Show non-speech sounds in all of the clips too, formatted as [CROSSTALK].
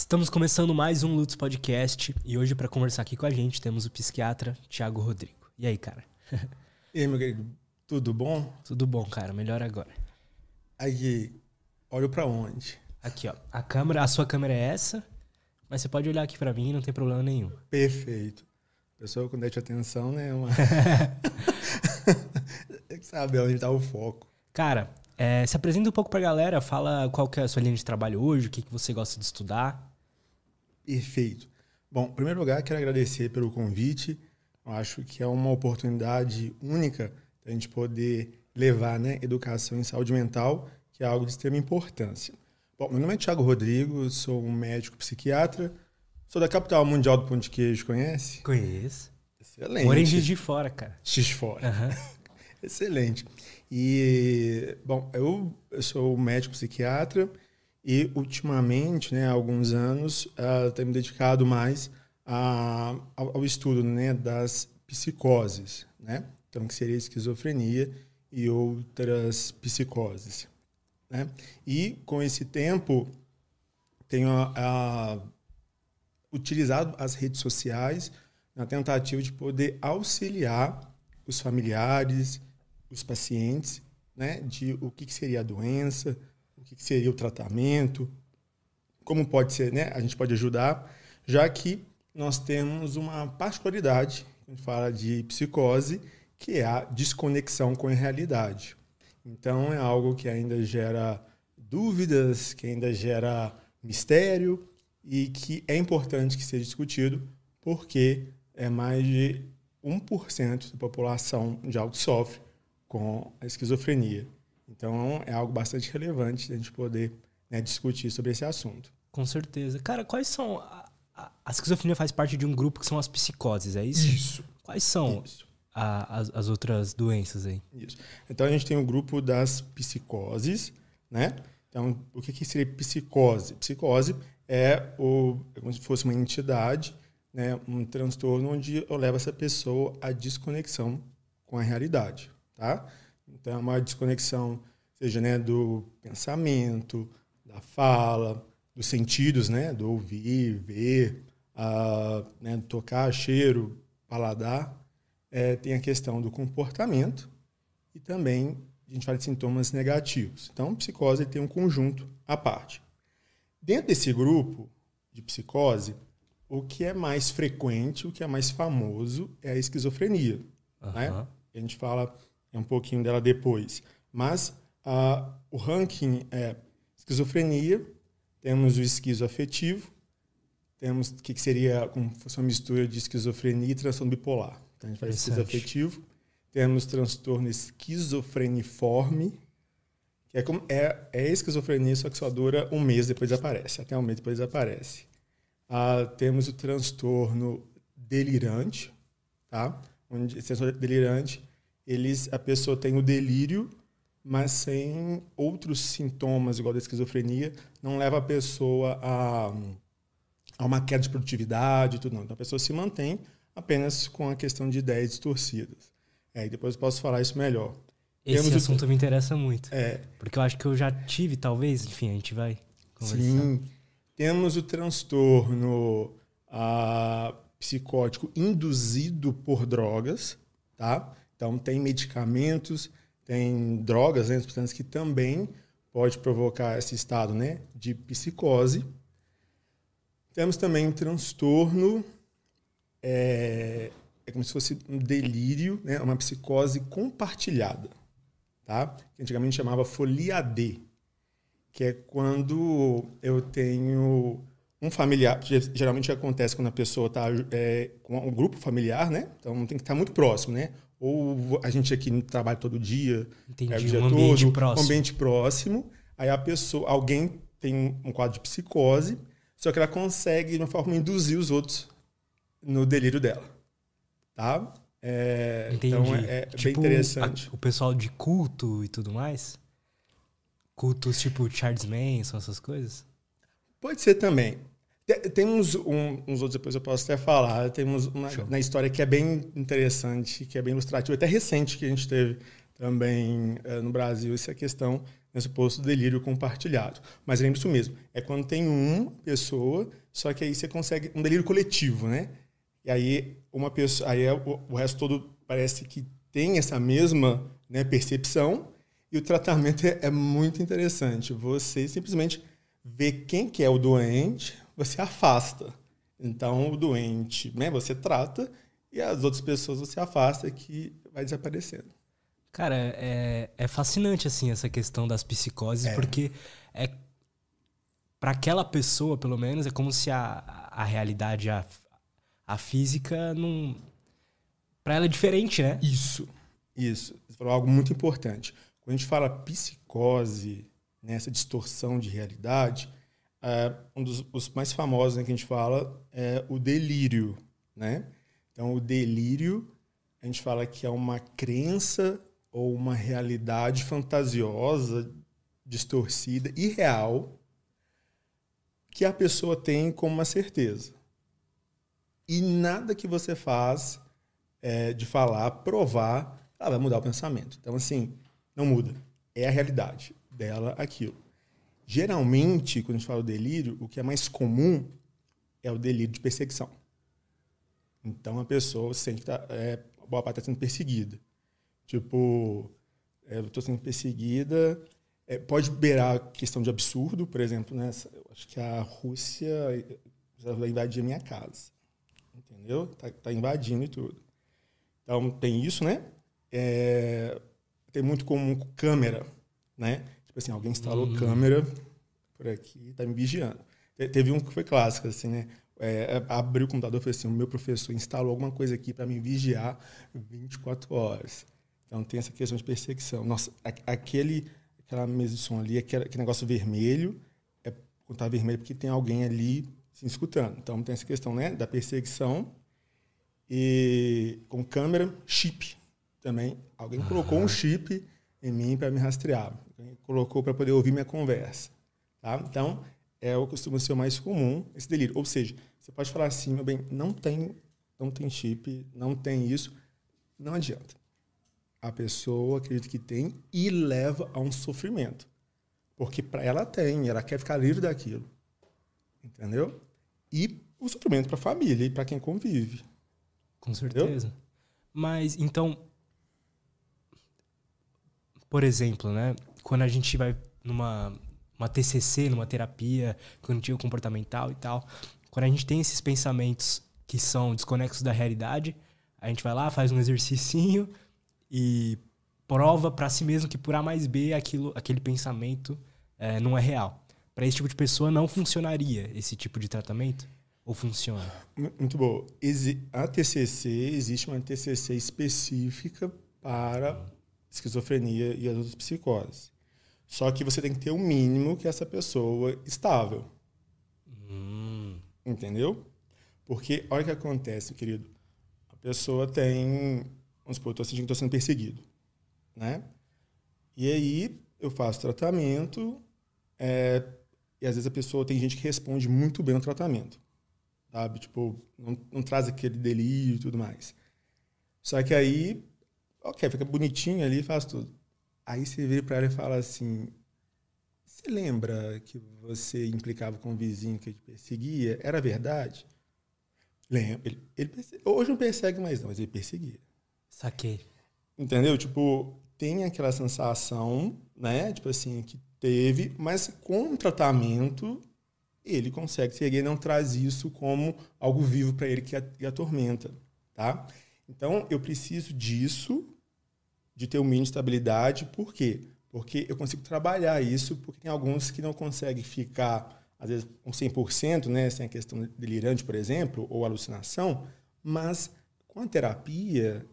Estamos começando mais um Lutz Podcast e hoje para conversar aqui com a gente temos o psiquiatra Tiago Rodrigo. E aí, cara? E aí, meu querido, tudo bom? Tudo bom, cara? Melhor agora. Aí, olho para onde? Aqui, ó. A câmera, a sua câmera é essa, mas você pode olhar aqui para mim, não tem problema nenhum. Perfeito. Pessoa com déficit de atenção, né? Uma... Saber onde está o foco. Cara, é, se apresenta um pouco pra galera, fala qual que é a sua linha de trabalho hoje, o que, que você gosta de estudar. Perfeito. Bom, em primeiro lugar, quero agradecer pelo convite. Eu acho que é uma oportunidade única da gente poder levar né, educação em saúde mental, que é algo de extrema importância. Bom, meu nome é Thiago Rodrigo, sou um médico psiquiatra, sou da capital mundial do pão de queijo, conhece? Conheço. Excelente. Juiz de fora, cara. X fora. Aham. [LAUGHS] Excelente. E, bom, eu, eu sou médico psiquiatra e, ultimamente, né, há alguns anos, uh, tenho me dedicado mais a, ao, ao estudo né, das psicoses, né? Então, que seria esquizofrenia e outras psicoses, né? E, com esse tempo, tenho ah, utilizado as redes sociais na tentativa de poder auxiliar os familiares, os pacientes, né, de o que, que seria a doença, que, seria o tratamento, como pode ser, né, a gente pode ajudar, já que nós temos uma particularidade, a gente fala de psicose, que é a desconexão com a realidade. Então é algo que ainda gera dúvidas, que ainda gera mistério e que é importante que seja discutido, porque é mais de 1% da população mundial que sofre com a esquizofrenia. Então, é algo bastante relevante a gente poder né, discutir sobre esse assunto. Com certeza. Cara, quais são. A, a, a esquizofrenia faz parte de um grupo que são as psicoses, é isso? Isso. Quais são Isso. a- as, as outras doenças aí? Isso. Então, a gente tem o grupo das psicoses, né? Então, o que, que seria psicose? Psicose é, o, é como se fosse uma entidade, né? um transtorno onde eu levo essa pessoa à desconexão com a realidade, tá? Então, é uma desconexão, seja né, do pensamento, da fala, dos sentidos, né? Do ouvir, ver, ah, né, tocar, cheiro, paladar. É, tem a questão do comportamento e também a gente fala de sintomas negativos. Então, psicose tem um conjunto à parte. Dentro desse grupo de psicose, o que é mais frequente, o que é mais famoso é a esquizofrenia. Né? Aham. A gente fala um pouquinho dela depois. Mas ah, o ranking é esquizofrenia, temos o esquizoafetivo, temos o que, que seria como se fosse uma mistura de esquizofrenia e transtorno bipolar. Então, a gente Interessante. esquizoafetivo, temos transtorno esquizofreniforme, que é, como, é, é esquizofrenia, só que só dura um mês depois aparece, até um mês depois aparece. Ah, temos o transtorno delirante, tá? Onde esse transtorno delirante, eles, a pessoa tem o delírio, mas sem outros sintomas, igual da esquizofrenia, não leva a pessoa a, a uma queda de produtividade e tudo não. Então a pessoa se mantém apenas com a questão de ideias distorcidas. É, e depois eu posso falar isso melhor. Esse Temos o- assunto me interessa muito. É, Porque eu acho que eu já tive, talvez, enfim, a gente vai conversar. Sim. Temos o transtorno ah, psicótico induzido por drogas, tá? Então tem medicamentos, tem drogas, né, substâncias que também pode provocar esse estado, né, de psicose. Temos também um transtorno é, é como se fosse um delírio, né, uma psicose compartilhada, tá? Que antigamente chamava folia D que é quando eu tenho um familiar, geralmente acontece quando a pessoa está com um grupo familiar, né? Então tem que estar muito próximo, né? Ou a gente aqui no trabalho todo dia, Entendi, é, o dia um ambiente todo, próximo. um ambiente próximo. Aí a pessoa, alguém tem um quadro de psicose, só que ela consegue de uma forma induzir os outros no delírio dela, tá? É, Entendi. então é, é bem Tipo, interessante. a- o pessoal de culto e tudo mais? Cultos tipo Charles Manson, essas coisas? Pode ser também. Te- Temos um- uns outros, depois eu posso até falar. Temos uma na história que é bem interessante, que é bem ilustrativo, até recente que a gente teve também eh, no Brasil, essa questão nesse suposto delírio compartilhado. Mas lembra isso mesmo, é quando tem uma pessoa, só que aí você consegue um delírio coletivo, né? E aí uma pessoa, aí é o, o resto todo parece que tem essa mesma né, percepção e o tratamento é, é, muito interessante. Você simplesmente vê quem que é o doente, você afasta. Então o doente, né, você trata e as outras pessoas você afasta que vai desaparecendo. Cara, é, é fascinante, assim, essa questão das psicoses, é. porque é para aquela pessoa, pelo menos, é como se a, a realidade, a, a física, não. Para ela é diferente, né? Isso, isso. Você falou algo muito importante. Quando a gente fala psicose, nessa né, distorção de realidade, é, um dos os mais famosos né, que a gente fala é o delírio, né? Então, o delírio, a gente fala que é uma crença ou uma realidade fantasiosa, distorcida, irreal, que a pessoa tem como uma certeza. E nada que você faz é, de falar, provar, ela vai mudar o pensamento. Então, assim, não muda. É a realidade dela aquilo. Geralmente, quando a gente fala delírio, o que é mais comum é o delírio de perseguição. Então, a pessoa sente que tá, é, boa parte está sendo perseguida. Tipo, é, eu estou sendo perseguida. É, pode beirar questão de absurdo, por exemplo, né? Eu acho que a Rússia vai invadir a minha casa. Entendeu? Tá, tá, invadindo e tudo. Então, tem isso, né? É, tem muito comum com câmera, né? Tipo assim, alguém instalou uhum. câmera por aqui, tá me vigiando. Teve um que foi clássico, assim, né? É, abriu o computador e falou assim: o meu professor instalou alguma coisa aqui para me vigiar 24 horas. Então tem essa questão de perseguição. Nossa, aquele, aquela mesa de som ali, aquele, aquele negócio vermelho, é quando tá vermelho porque tem alguém ali se escutando. Então tem essa questão né, da perseguição. E com câmera, chip também. Alguém colocou um chip em mim para me rastrear. Colocou para poder ouvir minha conversa. Tá? Então, é o costuma ser o mais comum, esse delírio. Ou seja, você pode falar assim, meu bem, não tem, não tem chip, não tem isso. Não adianta a pessoa acredita que tem e leva a um sofrimento. Porque para ela tem, ela quer ficar livre daquilo. Entendeu? E o sofrimento para a família e para quem convive. Com certeza. Entendeu? Mas então, por exemplo, né, quando a gente vai numa uma TCC, numa terapia cognitivo comportamental e tal, quando a gente tem esses pensamentos que são desconexos da realidade, a gente vai lá, faz um exercício [LAUGHS] e prova para si mesmo que por A mais B aquilo, aquele pensamento é, não é real. Para esse tipo de pessoa não funcionaria esse tipo de tratamento? Ou funciona? Muito bom. A TCC, existe uma TCC específica para esquizofrenia e as outras psicoses. Só que você tem que ter o um mínimo que essa pessoa estável. Hum. Entendeu? Porque olha o que acontece, querido. A pessoa tem Vamos supor, eu estou sentindo que estou sendo perseguido. Né? E aí eu faço tratamento é, e às vezes a pessoa tem gente que responde muito bem ao tratamento. Sabe? Tipo, não, não traz aquele delírio e tudo mais. Só que aí, ok, fica bonitinho ali, faz tudo. Aí você vira para ela e fala assim: Você lembra que você implicava com um vizinho que te perseguia? Era verdade? Lembra. Ele, ele, hoje não persegue mais, não, mas ele perseguia. Saquei. Entendeu? Tipo, tem aquela sensação, né? Tipo assim, que teve, mas com o tratamento ele consegue seguir e não traz isso como algo vivo para ele que atormenta, tá? Então, eu preciso disso, de ter um mínimo de estabilidade. Por quê? Porque eu consigo trabalhar isso, porque tem alguns que não conseguem ficar, às vezes, com 100%, né? Sem a questão delirante, por exemplo, ou alucinação, mas com a terapia,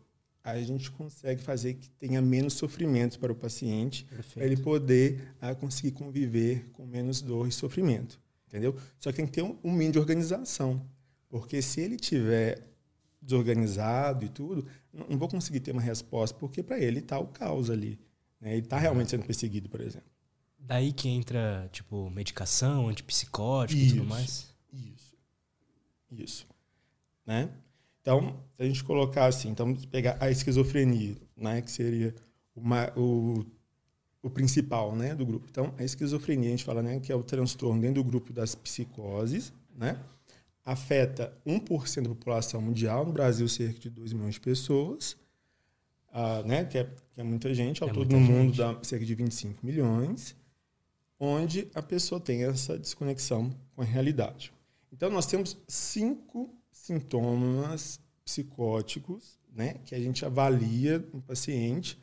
a gente consegue fazer que tenha menos sofrimento para o paciente, para ele poder uh, conseguir conviver com menos dor e sofrimento, entendeu? Só que tem que ter um, um mínimo de organização, porque se ele tiver desorganizado e tudo, não, vou conseguir ter uma resposta, porque para ele está o caos ali, né? ele está realmente sendo perseguido, por exemplo. Daí que entra, tipo, medicação, antipsicótico isso, e tudo mais? Isso. Isso. Né? Então, se a gente colocar assim, então pegar a esquizofrenia, né, que seria uma, o o principal, né, do grupo. Então, a esquizofrenia, a gente fala, né, que é o transtorno dentro do grupo das psicoses, né? Afeta 1% da população mundial, no Brasil cerca de 2 milhões de pessoas, uh, né, que é, que é muita gente, ao é todo no gente. mundo dá cerca de 25 milhões, onde a pessoa tem essa desconexão com a realidade. Então, nós temos cinco sintomas psicóticos, né, que a gente avalia no paciente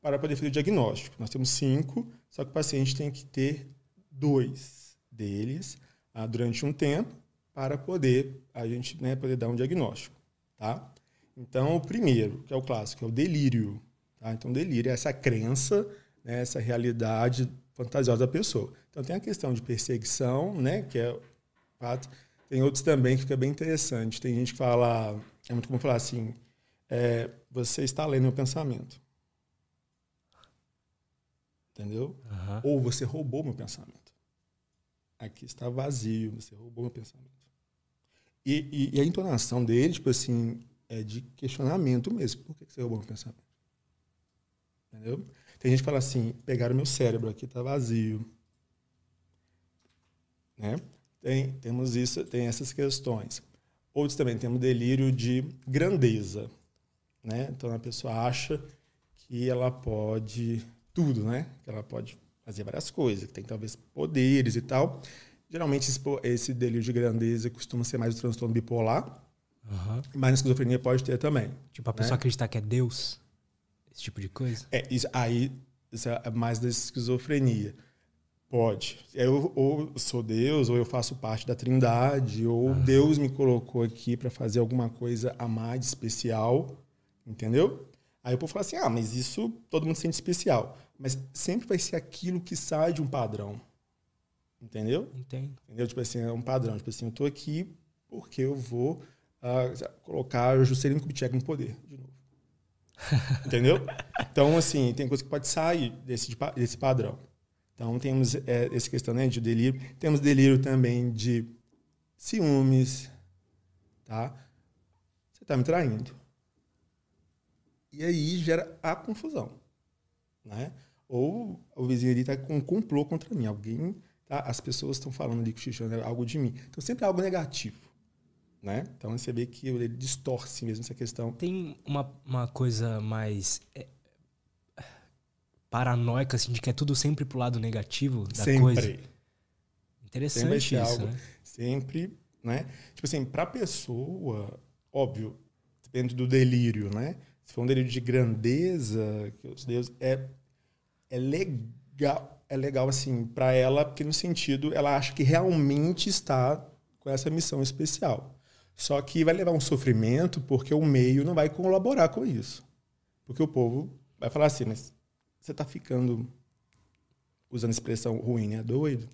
para poder fazer o diagnóstico. Nós temos cinco, só que o paciente tem que ter dois deles ah, durante um tempo para poder a gente né, poder dar um diagnóstico, tá? Então, o primeiro, que é o clássico, é o delírio. Tá? Então, delírio é essa crença, né, essa realidade fantasiosa da pessoa. Então, tem a questão de perseguição, né, que é fato. Tem outros também que fica bem interessante. Tem gente que fala, é muito comum falar assim, é, você está lendo meu pensamento entendeu? Uhum. Ou você roubou meu pensamento. Aqui está vazio, você roubou meu pensamento. E, e, e, a entonação dele, tipo assim, é de questionamento mesmo. Por que você roubou meu pensamento? Entendeu? Tem gente que fala assim, pegaram meu cérebro, aqui está vazio. Né? Tem, temos isso, tem essas questões. Outros também temos delírio de grandeza. Né? Então a pessoa acha que ela pode tudo, né? Que ela pode fazer várias coisas, que tem talvez poderes e tal. Geralmente esse, delírio de grandeza costuma ser mais o transtorno bipolar, uhum. mas a esquizofrenia pode ter também. Tipo, a pessoa né? acreditar que é Deus, esse tipo de coisa? É, isso, aí isso é mais da esquizofrenia. Pode. Eu ou sou Deus, ou eu faço parte da Trindade, ou uhum. Deus me colocou aqui para fazer alguma coisa a mais especial, entendeu? Aí o povo fala assim: ah, mas isso todo mundo sente especial. Mas sempre vai ser aquilo que sai de um padrão. Entendeu? Entendo. Entendeu? Tipo assim, é um padrão. Tipo assim, eu tô aqui porque eu vou uh, colocar o Juscelino Kubitschek no poder, de novo. [LAUGHS] Entendeu? Então, assim, tem coisa que pode sair desse, desse padrão. Então, temos é, essa questão né, de delírio. Temos delírio também de ciúmes, tá? Você tá me traindo. E aí gera a confusão, né? Ou o vizinho ali está com um complô contra mim. Alguém, tá? as pessoas estão falando ali que o Xixão é algo de mim. Então sempre é algo negativo. Né? Então você vê que ele distorce mesmo essa questão. Tem uma, uma coisa mais é, paranoica, assim, de que é tudo sempre pro lado negativo da sempre. coisa. Interessante sempre isso, algo, né? Sempre, né? Tipo assim, pra pessoa, óbvio, depende do delírio, né? Se for um delírio de grandeza, que os deuses é é legal, é legal assim para ela, porque no sentido ela acha que realmente está com essa missão especial. Só que vai levar um sofrimento porque o meio não vai colaborar com isso. Porque o povo vai falar assim, mas você está ficando usando expressão ruim, né? Doido.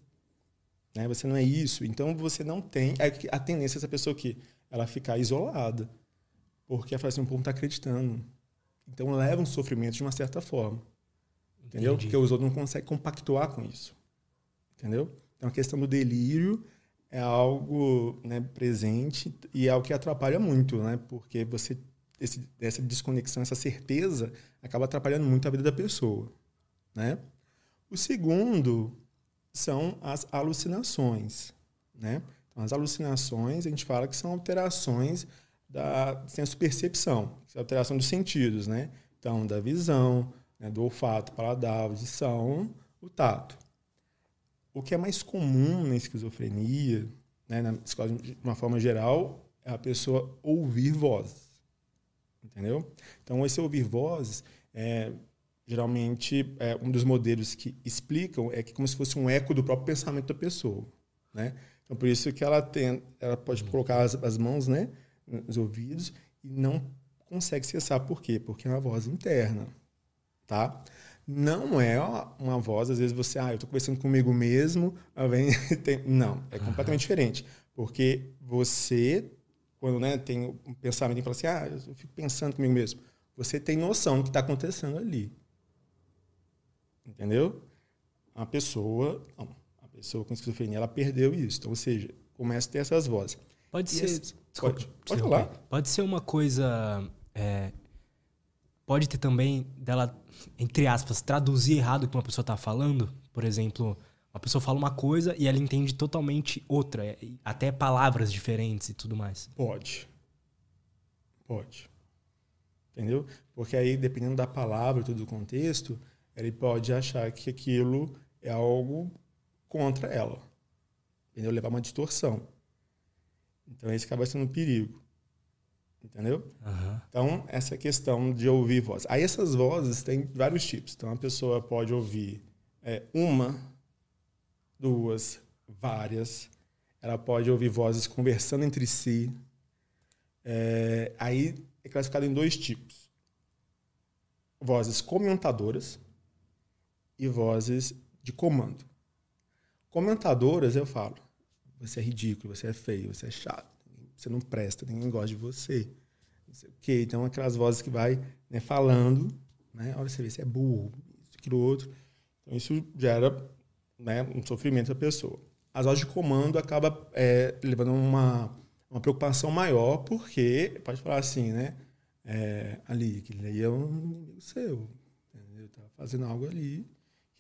Né? Você não é isso. Então você não tem a tendência essa pessoa que ela ficar isolada. Porque ela fala assim, o povo não está acreditando. Então leva um sofrimento de uma certa forma. Entendeu? Entendi. Porque os outros não conseguem compactuar com isso. Entendeu? Então a questão do delírio é algo né, presente e é algo que atrapalha muito, né? Porque você esse, essa desconexão, essa certeza acaba atrapalhando muito a vida da pessoa, né? O segundo são as alucinações, né? Então, as alucinações a gente fala que são alterações da senso-percepção, alteração dos sentidos, né? Então, da visão, né, do olfato, paladar, audição, o tato. O que é mais comum na esquizofrenia, né, na, de uma forma geral, é a pessoa ouvir vozes. Entendeu? Então, esse ouvir vozes, é, geralmente, é, um dos modelos que explicam é que como se fosse um eco do próprio pensamento da pessoa. Né? Então, por isso que ela, tem, ela pode colocar as, as mãos né, nos ouvidos e não consegue cessar. Por quê? Porque é uma voz interna tá? Não é uma voz, às vezes você, ah, eu estou conversando comigo mesmo, vem, [LAUGHS] não, é completamente diferente, porque você, quando né, tem um pensamento e fala assim, ah, eu fico pensando comigo mesmo, você tem noção do que está acontecendo ali, entendeu? A pessoa, não, a pessoa com esquizofrenia, ela perdeu isso, então, ou seja, começa a ter essas vozes. Pode e ser, esse... pode, pode falar. Pode ser uma coisa é pode ter também dela, entre aspas, traduzir errado o que uma pessoa tá falando? Por exemplo, uma pessoa fala uma coisa e ela entende totalmente outra, até palavras diferentes e tudo mais. Pode. Pode. Entendeu? Porque aí, dependendo da palavra e todo o contexto, ele pode achar que aquilo é algo contra ela. Entendeu? Levar uma distorção. Então, esse acaba sendo um perigo. Entendeu? Uhum. Então, essa questão de ouvir voz. Aí, essas vozes têm vários tipos. Então, a pessoa pode ouvir é, uma, duas, várias. Ela pode ouvir vozes conversando entre si. É, aí é classificado em dois tipos: vozes comentadoras e vozes de comando. Comentadoras, eu falo: você é ridículo, você é feio, você é chato, você não presta, ninguém gosta de você. Não sei o quê. Então, aquelas vozes que vai né, falando, né? Olha, você vê, você é burro, isso, aquilo, outro. Então, isso gera né, um sofrimento da pessoa. As vozes de comando acaba é, levando uma, uma preocupação maior, porque, pode falar assim, né? É, ali, aquele ali é um inimigo seu. Entendeu? Tá fazendo algo ali.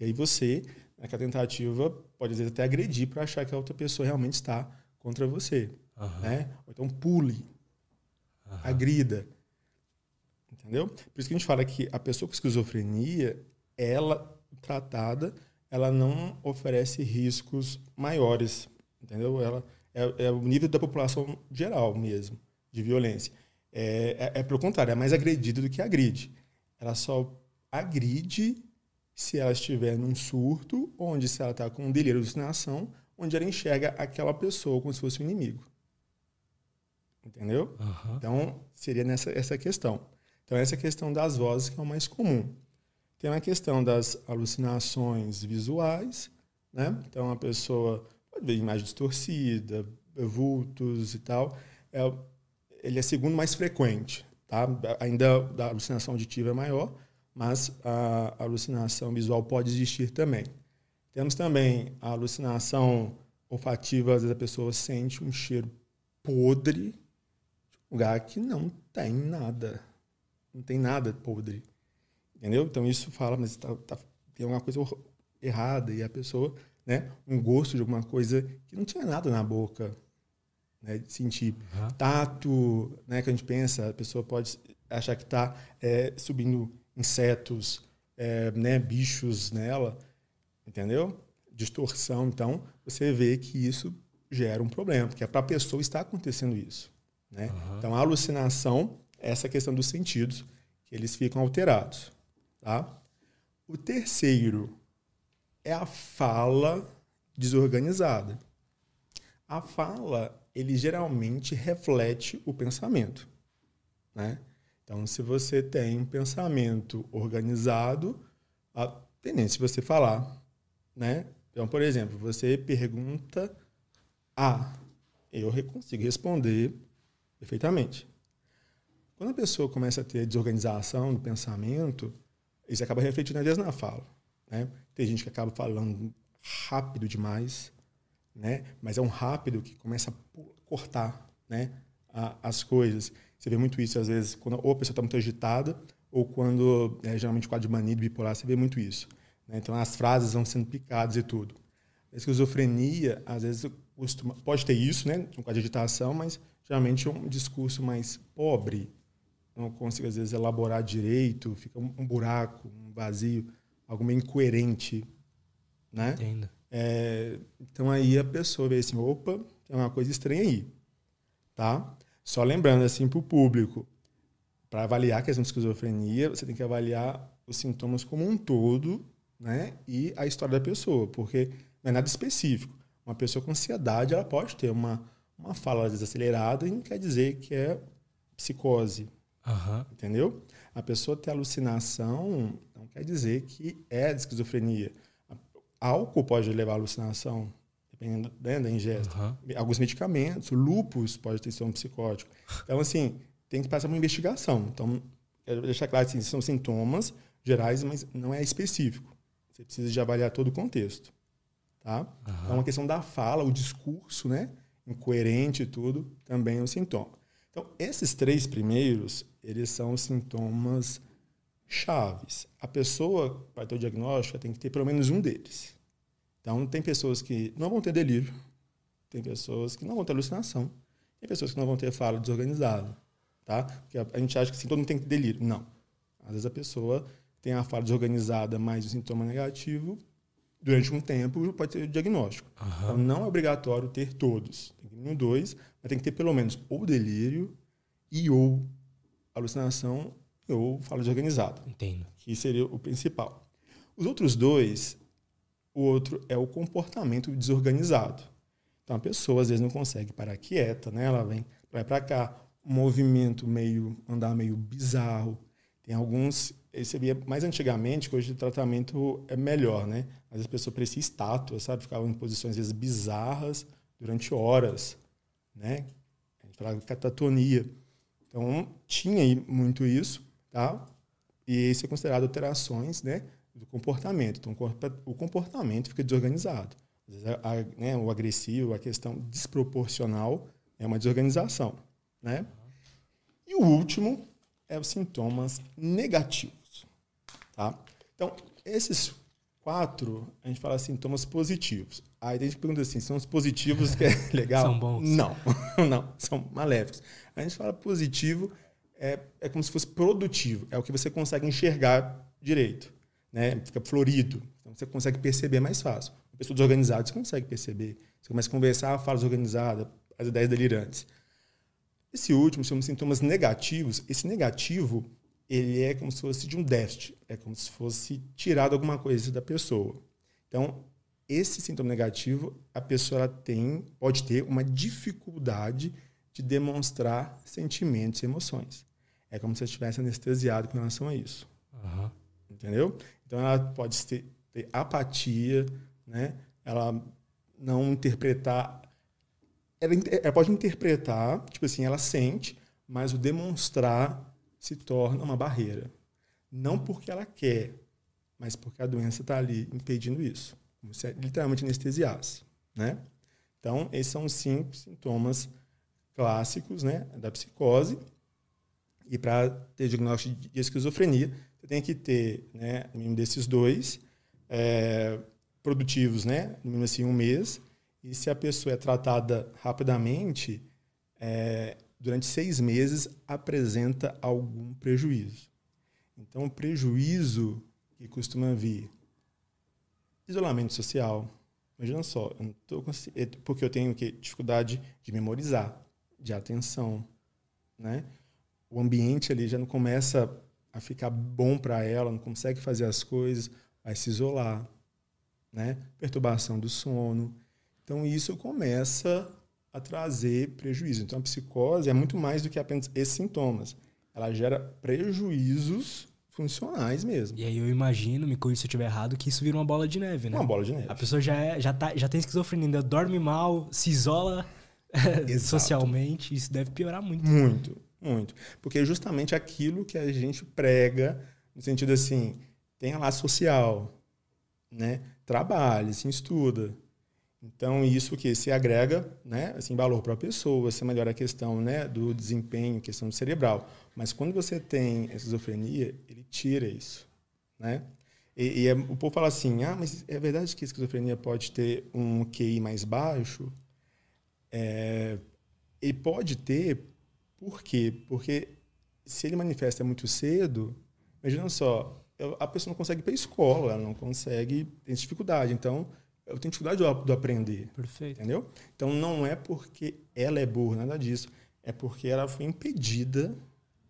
E aí você, naquela tentativa, pode às vezes até agredir para achar que a outra pessoa realmente está contra você. Uhum. Né? Ou então pule, Uhum. agrida. Entendeu? Por isso que a gente fala que a pessoa com esquizofrenia, ela tratada, ela não oferece riscos maiores. Entendeu? Ela é, é o nível da população geral mesmo, de violência. É, é, é pelo contrário, é mais agredida do que agride. Ela só agride se ela estiver num surto, onde se ela está com um delírio de alucinação, onde ela enxerga aquela pessoa como se fosse um inimigo. Entendeu? Uhum. Então, seria nessa essa questão. Então, essa questão das vozes que é o mais comum. Tem a questão das alucinações visuais, né? Então, a pessoa pode ver imagem distorcida, vultos e tal. É, ele é segundo mais frequente, tá? Ainda a alucinação auditiva é maior, mas a alucinação visual pode existir também. Temos também a alucinação olfativa, às vezes a pessoa sente um cheiro podre, lugar que não tem nada. Não tem nada podre. Entendeu? Então isso fala, mas tá, tá, tem alguma coisa errada e a pessoa, né, um gosto de alguma coisa que não tinha nada na boca, né, de sentir Uhum. tato, né, que a gente pensa, a pessoa pode achar que está é, subindo insetos, é, né, bichos nela, entendeu? Distorção. Então, você vê que isso gera um problema, porque é para a pessoa está acontecendo isso. Né? Uhum. Então, a alucinação é essa questão dos sentidos, que eles ficam alterados. Tá? O terceiro é a fala desorganizada. A fala, ele geralmente reflete o pensamento. Né? Então, se você tem um pensamento organizado, a tendência de você falar, né? Então, por exemplo, você pergunta A, eu re- consigo responder perfeitamente. Quando a pessoa começa a ter desorganização do pensamento, isso acaba refletindo às vezes na fala, né? Tem gente que acaba falando rápido demais, né? Mas é um rápido que começa a cortar, né? a- as coisas. Você vê muito isso às vezes quando ou a pessoa está muito agitada ou quando é, geralmente quadro de mania bipolar você vê muito isso. né? Então as frases vão sendo picadas e tudo. A esquizofrenia às vezes costuma, pode ter isso, né? Um quadro de agitação, mas geralmente é um discurso mais pobre. Não consigo às vezes elaborar direito, fica um, buraco, um vazio, algo meio incoerente, né? Entendo. É, então aí a pessoa vê assim, opa, tem uma coisa estranha aí, tá? Só lembrando assim para o público, para avaliar a questão de esquizofrenia, você tem que avaliar os sintomas como um todo, né? E a história da pessoa, porque não é nada específico. Uma pessoa com ansiedade, ela pode ter uma, uma fala desacelerada não quer dizer que é psicose, Aham. entendeu? A pessoa ter alucinação não quer dizer que é esquizofrenia. Álcool pode levar à alucinação, dependendo né, da ingesta. Aham. Alguns medicamentos, lupus pode ter sido um psicótico. Então, assim, tem que passar uma investigação. Então, quero deixar claro assim, são sintomas gerais, mas não é específico. Você precisa de avaliar todo o contexto. Tá? Então, é uma questão da fala, o discurso, né? Incoerente e tudo, também é um sintoma. Então, esses três primeiros, eles são sintomas chaves. A pessoa, para ter o diagnóstico, tem que ter pelo menos um deles. Então, tem pessoas que não vão ter delírio, tem pessoas que não vão ter alucinação, tem pessoas que não vão ter fala desorganizada, tá? Porque a, gente acha que assim, todo mundo tem que ter delírio. Não. Às vezes a pessoa tem a fala desorganizada mais o sintoma negativo, durante um tempo pode ter o diagnóstico. Uhum. Então, não é obrigatório ter todos. Tem que ter dois, mas tem que ter pelo menos ou delírio e ou alucinação ou fala desorganizada. Entendo. Que seria o principal. Os outros dois, o outro é o comportamento desorganizado. Então a pessoa às vezes não consegue parar quieta, né? Ela vem, vai para cá, um movimento meio, andar meio bizarro. Tem alguns, via mais antigamente, que hoje o tratamento é melhor, né? Às vezes a pessoa parecia estátua, sabe? Ficava em posições às vezes bizarras durante horas, né? A gente falava catatonia. Então tinha muito isso, tá? E isso é considerado alterações, né? Do comportamento. Então o comportamento fica desorganizado. Às vezes, a, né, o agressivo, a questão desproporcional é uma desorganização, né? E o último é os sintomas negativos, tá? Então, esses quatro, a gente fala sintomas positivos. Aí a gente pergunta assim, são os positivos que é [LAUGHS] legal? são bons? Não, [LAUGHS] não, são maléficos. A gente fala positivo, é, é como se fosse produtivo, é o que você consegue enxergar direito, né? Fica florido, então você consegue perceber mais fácil pessoa desorganizada, você consegue perceber. Você começa a conversar, fala desorganizada, as ideias delirantes. Esse último são sintomas negativos. Esse negativo, ele é como se fosse de um déficit. É como se fosse tirado alguma coisa da pessoa. Então, esse sintoma negativo, a pessoa tem, pode ter uma dificuldade de demonstrar sentimentos e emoções. É como se estivesse anestesiado com relação a isso. Uhum. Entendeu? Então, ela pode ter, ter apatia, né? Ela não interpretar. Ela, ela pode interpretar, tipo assim, ela sente, mas o demonstrar se torna uma barreira. Não porque ela quer, mas porque a doença está ali impedindo isso. Como se literalmente anestesiasse. Né? Então, esses são os cinco sintomas clássicos né, da psicose. E para ter diagnóstico de esquizofrenia, você tem que ter né, um desses dois. É, produtivos, né? No mínimo assim, um mês. E se a pessoa é tratada rapidamente, é, durante seis meses apresenta algum prejuízo. Então, o prejuízo que costuma vir, isolamento social. Imagina só, eu tô, porque eu tenho que, dificuldade de memorizar, de atenção, né? O ambiente ali já não começa a ficar bom para ela, não consegue fazer as coisas, vai se isolar né? perturbação do sono. Então, isso começa a trazer prejuízo. Então, a psicose é muito mais do que apenas esses sintomas. Ela gera prejuízos funcionais mesmo. E aí eu imagino, me corrija se eu estiver errado, que isso vira uma bola de neve, né? Uma bola de neve. A pessoa já, é, já, tá, já tem esquizofrenia, ainda dorme mal, se isola [LAUGHS] socialmente, isso deve piorar muito. Muito, muito. Porque é justamente aquilo que a gente prega, no sentido assim, tem a laço social, né? trabalha, se estuda. Então, isso que se agrega né, assim, valor para a pessoa, você melhora a questão né, do desempenho, questão cerebral. Mas quando você tem esquizofrenia, ele tira isso. Né? E, e é, o povo fala assim, ah, mas é verdade que a esquizofrenia pode ter um QI mais baixo? É, ele pode ter, por quê? Porque se ele manifesta muito cedo, imagina só, a pessoa não consegue ir para a escola, não consegue, tem dificuldade. Então, eu tenho dificuldade do, do aprender. Perfeito. Entendeu? Então, não é porque ela é burra, nada disso. É porque ela foi impedida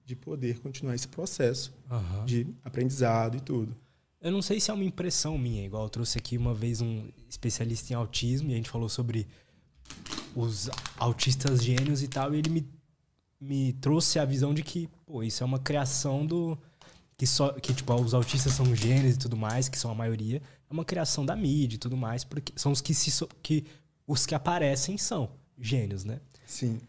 de poder continuar esse processo uhum. de aprendizado e tudo. Eu não sei se é uma impressão minha, igual eu trouxe aqui uma vez um especialista em autismo e a gente falou sobre os autistas gênios e tal, e ele me, me trouxe a visão de que, pô, isso é uma criação do, que só que tipo os autistas são gênios e tudo mais, que são a maioria, é uma criação da mídia e tudo mais, porque são os que se que os que aparecem são gênios, né? Sim.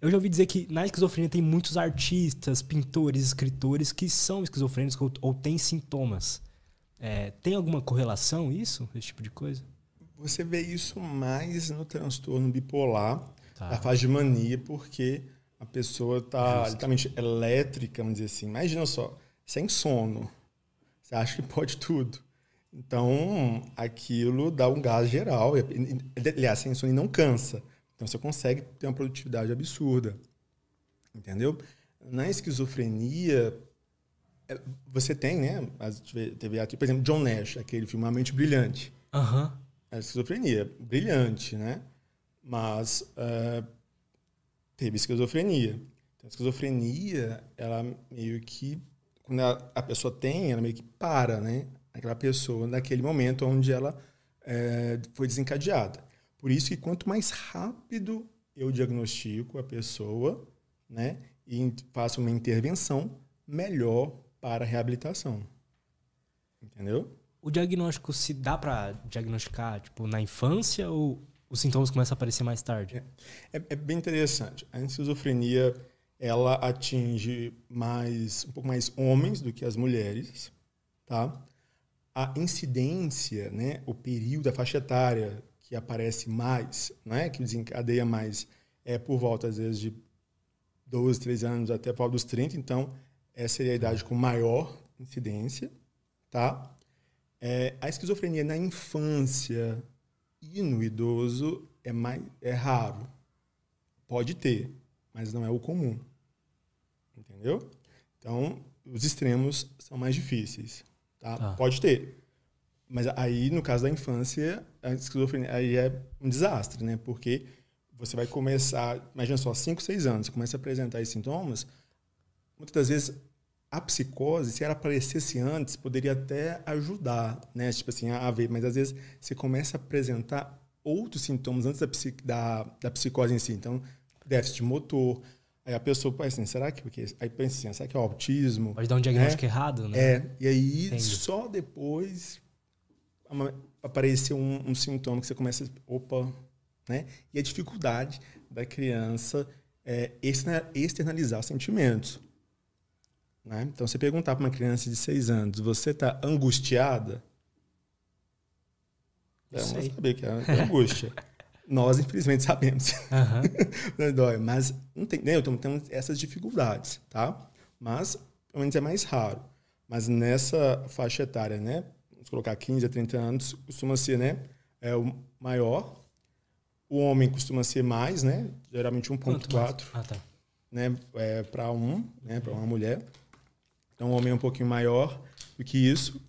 Eu já ouvi dizer que na esquizofrenia tem muitos artistas, pintores, escritores que são esquizofrênicos ou, ou têm sintomas. É, tem alguma correlação isso, esse tipo de coisa? Você vê isso mais no transtorno bipolar, tá. da fase de mania, porque a pessoa está literalmente elétrica, vamos dizer assim. Imagina só, sem sono. Você acha que pode tudo. Então, aquilo dá um gás geral. Aliás, sono e não cansa. Então, você consegue ter uma produtividade absurda. Entendeu? Na esquizofrenia, é, você tem, né? Teve, por exemplo, John Nash, aquele filme A Mente Brilhante. Aham. Uhum. É esquizofrenia, brilhante, né? Mas uh, teve esquizofrenia. Então, a esquizofrenia, ela meio que, quando a, a, pessoa tem, ela meio que para, né? Aquela pessoa, naquele momento onde ela é, foi desencadeada. Por isso que quanto mais rápido eu diagnostico a pessoa, né? E faço uma intervenção, melhor para a reabilitação. Entendeu? O diagnóstico se dá para diagnosticar tipo na infância ou os sintomas começam a aparecer mais tarde? É, é, é bem interessante. A esquizofrenia ela atinge mais um pouco mais homens do que as mulheres, tá? A incidência, né, o período, a faixa etária que aparece mais, né, que desencadeia mais, é por volta às vezes de 12, 13 anos até por volta dos 30, então essa seria a idade com maior incidência, tá? É, a esquizofrenia na infância e no idoso é, mais, é raro. Pode ter, mas não é o comum. Entendeu? Então, os extremos são mais difíceis. Tá? tá? Pode ter. Mas aí, no caso da infância, a esquizofrenia aí é um desastre, né? Porque você vai começar, imagina só, 5, 6 anos, você começa a apresentar esses sintomas, muitas das vezes a psicose, se ela aparecesse antes, poderia até ajudar, né? Tipo assim, a ver, mas às vezes você começa a apresentar outros sintomas antes da, da, da psicose em si. Então, déficit motor. Aí a pessoa pensa assim, será que porque Aí pensa assim, será que é o autismo? Pode dar um diagnóstico né? errado, né? É, e aí só depois apareceu um, um, sintoma que você começa, opa, né? E a dificuldade da criança é externalizar sentimentos. Né? Então, você perguntar para uma criança de 6 anos, você está angustiada? Ela vai saber que é, [LAUGHS] angústia. Nós, infelizmente, [LAUGHS] sabemos. Uhum. [LAUGHS] dói, mas não tem, né? então, temos essas dificuldades, tá? Mas, pelo menos, é mais raro. Mas nessa faixa etária, né? Vamos colocar 15 a 30 anos, costuma ser, né? É o maior. O homem costuma ser mais, né? Geralmente 1.4. Ah, tá. Né? É, para um, né? Para uma mulher. Então, o homem é um pouquinho maior do que isso.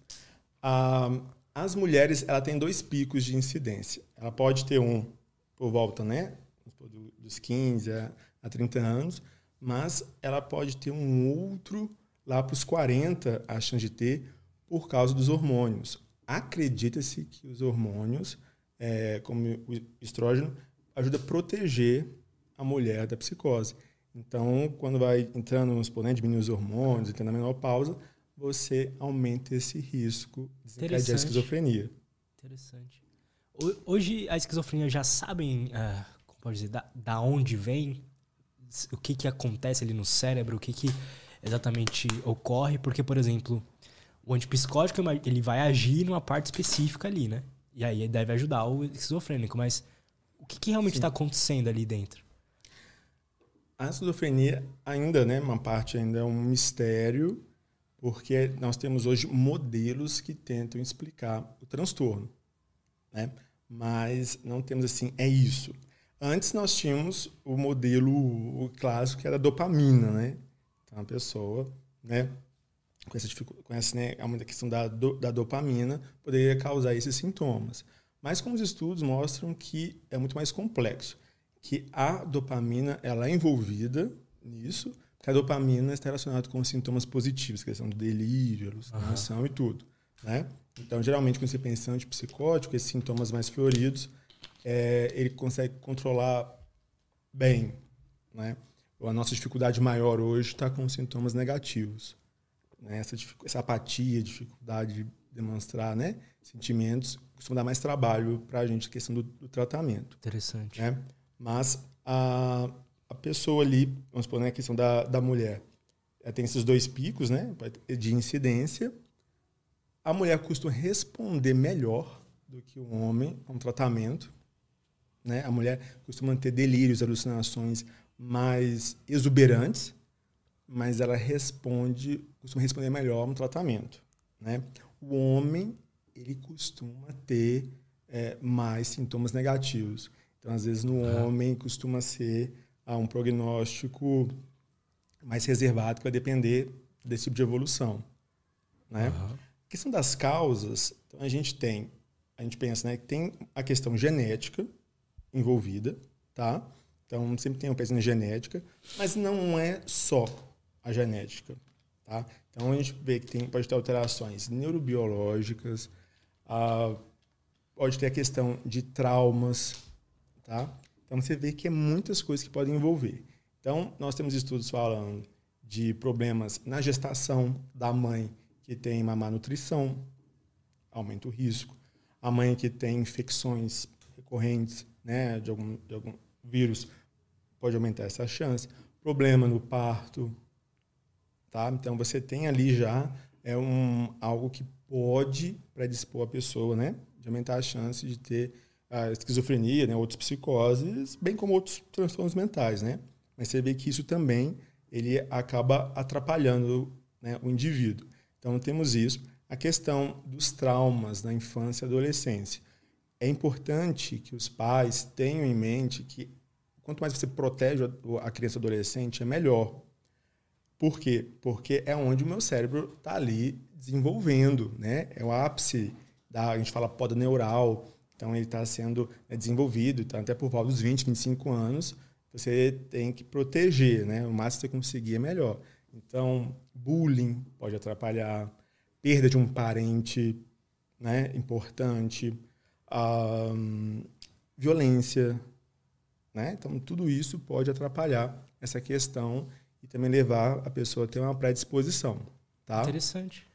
Ah, as mulheres, ela tem dois picos de incidência. Ela pode ter um por volta, né? Dos 15 a 30 anos, mas ela pode ter um outro lá para os 40, a chance de ter, por causa dos hormônios. Acredita-se que os hormônios, é, como o estrógeno, ajuda a proteger a mulher da psicose. Então, quando vai entrando nos né, diminuindo os hormônios, entrando na menopausa, você aumenta esse risco de desencadear a esquizofrenia. Interessante. Hoje a esquizofrenia já sabem, uh, como pode dizer, da, da onde vem, o que, que acontece ali no cérebro, o que, que exatamente ocorre, porque, por exemplo, o antipsicótico ele vai agir numa parte específica ali, né? E aí deve ajudar o esquizofrênico, mas o que, que realmente está acontecendo ali dentro? A esquizofrenia ainda, né, uma parte ainda é um mistério, porque nós temos hoje modelos que tentam explicar o transtorno, né? Mas não temos assim, é isso. Antes nós tínhamos o modelo clássico que era a dopamina, né? Então a pessoa, né, com essa dificuldade, com essa, né, a questão da, do, da dopamina poderia causar esses sintomas. Mas com os estudos mostram que é muito mais complexo que a dopamina ela é envolvida nisso, porque a dopamina está relacionada com sintomas positivos, questão do delírio, alucinação uhum. e tudo. Né? Então, geralmente, quando você pensa em antipsicótico, esses sintomas mais floridos, é, ele consegue controlar bem. Né? A nossa dificuldade maior hoje está com sintomas negativos. Né? Essa, essa apatia, dificuldade de demonstrar né? sentimentos, costuma dar mais trabalho para a gente, a questão do, do tratamento. Interessante. Né? Mas a, a pessoa ali, vamos supor, né, a questão da, da mulher, tem esses dois picos né, de incidência. A mulher costuma responder melhor do que o homem a um tratamento. Né? A mulher costuma ter delírios, alucinações mais exuberantes, mas ela responde, costuma responder melhor no tratamento. Né? O homem, ele costuma ter é, mais sintomas negativos. Então, às vezes, no homem costuma ser ah, um prognóstico mais reservado, que vai depender desse tipo de evolução. Né? Uhum. A questão das causas, então a gente tem, a gente pensa né, que tem a questão genética envolvida, tá? Então sempre tem uma questão genética, mas não é só a genética, tá? Então a gente vê que tem, pode ter alterações neurobiológicas, ah, pode ter a questão de traumas, tá? Então você vê que é muitas coisas que podem envolver. Então nós temos estudos falando de problemas na gestação da mãe que tem má nutrição, aumenta o risco. A mãe que tem infecções recorrentes né, de, algum, de algum vírus pode aumentar essa chance. Problema no parto. Tá? Então, você tem ali já é um, algo que pode predispor a pessoa, né? De aumentar a chance de ter a esquizofrenia, né? outras psicoses, bem como outros transtornos mentais, né? Mas você vê que isso também ele acaba atrapalhando né, o indivíduo. Então, temos isso. A questão dos traumas na infância e adolescência. É importante que os pais tenham em mente que quanto mais você protege a criança e adolescente, é melhor. Por quê? Porque é onde o meu cérebro está ali desenvolvendo, né? É o ápice da, a gente fala poda neural, então ele está sendo né, desenvolvido, então até por volta dos 20, 25 anos, você tem que proteger, né? O máximo que você conseguir é melhor. Então, bullying pode atrapalhar, perda de um parente né, importante, um, violência. Né? Então, tudo isso pode atrapalhar essa questão e também levar a pessoa a ter uma predisposição. Tá? Interessante.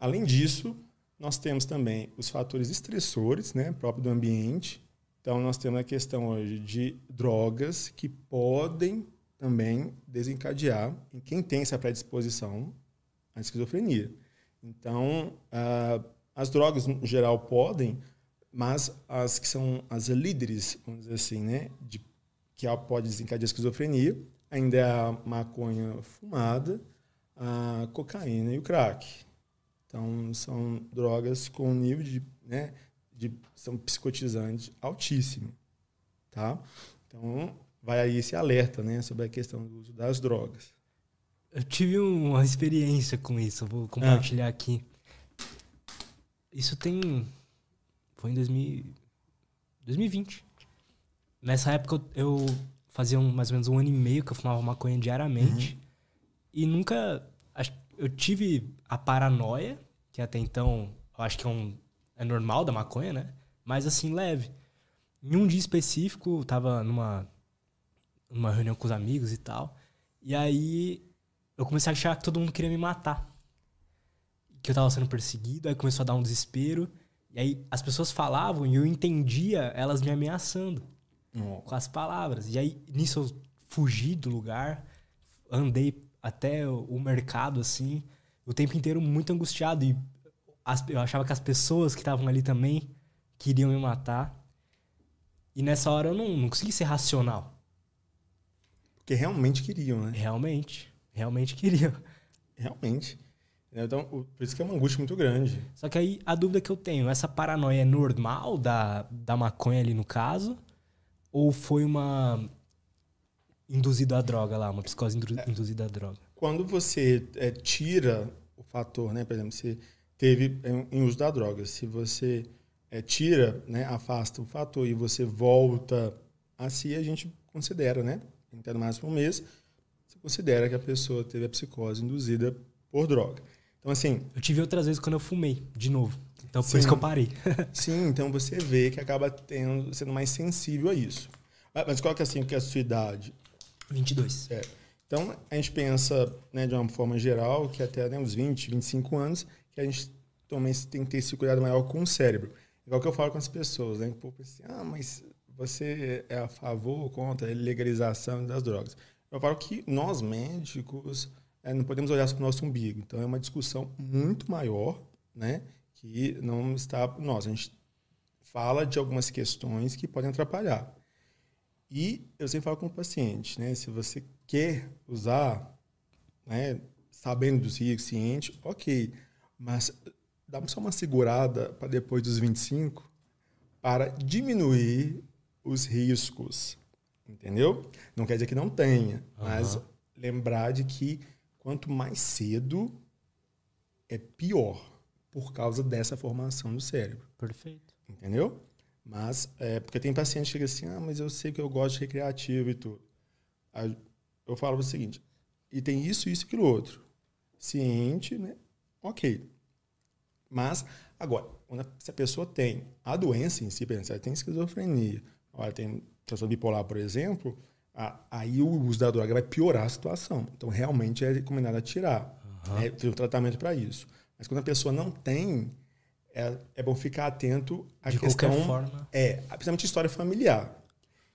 Além disso, nós temos também os fatores estressores, né, próprio do ambiente. Então, nós temos a questão hoje de drogas que podem também desencadear em quem tem essa predisposição à esquizofrenia. Então, uh, as drogas, no geral, podem, mas as que são as líderes, vamos dizer assim, né, de, que pode desencadear a esquizofrenia, ainda é a maconha fumada, a cocaína e o crack. Então, são drogas com nível de, né, de são psicotizantes altíssimo, tá? Então, vai aí esse alerta né, sobre a questão do uso das drogas. Eu tive uma experiência com isso, vou compartilhar ah. aqui. Isso tem. Foi em 2000, 2020. Nessa época eu fazia um, mais ou menos um ano e meio que eu fumava maconha diariamente. Uhum. E nunca. Eu tive a paranoia, que até então eu acho que é, um, é normal da maconha, né? Mas assim, leve. Em um dia específico, eu tava numa numa reunião com os amigos e tal. E aí eu comecei a achar que todo mundo queria me matar. Que eu tava sendo perseguido, aí começou a dar um desespero. E aí as pessoas falavam e eu entendia elas me ameaçando com as palavras. E aí nisso eu fugi do lugar, andei até o mercado assim, o tempo inteiro muito angustiado. E as, eu achava que as pessoas que estavam ali também queriam me matar. E nessa hora eu não, não consegui ser racional. Porque realmente queriam, né? Realmente. Realmente queriam. Realmente. Então, por isso que é uma angústia muito grande. Só que aí a dúvida que eu tenho, essa paranoia é normal da, da maconha ali no caso? Ou foi uma induzida à droga lá, uma psicose é, induzida à droga? Quando você é, tira o fator, né? Por exemplo, você teve em uso da droga, se você é, tira, né, afasta o fator e você volta a si, a gente considera, né? Até no máximo um mês, você considera que a pessoa teve a psicose induzida por droga. Então, assim. Eu tive outras vezes quando eu fumei, de novo. Então, por sim, isso que eu parei. [LAUGHS] sim, então você vê que acaba tendo, sendo mais sensível a isso. Mas qual que é assim, que é a sua idade? 22. É. Então, a gente pensa, né, de uma forma geral, que até né, uns 20, 25 anos, que a gente também tem que ter esse cuidado maior com o cérebro. Igual que eu falo com as pessoas, né? O povo assim, ah, mas você é a favor ou contra a legalização das drogas? Eu falo que nós, médicos, é, não podemos olhar para o nosso umbigo. Então, é uma discussão muito maior, né? Que não está nós. A gente fala de algumas questões que podem atrapalhar. E eu sempre falo com o paciente, né? Se você quer usar, né, sabendo dos riscos, ciente, ok. Mas dá só uma segurada para depois dos 25 para diminuir os riscos. Entendeu? Não quer dizer que não tenha, uhum. mas lembrar de que quanto mais cedo é pior por causa dessa formação do cérebro. Perfeito. Entendeu? Mas, é, porque tem paciente que chega assim, ah, mas eu sei que eu gosto de recreativo e tudo. Aí eu falo o seguinte, e tem isso, isso e aquilo outro. Ciente, né? Ok. Mas, agora, se a pessoa tem a doença em si, ela tem esquizofrenia, ela tem transtorno bipolar, por exemplo, aí o uso da droga vai piorar a situação. Então, realmente é recomendado tirar. Uhum. É, tem um tratamento para isso. Mas quando a pessoa não tem, é, é bom ficar atento à De questão. Qualquer forma. É, principalmente história familiar.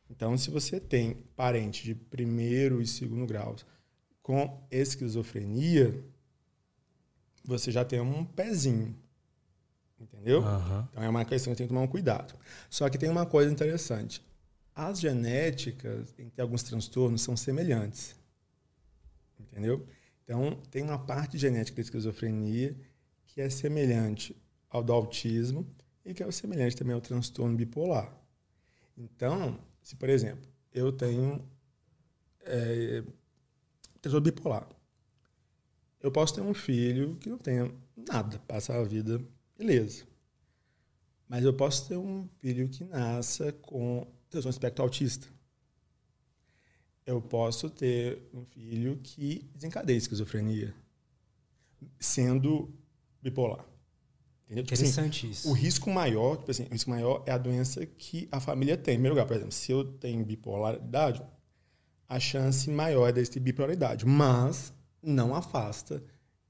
Então, se você tem parente de primeiro e segundo graus com esquizofrenia, você já tem um pezinho. Entendeu? Uhum. Então é uma questão que tem que tomar um cuidado. Só que tem uma coisa interessante. As genéticas em que alguns transtornos são semelhantes. Entendeu? Então, tem uma parte genética da esquizofrenia que é semelhante ao do autismo e que é semelhante também ao transtorno bipolar. Então, se, por exemplo, eu tenho é, transtorno bipolar, eu posso ter um filho que não tenha nada, passa a vida beleza. Mas eu posso ter um filho que nasça com transtorno espectro autista. Eu posso ter um filho que desencadeia esquizofrenia, sendo bipolar. Entendeu? Tipo assim, Interessante isso. O risco maior, tipo assim, o risco maior é a doença que a família tem. Em primeiro lugar, por exemplo, se eu tenho bipolaridade, a chance maior é de ter bipolaridade, mas não afasta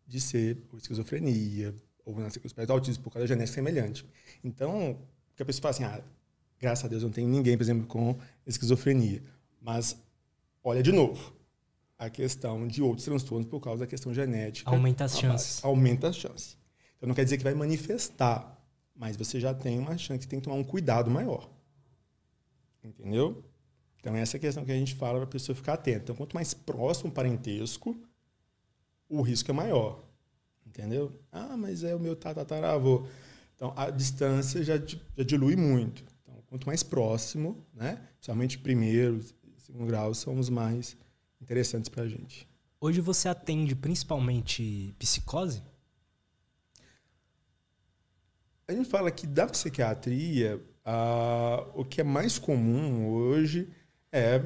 de ser esquizofrenia, ou nascer com espécie de autismo por causa da genética semelhante. Então, que a pessoa fala assim, ah, graças a Deus não tem ninguém, por exemplo, com esquizofrenia. Mas olha de novo a questão de outros transtornos por causa da questão genética. Aumenta as chances. Aumenta as chances. Então não quer dizer que vai manifestar, mas você já tem uma chance que tem que tomar um cuidado maior. Entendeu? Então essa é a questão que a gente fala para a pessoa ficar atenta. Então quanto mais próximo o parentesco, o risco é maior. Entendeu? Ah, mas é o meu tataravô. Então, a distância já, já dilui muito. Então, quanto mais próximo, né? Principalmente primeiro, segundo grau, são os mais interessantes para a gente. Hoje você atende principalmente psicose? A gente fala que da psiquiatria, ah, o que é mais comum hoje é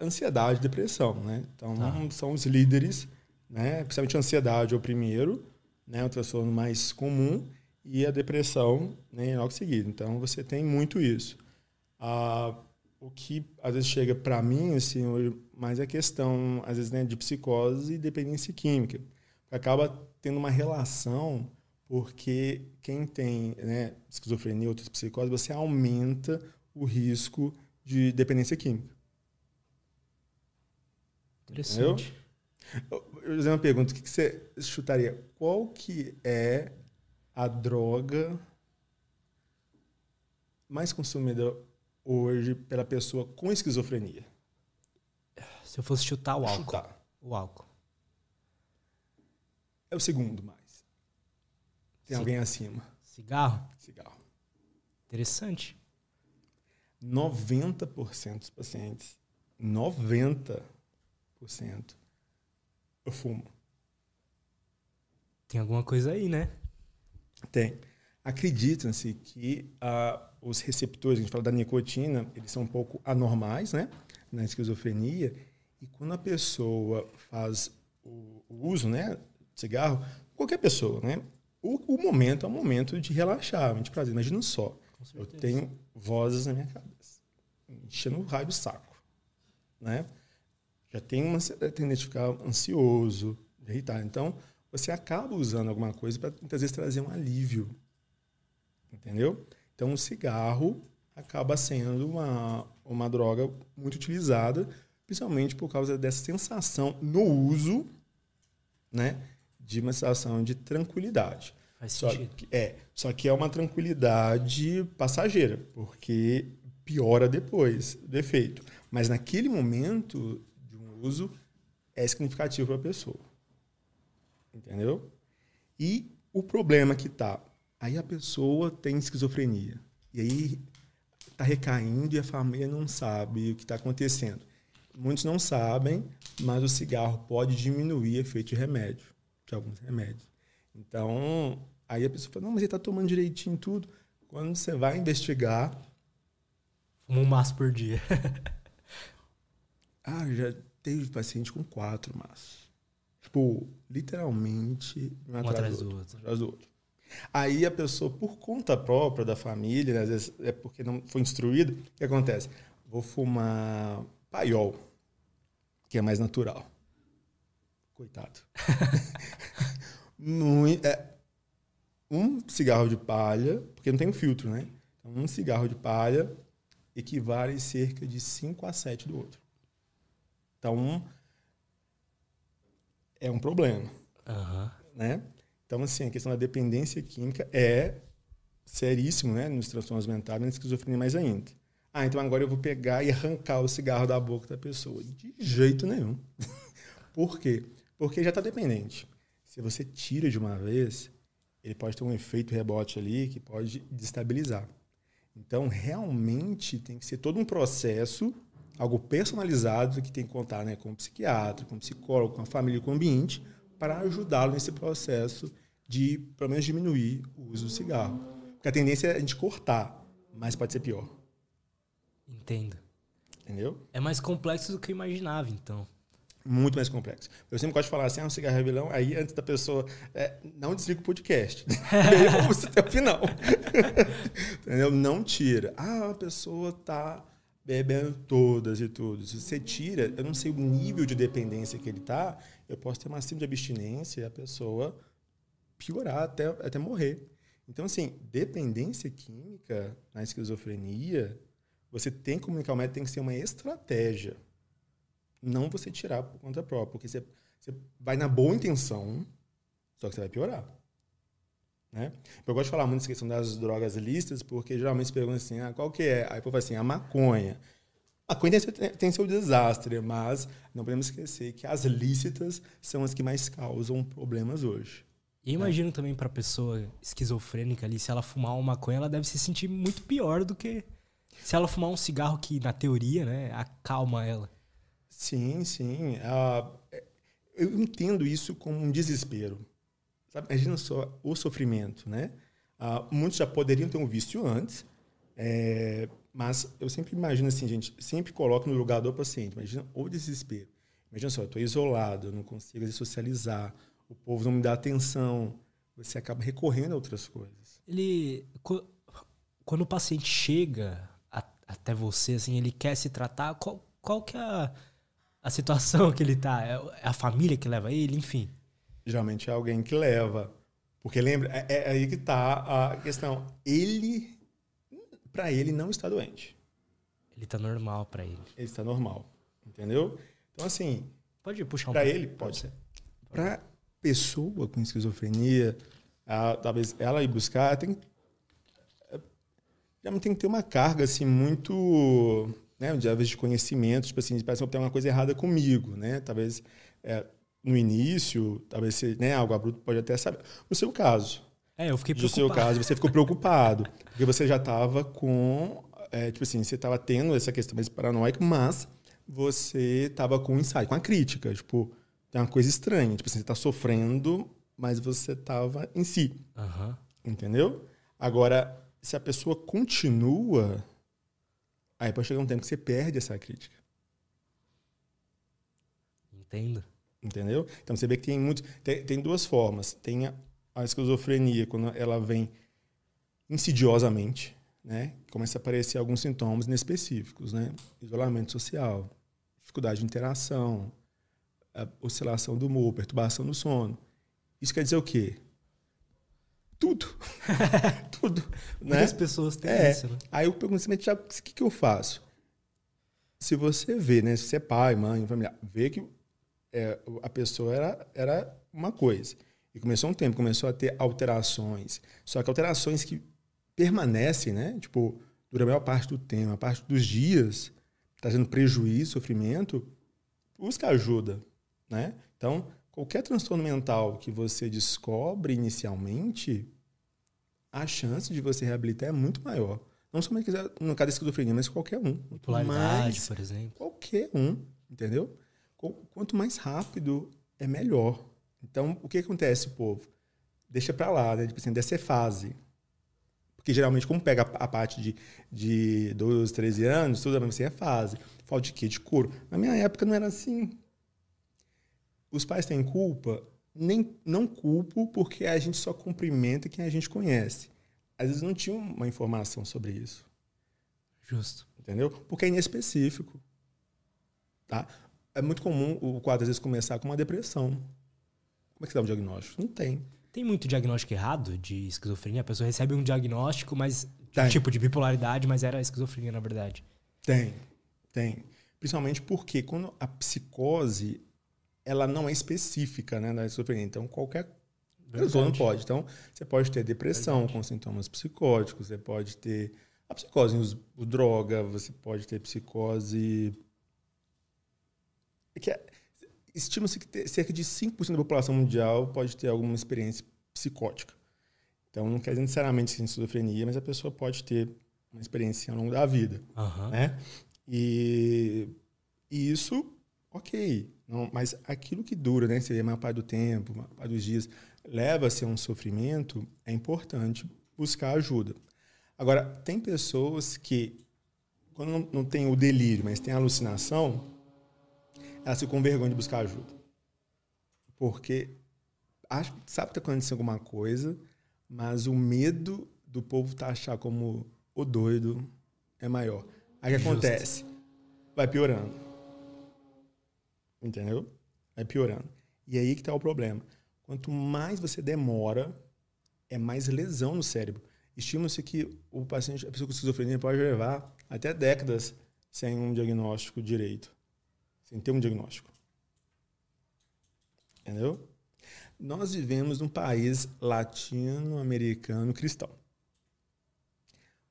ansiedade e depressão, né? Então, tá. são os líderes, né? Principalmente ansiedade é o primeiro, né, o transtorno mais comum, e a depressão né, logo seguida. Então, você tem muito isso. Ah, o que às vezes chega para mim, assim, mais é questão, às vezes, né, de psicose e dependência química. Acaba tendo uma relação, porque quem tem né, esquizofrenia ou outras psicoses, você aumenta o risco de dependência química. Interessante. Entendeu? Eu vou fazer uma pergunta. O que você chutaria? Qual que é a droga mais consumida hoje pela pessoa com esquizofrenia? Se eu fosse chutar o álcool. Chutar. O álcool. É o segundo mais. Tem alguém acima. Cigarro? Cigarro. Interessante. 90% dos pacientes, 90% eu fumo. Tem alguma coisa aí, né? Tem. Acreditam-se que uh, os receptores, a gente fala da nicotina, eles são um pouco anormais, né? Na esquizofrenia. E quando a pessoa faz o, o uso, né? Cigarro, qualquer pessoa, né? O, o, momento é um momento de relaxar, de prazer. Imagina só. Eu tenho vozes na minha cabeça, enchendo o raio do saco, né? Já tem uma tendência a ficar ansioso, irritado. Então, você acaba usando alguma coisa para muitas vezes trazer um alívio. Entendeu? Então, o cigarro acaba sendo uma, uma droga muito utilizada, principalmente por causa dessa sensação no uso, né, de uma sensação de tranquilidade. Faz só Que, é, só que é uma tranquilidade passageira, porque piora depois do efeito. Mas naquele momento uso é significativo para a pessoa. Entendeu? E o problema que tá, aí a pessoa tem esquizofrenia. E aí tá recaindo e a família não sabe o que está acontecendo. Muitos não sabem, mas o cigarro pode diminuir o efeito de remédio, de alguns remédios. Então, aí a pessoa fala, não, mas ele está tomando direitinho tudo. Quando você vai investigar... Fuma um maço por dia. [LAUGHS] ah, já teve paciente com quatro maços. Tipo, literalmente, um, um atrás do outro. outro. Atrás do outro. Aí a pessoa, por conta própria da família, né, às vezes é porque não foi instruído, o que acontece? Vou fumar paiol, que é mais natural. Coitado. [LAUGHS] é, um cigarro de palha, porque não tem um filtro, né? Então, um cigarro de palha equivale cerca de 5 a 7 do outro. Então, é um problema. Uhum. Né? Então, assim, a questão da dependência química é seríssimo, né? Nos transtornos mentais, na esquizofrenia mais ainda. Ah, então agora eu vou pegar e arrancar o cigarro da boca da pessoa. De jeito nenhum. [LAUGHS] Por quê? Porque já está dependente. Se você tira de uma vez, ele pode ter um efeito rebote ali que pode destabilizar. Então, realmente tem que ser todo um processo, algo personalizado que tem que contar né, com o psiquiatra, com o psicólogo, com a família, com o ambiente, para ajudá-lo nesse processo de, pelo menos, diminuir o uso do cigarro. Porque a tendência é a gente cortar, mas pode ser pior. Entendo. Entendeu? É mais complexo do que eu imaginava, então. Muito mais complexo. Eu sempre gosto de falar assim, ah, um cigarro é vilão, aí antes da pessoa, é, não desliga o podcast. [LAUGHS] eu ouço até o final. [LAUGHS] Entendeu? Não tira. Ah, a pessoa tá bebendo todas e tudo. Se você tira, eu não sei o nível de dependência que ele tá, eu posso ter uma síndrome de abstinência e a pessoa piorar até, até morrer. Então, assim, dependência química na esquizofrenia você tem que comunicar o método, tem que ser uma estratégia. Não você tirar por conta própria. Porque você, você vai na boa intenção, só que você vai piorar. Né? Eu gosto de falar muito dessa questão das drogas listas, porque geralmente se perguntam assim, ah, qual que é? Aí eu falo assim, a maconha. A maconha tem, tem seu desastre, mas não podemos esquecer que as lícitas são as que mais causam problemas hoje. E imagino é. também para a pessoa esquizofrênica ali, se ela fumar uma maconha, ela deve se sentir muito pior do que se ela fumar um cigarro que, na teoria, né, acalma ela. Sim, sim. Uh, eu entendo isso como um desespero. Sabe? Imagina só o sofrimento, né? Uh, muitos já poderiam ter um vício antes, é, mas eu sempre imagino assim, gente, sempre coloco no lugar do paciente. Imagina o desespero. Imagina só, eu estou isolado, eu não consigo socializar, o povo não me dá atenção, você acaba recorrendo a outras coisas. Ele, quando o paciente chega até você, assim, ele quer se tratar, qual, qual que é a, a situação [LAUGHS] que ele tá? É, é a família que leva ele, enfim? Geralmente é alguém que leva. Porque lembra, é, é aí que tá a questão. Ele, para ele, não está doente. Ele tá normal para ele. Ele está normal, entendeu? Então, assim... Pode puxar um Para ele, pode. ser. Para pessoa com esquizofrenia, a, talvez ela ir buscar, tem já tem que ter uma carga assim muito, né, de de conhecimento, tipo assim, parece que tem uma coisa errada comigo, né? Talvez é, no início, talvez você, né, algo abrupto pode até saber. No seu caso, é, eu fiquei preocupado. No seu caso, você ficou preocupado, porque você já estava com, é, tipo assim, você estava tendo essa questão mais paranoica, mas você estava com um insight, com a crítica, tipo, tem uma coisa estranha, tipo assim, você está sofrendo, mas você estava em si, uhum. entendeu? Agora, se a pessoa continua, aí pode chegar um tempo que você perde essa crítica. Entendo. Entendeu? Então você vê que tem muito. Tem, tem duas formas. Tem a, a, esquizofrenia, quando ela vem insidiosamente, né? Começa a aparecer alguns sintomas inespecíficos, né? Isolamento social, dificuldade de interação, oscilação do humor, perturbação do sono. Isso quer dizer o quê? tudo. [LAUGHS] tudo. Né? Muitas pessoas têm é. isso, né? Aí eu pergunto assim, o que, que eu faço? Se você vê, né? Se você é pai, mãe, família, vê que é, a pessoa era, era uma coisa. E começou um tempo, começou a ter alterações. Só que alterações que permanecem, né? Tipo, dura a maior parte do tempo, a parte dos dias, trazendo prejuízo, sofrimento, busca ajuda, né? Então, qualquer transtorno mental que você descobre inicialmente, a chance de você reabilitar é muito maior. Não somente no caso da esquizofrenia, mas qualquer um. Polaridade, por exemplo. Qualquer um, entendeu? Quanto mais rápido, é melhor. Então, o que acontece, povo? Deixa pra lá, né? Tipo assim, dessa fase. Porque geralmente, como pega a, parte de, de 12, 13 anos, tudo assim, é fase. Falta de quê? De couro. Na minha época não era assim. Os pais têm culpa? Nem, não culpo, porque a gente só cumprimenta quem a gente conhece às vezes não tinha uma informação sobre isso. Justo. Entendeu? Porque é inespecífico. Tá? É muito comum o quadro, às vezes, começar com uma depressão. Como é que dá um diagnóstico? Não tem. Tem muito diagnóstico errado de esquizofrenia? A pessoa recebe um diagnóstico, mas tipo de bipolaridade, mas era esquizofrenia, na verdade. Tem, tem. Principalmente porque quando a psicose ela não é específica né, na esquizofrenia. Então, qualquer Verdade. não pode. Então, você pode ter depressão Verdade. com sintomas psicóticos, você pode ter a psicose, o, droga, você pode ter psicose. É que é, estima-se que cerca de 5% da população mundial pode ter alguma experiência psicótica. Então, não quer dizer necessariamente que esquizofrenia, mas a pessoa pode ter uma experiência ao longo da vida. Uhum. Né? E, e isso, ok. Não, mas aquilo que dura, né? Seria a maior parte do tempo, a maior parte dos dias, leva-se a um sofrimento, é importante buscar ajuda. Agora, tem pessoas que, quando não, não tem o delírio, mas tem a alucinação, elas ficam com vergonha de buscar ajuda. Porque acho, sabe que está acontecendo alguma coisa, mas o medo do povo tá achar como o doido é maior. Aí o que acontece? Vai piorando. Entendeu? Vai piorando. E aí que está o problema. Quanto mais você demora, é mais lesão no cérebro. Estima-se que o paciente, a pessoa com esquizofrenia pode levar até décadas sem um diagnóstico direito, sem ter um diagnóstico. Entendeu? Nós vivemos num país latino-americano cristão,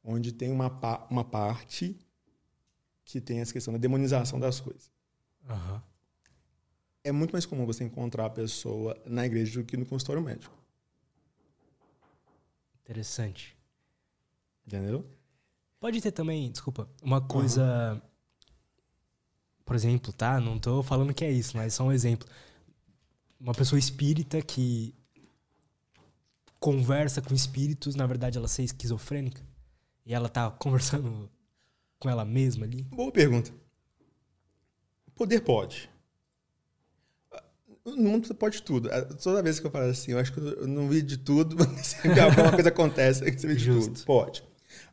onde tem uma, uma parte que tem essa questão da demonização das coisas. Uhum é muito mais comum você encontrar a pessoa na igreja do que no consultório médico. Interessante. Entendeu? Pode ter também, desculpa, uma coisa. Uhum. Por exemplo, tá? Não tô falando que é isso, mas só um exemplo. Uma pessoa espírita que conversa com espíritos, na verdade ela ser esquizofrênica. E ela tá conversando [LAUGHS] com ela mesma ali? Boa pergunta. Poder pode. No mundo pode tudo. É, toda vez que eu falo assim, eu acho que eu não vi de tudo, [LAUGHS] mas alguma coisa acontece que [LAUGHS] você vê de tudo. Pode.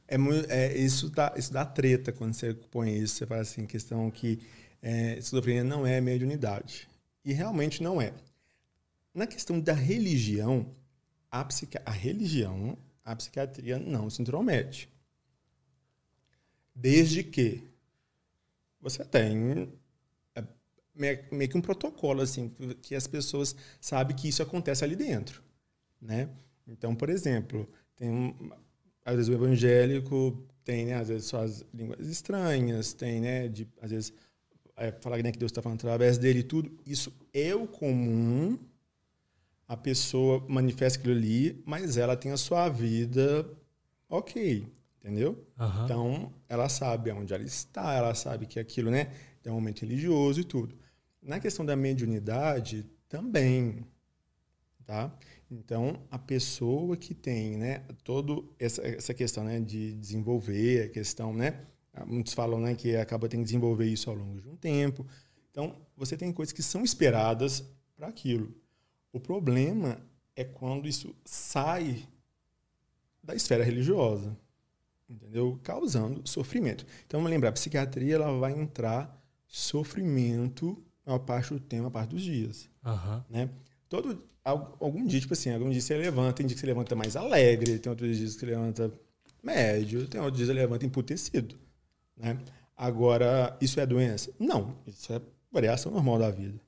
É, é, isso, dá, isso dá treta quando você põe isso. Você fala assim, questão que é, esquizofrenia não é mediunidade. E realmente não é. Na questão da religião, a, psiqui a religião, a psiquiatria não se intromete. Desde que você tem meio que um protocolo, assim, que as pessoas sabem que isso acontece ali dentro, né? Então, por exemplo, tem um, às vezes o evangélico tem, né, às vezes suas línguas estranhas, tem, né, de, às vezes é, falar né, que Deus está falando através dele e tudo. Isso é o comum. A pessoa manifesta aquilo ali, mas ela tem a sua vida ok, entendeu? Uhum. Então, ela sabe onde ela está, ela sabe que aquilo, né, é um momento religioso e tudo. Na questão da mediunidade, também. Tá? Então, a pessoa que tem né, toda essa, essa questão né, de desenvolver, a questão, né? Muitos falam né, que acaba tendo que desenvolver isso ao longo de um tempo. Então, você tem coisas que são esperadas para aquilo. O problema é quando isso sai da esfera religiosa, entendeu? Causando sofrimento. Então, vamos lembrar, a psiquiatria ela vai entrar sofrimento a parte do tempo, a parte dos dias. Uhum. Né? Todo, algum dia, tipo assim, algum dia você levanta, tem dia que você levanta mais alegre, tem outros dias que você levanta médio, tem outros dias que você levanta emputecido. Né? Agora, isso é doença? Não, isso é variação normal da vida.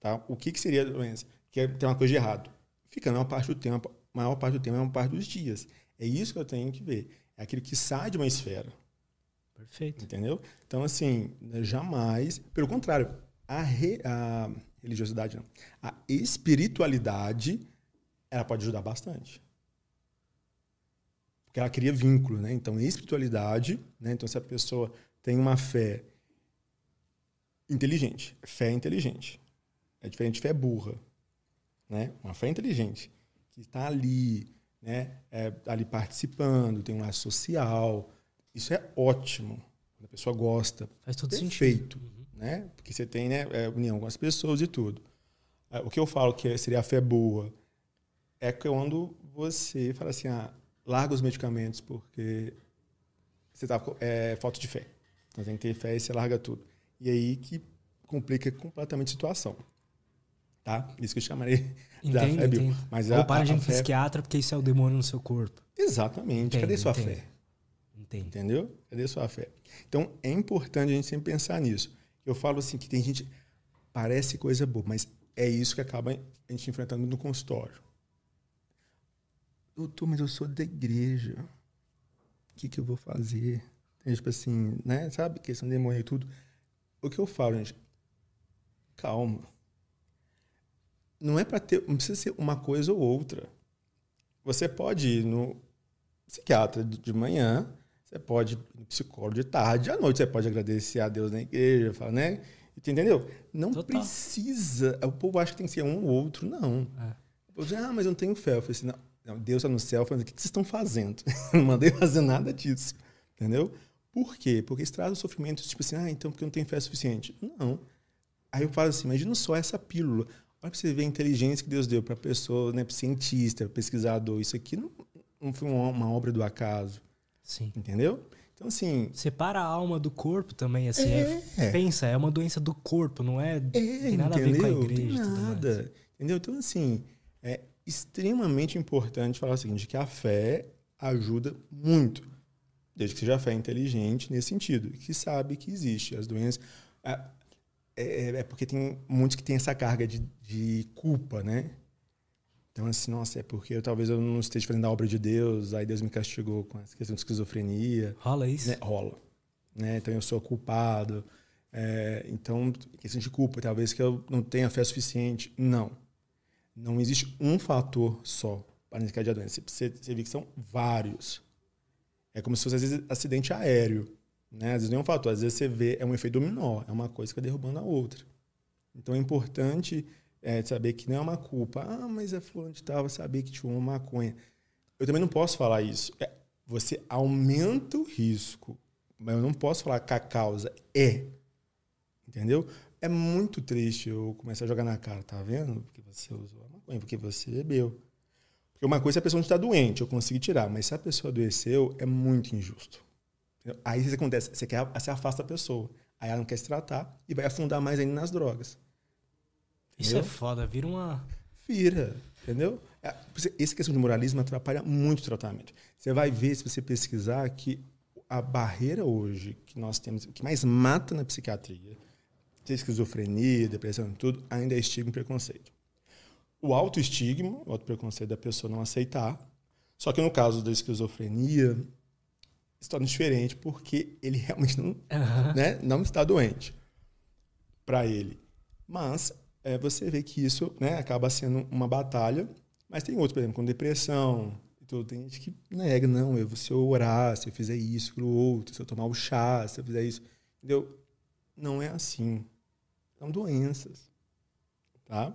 Tá? O que, que seria doença? Que é, tem uma coisa de errado. Fica na maior parte do tempo, maior parte do tempo, a maior parte dos dias. É isso que eu tenho que ver. É aquilo que sai de uma esfera. Perfeito. Entendeu? Então, assim, jamais. Pelo contrário, a, re, a religiosidade não. A espiritualidade, ela pode ajudar bastante. Porque ela cria vínculo, né? Então, espiritualidade, né? Então, se a pessoa tem uma fé inteligente, fé inteligente, é diferente de fé burra, né? Uma fé inteligente, que está ali, né? É, ali participando, tem um laço social, isso é ótimo. A pessoa gosta. Faz todo perfeito, sentido. Uhum. Né? Porque você tem né, é, união com as pessoas e tudo. É, o que eu falo que seria a fé boa é quando você fala assim, ah, larga os medicamentos porque você tá é falta de fé. Então tem que ter fé e você larga tudo. E aí que complica completamente a situação. Tá? Isso que eu chamaria [LAUGHS] entendo, fé entendo. Mas Ou a, para a, gente fé... psiquiatra porque isso é o demônio no seu corpo. Exatamente. Entendo, Cadê sua entendo. fé? Entendo. Entendeu? Cadê sua fé? Então é importante a gente sempre pensar nisso. Eu falo assim que tem gente parece coisa boa, mas é isso que acaba a gente enfrentando no consultório. Doutor, mas eu sou da igreja. O que, que eu vou fazer? Tem, tipo assim, né? Sabe? Questão de demônio e tudo. O que eu falo, gente? Calma. Não é para ter. Não precisa ser uma coisa ou outra. Você pode ir no psiquiatra de manhã, você pode ir no psicólogo de tarde, à noite você pode agradecer a Deus na igreja, falar, né? Entendeu? Não Total. precisa. O povo acha que tem que ser um ou outro, não. É. Diz, ah, mas eu não tenho fé. Eu falei assim, não, não Deus está no céu falando, o que vocês estão fazendo? [LAUGHS] não mandei fazer nada disso. Entendeu? Por quê? Porque isso traz o sofrimento, tipo assim, ah, então porque eu não tenho fé suficiente. Não. Aí eu falo assim, imagina só essa pílula. Olha para você ver a inteligência que Deus deu para a pessoa, né, para cientista, pesquisador. Isso aqui não, não foi uma, uma obra do acaso. Sim. Entendeu? Então, assim. Separa a alma do corpo também, assim. É, é, pensa, é uma doença do corpo, não é. é tem nada entendeu? a ver com a igreja. Nada. Entendeu? Então, assim, é extremamente importante falar o seguinte: que a fé ajuda muito. Desde que seja fé inteligente nesse sentido, que sabe que existe. As doenças. É, é, é porque tem muitos que têm essa carga de, de culpa, né? Então, assim, nossa, é porque eu, talvez eu não esteja fazendo a obra de Deus, aí Deus me castigou com essa questão de esquizofrenia. Rola isso? Né? Rola. Né? Então, eu sou culpado. É, então, questão de culpa, talvez que eu não tenha fé suficiente. Não. Não existe um fator só para desencadear a doença. Você, você vê que são vários. É como se fosse, às vezes, acidente aéreo. Né? Às vezes não é um fator, às vezes você vê, é um efeito dominó, é uma coisa que vai derrubando a outra. Então, é importante é, saber que não é uma culpa. Ah, mas é fulano de tal, saber que tinha uma maconha. Eu também não posso falar isso. É, você aumenta o risco, mas eu não posso falar que a causa é. Entendeu? É muito triste eu começar a jogar na cara, tá vendo? Porque você usou maconha, porque você bebeu. Porque uma coisa é a pessoa está doente, eu consigo tirar, mas se a pessoa adoeceu, é muito injusto. Entendeu? Aí o que acontece? Você, quer, você afasta a pessoa. Aí ela não quer se tratar e vai afundar mais ainda nas drogas. Isso é foda, vira uma. Vira, entendeu? É, essa questão de moralismo atrapalha muito o tratamento. Você vai ver, se você pesquisar, que a barreira hoje que nós temos, que mais mata na psiquiatria, esquizofrenia, depressão e tudo, ainda é estigma e preconceito. O autoestigma, o auto-preconceito da pessoa não aceitar, só que no caso da esquizofrenia, se torna diferente porque ele realmente não, uhum. né, não está doente para ele. Mas é, você vê que isso né, acaba sendo uma batalha. Mas tem outros, por exemplo, com depressão. Então, tem gente que nega, não, eu, se eu orar, se eu fizer isso, aquilo outro, se eu tomar o chá, se eu fizer isso. Entendeu? Não é assim. São doenças. Tá?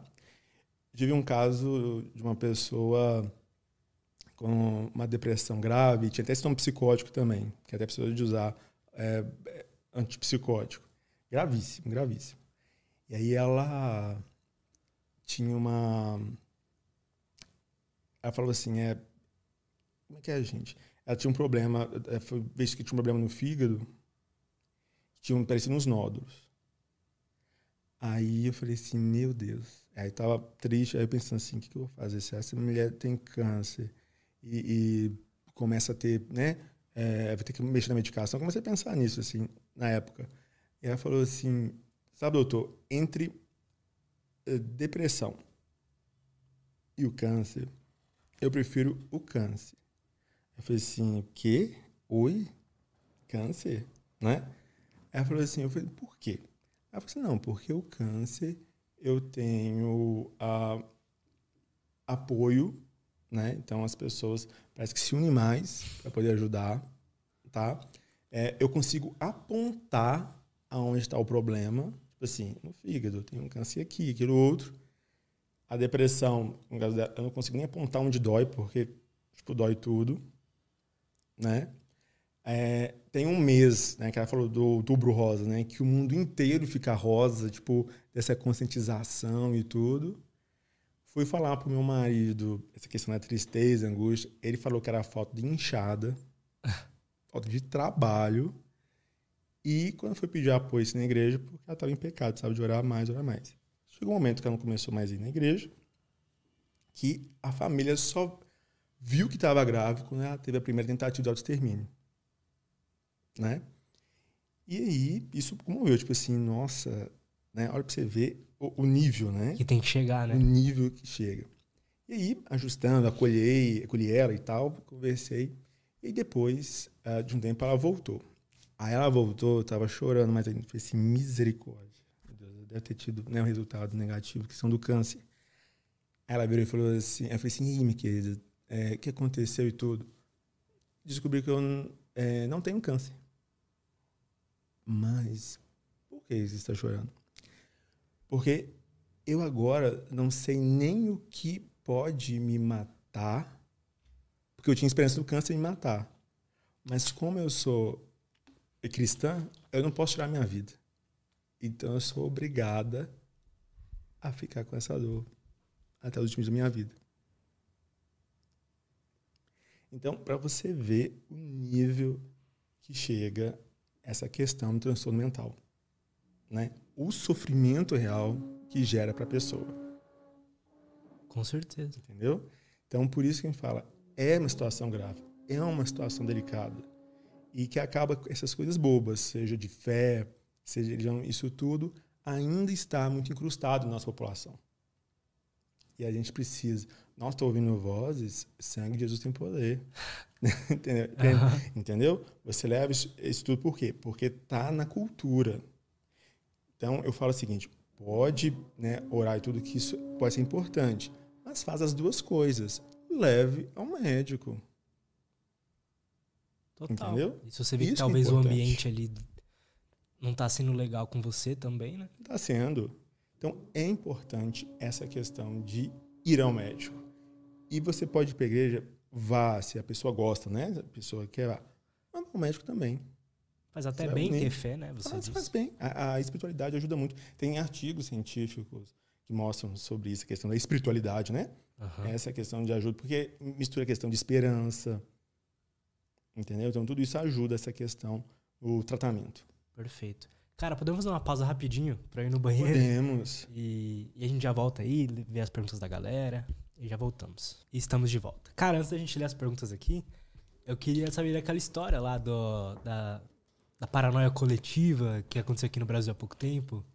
Tive um caso de uma pessoa com uma depressão grave, tinha até sintoma psicótico também, que até precisou de usar é, antipsicótico. Gravíssimo, gravíssimo. E aí ela tinha uma. Ela falou assim: é. Como é que é, gente? Ela tinha um problema, é, foi vez que tinha um problema no fígado, tinha um, parecia uns nódulos. Aí eu falei assim: meu Deus. Aí tava triste, aí pensando assim: o que, que eu vou fazer? Se essa mulher tem câncer e, e começa a ter, né? É, vai ter que mexer na medicação. Comecei a pensar nisso, assim, na época. E ela falou assim: Sabe, doutor, entre eh, depressão e o câncer, eu prefiro o câncer. Eu falei assim, o quê? Oi? Câncer? Né? Ela falou assim, eu falei, por quê? Ela falou assim, não, porque o câncer, eu tenho uh, apoio, né? Então as pessoas parece que se unem mais para poder ajudar, tá? É, eu consigo apontar aonde está o problema, tipo assim, no fígado, tem um câncer aqui, aquilo outro. A depressão, eu não consigo nem apontar onde dói, porque tipo, dói tudo, né? É, tem um mês, né, que ela falou do outubro rosa, né, que o mundo inteiro fica rosa, tipo, dessa conscientização e tudo. Fui falar pro meu marido essa questão da tristeza, angústia. Ele falou que era falta de inchada, [LAUGHS] falta de trabalho. E quando foi pedir apoio na igreja, porque ela estava em pecado, sabe, de orar mais, orar mais. Chegou um momento que ela não começou mais a ir na igreja, que a família só viu que estava grávida quando ela teve a primeira tentativa de autoextermínio né? E aí, isso comoveu, tipo assim, nossa, né? Olha pra você ver o, o, nível, né? Que tem que chegar, né? O nível que chega. E aí, ajustando, acolhei, acolhi ela e tal, conversei. E depois, uh, de um tempo, ela voltou. Aí ela voltou, eu tava chorando, mas eu falei assim, misericórdia. Meu Deus, deve ter tido né, um resultado negativo, que são do câncer. Aí ela virou e falou assim, eu falei assim, e minha querida, o é, que aconteceu e tudo? Descobri que eu é, não tenho câncer. Mas por que você está chorando? Porque eu agora não sei nem o que pode me matar, porque eu tinha esperança do câncer me matar. Mas como eu sou cristã, eu não posso tirar minha vida. Então eu sou obrigada a ficar com essa dor até os últimos da minha vida. Então, para você ver o nível que chega essa questão do transtorno mental, né? O sofrimento real que gera para a pessoa. Com certeza. Entendeu? Então, por isso que a gente fala, é uma situação grave, é uma situação delicada e que acaba com essas coisas bobas, seja de fé, seja isso tudo ainda está muito incrustado na nossa população. E a gente precisa. Nós estamos ouvindo vozes, sangue de Jesus tem poder. [LAUGHS] Entendeu? Uhum. Entendeu? Você leva isso, isso tudo por quê? Porque está na cultura. Então, eu falo o seguinte: pode né, orar e tudo que isso pode ser importante, mas faz as duas coisas. Leve ao médico. Total. Entendeu? E se você vê que é talvez é o ambiente ali não está sendo legal com você também, né? Está sendo. Então, é importante essa questão de ir ao médico. E você pode ir para a igreja, vá, se a pessoa gosta, né? A pessoa quer, vá. Mas o médico também. Faz até você bem ter fé, né? Você faz, faz bem. A, a, espiritualidade ajuda muito. Tem artigos científicos que mostram sobre isso, a questão da espiritualidade, né? Uhum. Essa questão de ajuda, porque mistura a questão de esperança, entendeu? Então, tudo isso ajuda essa questão, o tratamento. Perfeito. Cara, podemos dar uma pausa rapidinho pra ir no banheiro? Podemos. E, e a gente já volta aí, ver as perguntas da galera. E já voltamos. E estamos de volta. Cara, antes da gente ler as perguntas aqui, eu queria saber daquela história lá do, da, da paranoia coletiva que aconteceu aqui no Brasil há pouco tempo.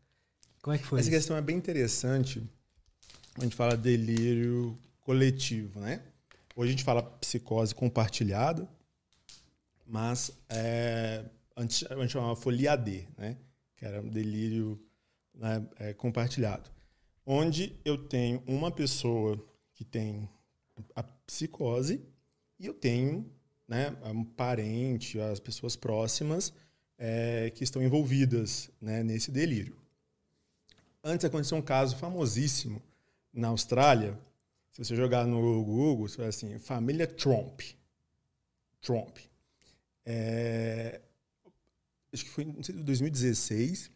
Como é que foi Essa isso? questão é bem interessante. A gente fala delírio coletivo, né? Hoje a gente fala psicose compartilhada, mas é, antes a gente chamava folia D, né? que era um delírio né, é, compartilhado, onde eu tenho uma pessoa que tem a psicose e eu tenho né, um parente, as pessoas próximas é, que estão envolvidas né, nesse delírio. Antes aconteceu um caso famosíssimo na Austrália. Se você jogar no Google, você vai assim, família Trump. Trump. É, acho que foi em 2016,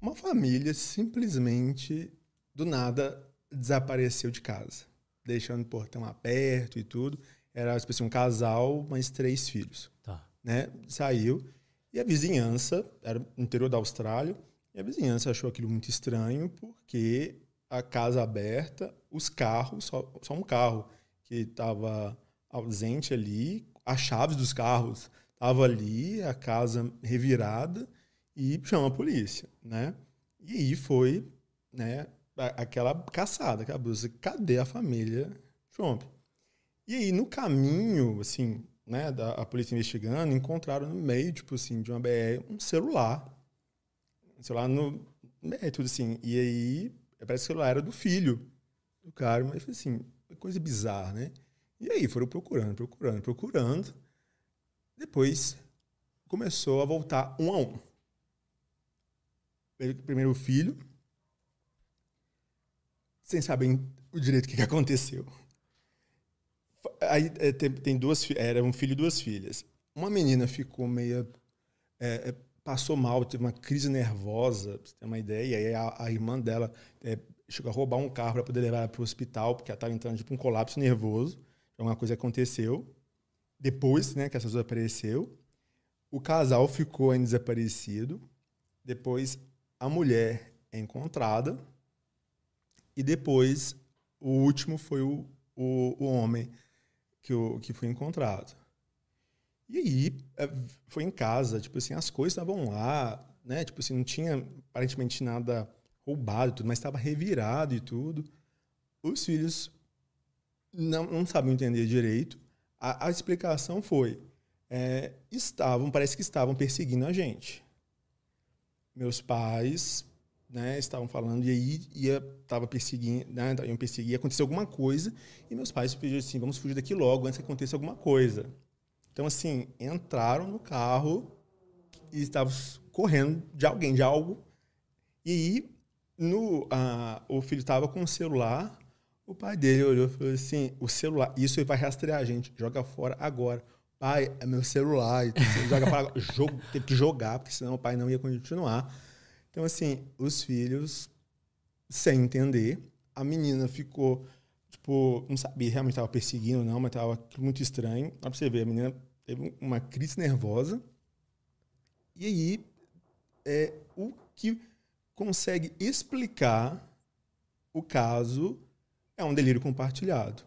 uma família simplesmente do nada desapareceu de casa, deixando o portão aberto e tudo. Era tipo assim, um casal, mas três filhos. Tá. Né? Saiu e a vizinhança, era no interior da Austrália, e a vizinhança achou aquilo muito estranho porque a casa aberta, os carros, só, só um carro que estava ausente ali, as chaves dos carros Tava ali, a casa revirada, e chama a polícia, né? E aí foi, né, aquela caçada, aquela busca, cadê a família Trump? E aí, no caminho, assim, né, da a polícia investigando, encontraram no meio, tipo assim, de uma BR, um celular. Um celular no, É, tudo assim. E aí, parece que o celular era do filho do cara, mas foi assim, coisa bizarra, né? E aí foram procurando, procurando, procurando. Depois começou a voltar um a um. Primeiro o filho, sem saber o direito o que, aconteceu. Aí é, tem, duas era um filho e duas filhas. Uma menina ficou meio é, é, passou mal, teve uma crise nervosa, pra você ter uma ideia. E aí a, a irmã dela é, chegou a roubar um carro para poder levar ela para o hospital, porque ela estava entrando tipo um colapso nervoso. Alguma coisa aconteceu. Depois, né, que essa pessoa apareceu, o casal ficou desaparecido. Depois, a mulher é encontrada. E depois, o último foi o, o, o homem que, o, que foi encontrado. E aí, é, foi em casa, tipo assim, as coisas estavam lá, né? Tipo assim, não tinha aparentemente nada roubado, tudo, mas estava revirado e tudo. Os filhos não, não sabiam entender direito. A, a explicação foi: é, estavam, parece que estavam perseguindo a gente. Meus pais né, estavam falando, e aí ia, tava perseguindo, né, iam perseguir, aconteceu alguma coisa, e meus pais pediram assim, vamos fugir daqui logo, antes que aconteça alguma coisa. Então, assim, entraram no carro e estavam correndo de alguém, de algo, e aí no, a, o filho estava com o celular, o pai dele olhou e falou assim, o celular, isso vai rastrear a gente, joga fora agora. Pai, é meu celular, joga fora, [LAUGHS] jogo, teve que jogar, porque senão o pai não ia continuar. Então, assim, os filhos, sem entender, a menina ficou, tipo, não sabia realmente estava perseguindo não, mas estava muito estranho. Dá pra você ver, a menina teve uma crise nervosa. E aí, é, o que consegue explicar o caso é um delírio compartilhado.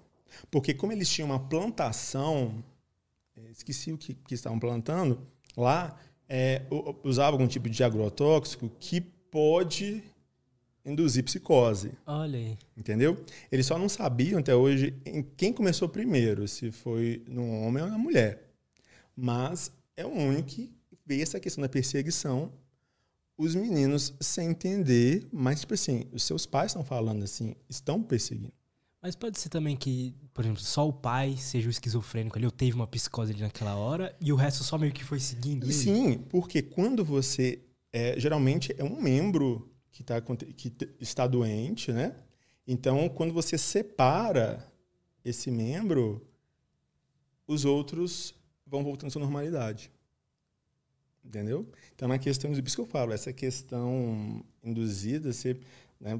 Porque como eles tinham uma plantação, é, esqueci o que, que estavam plantando, lá é, usava algum tipo de agrotóxico que pode induzir psicose. Olha aí. Entendeu? Eles só não sabiam até hoje em quem começou primeiro, se foi no homem ou na mulher. Mas é o único que vê essa questão da perseguição, os meninos sem entender, mas tipo assim, os seus pais estão falando assim, estão perseguindo. Mas pode ser também que, por exemplo, só o pai seja o esquizofrênico ali, ou teve uma psicose ali naquela hora, e o resto só meio que foi seguindo. Sim, porque quando você. É, geralmente é um membro que, tá, que está doente, né? Então, quando você separa esse membro, os outros vão voltando à sua normalidade. Entendeu? Então, é uma questão, por isso que eu falo, essa questão induzida, você né,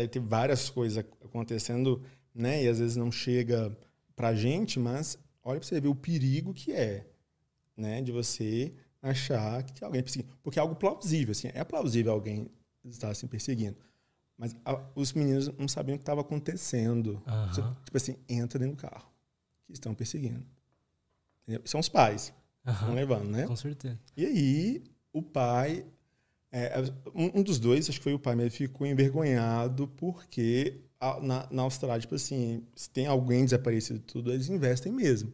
deve ter várias coisas acontecendo, né? E às vezes não chega pra gente, mas olha para você ver o perigo que é, né? De você achar que alguém perseguindo. Porque é algo plausível, assim. É plausível alguém estar assim perseguindo. Mas a, os meninos não sabiam o que estava acontecendo. Uhum. Tipo assim, entra dentro do carro. Que estão perseguindo. Entendeu? São os pais. Uhum. Estão levando, né? Com certeza. E aí, o pai é, um, um, dos dois, acho que foi o pai, mas ele ficou envergonhado porque a, na, na Austrália, tipo assim, se tem alguém desaparecido tudo, eles investem mesmo,